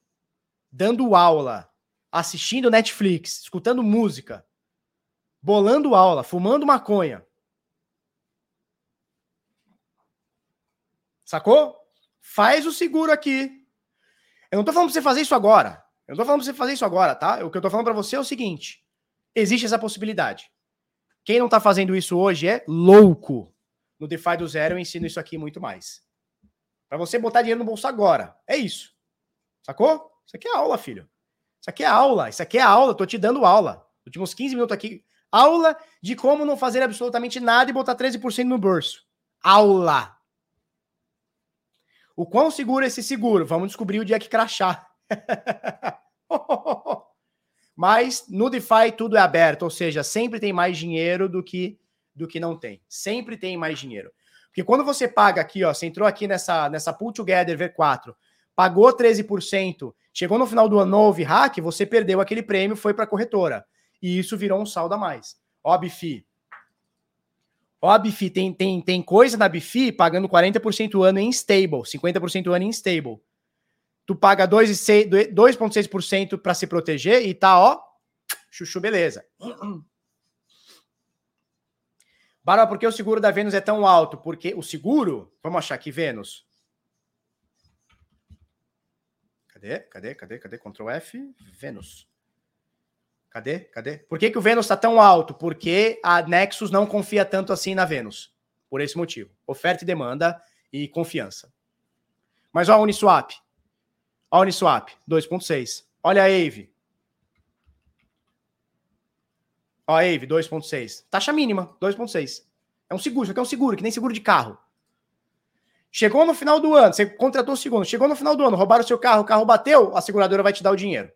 dando aula, assistindo Netflix, escutando música, bolando aula, fumando maconha. Sacou? Faz o seguro aqui. Eu não tô falando pra você fazer isso agora. Eu não tô falando pra você fazer isso agora, tá? O que eu tô falando para você é o seguinte: existe essa possibilidade. Quem não tá fazendo isso hoje é louco. No DeFi do Zero eu ensino isso aqui muito mais. Para você botar dinheiro no bolso agora. É isso. Sacou? Isso aqui é aula, filho. Isso aqui é aula. Isso aqui é aula. Tô te dando aula. Últimos 15 minutos aqui. Aula de como não fazer absolutamente nada e botar 13% no bolso. Aula. O quão seguro é esse seguro? Vamos descobrir o dia que crachar. Mas no DeFi tudo é aberto, ou seja, sempre tem mais dinheiro do que do que não tem. Sempre tem mais dinheiro. Porque quando você paga aqui, ó, você entrou aqui nessa nessa Pool Together V4, pagou 13%, chegou no final do ano, houve hack, você perdeu aquele prêmio, foi para a corretora. E isso virou um saldo a mais. Ó, Bifi. Ó, Bifi, tem, tem, tem coisa na Bifi pagando 40% ano em stable, 50% ano em stable. Tu paga 2,6% para se proteger e tá, ó, chuchu, beleza. Bárbara, por que o seguro da Vênus é tão alto? Porque o seguro, vamos achar aqui, Vênus. Cadê? Cadê? Cadê? Cadê? Ctrl F. Vênus. Cadê? Cadê? Por que, que o Vênus está tão alto? Porque a Nexus não confia tanto assim na Vênus. Por esse motivo. Oferta e demanda e confiança. Mas olha a Uniswap. Olha a Uniswap, 2.6. Olha a Ave. Olha a Ave, 2.6. Taxa mínima, 2.6. É um seguro, isso aqui é um seguro, que nem seguro de carro. Chegou no final do ano, você contratou o segundo, chegou no final do ano, roubaram o seu carro, o carro bateu, a seguradora vai te dar o dinheiro.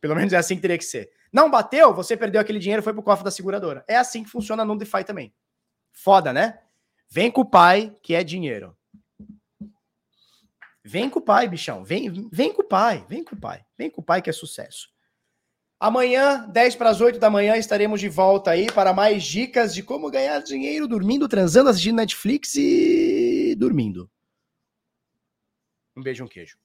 Pelo menos é assim que teria que ser. Não bateu, você perdeu aquele dinheiro, foi pro cofre da seguradora. É assim que funciona no DeFi também. Foda, né? Vem com o pai, que é dinheiro. Vem com o pai, bichão. Vem, vem com o pai, vem com o pai. Vem com o pai que é sucesso. Amanhã, 10 para as 8 da manhã, estaremos de volta aí para mais dicas de como ganhar dinheiro dormindo, transando, assistindo Netflix e dormindo. Um beijo, um queijo.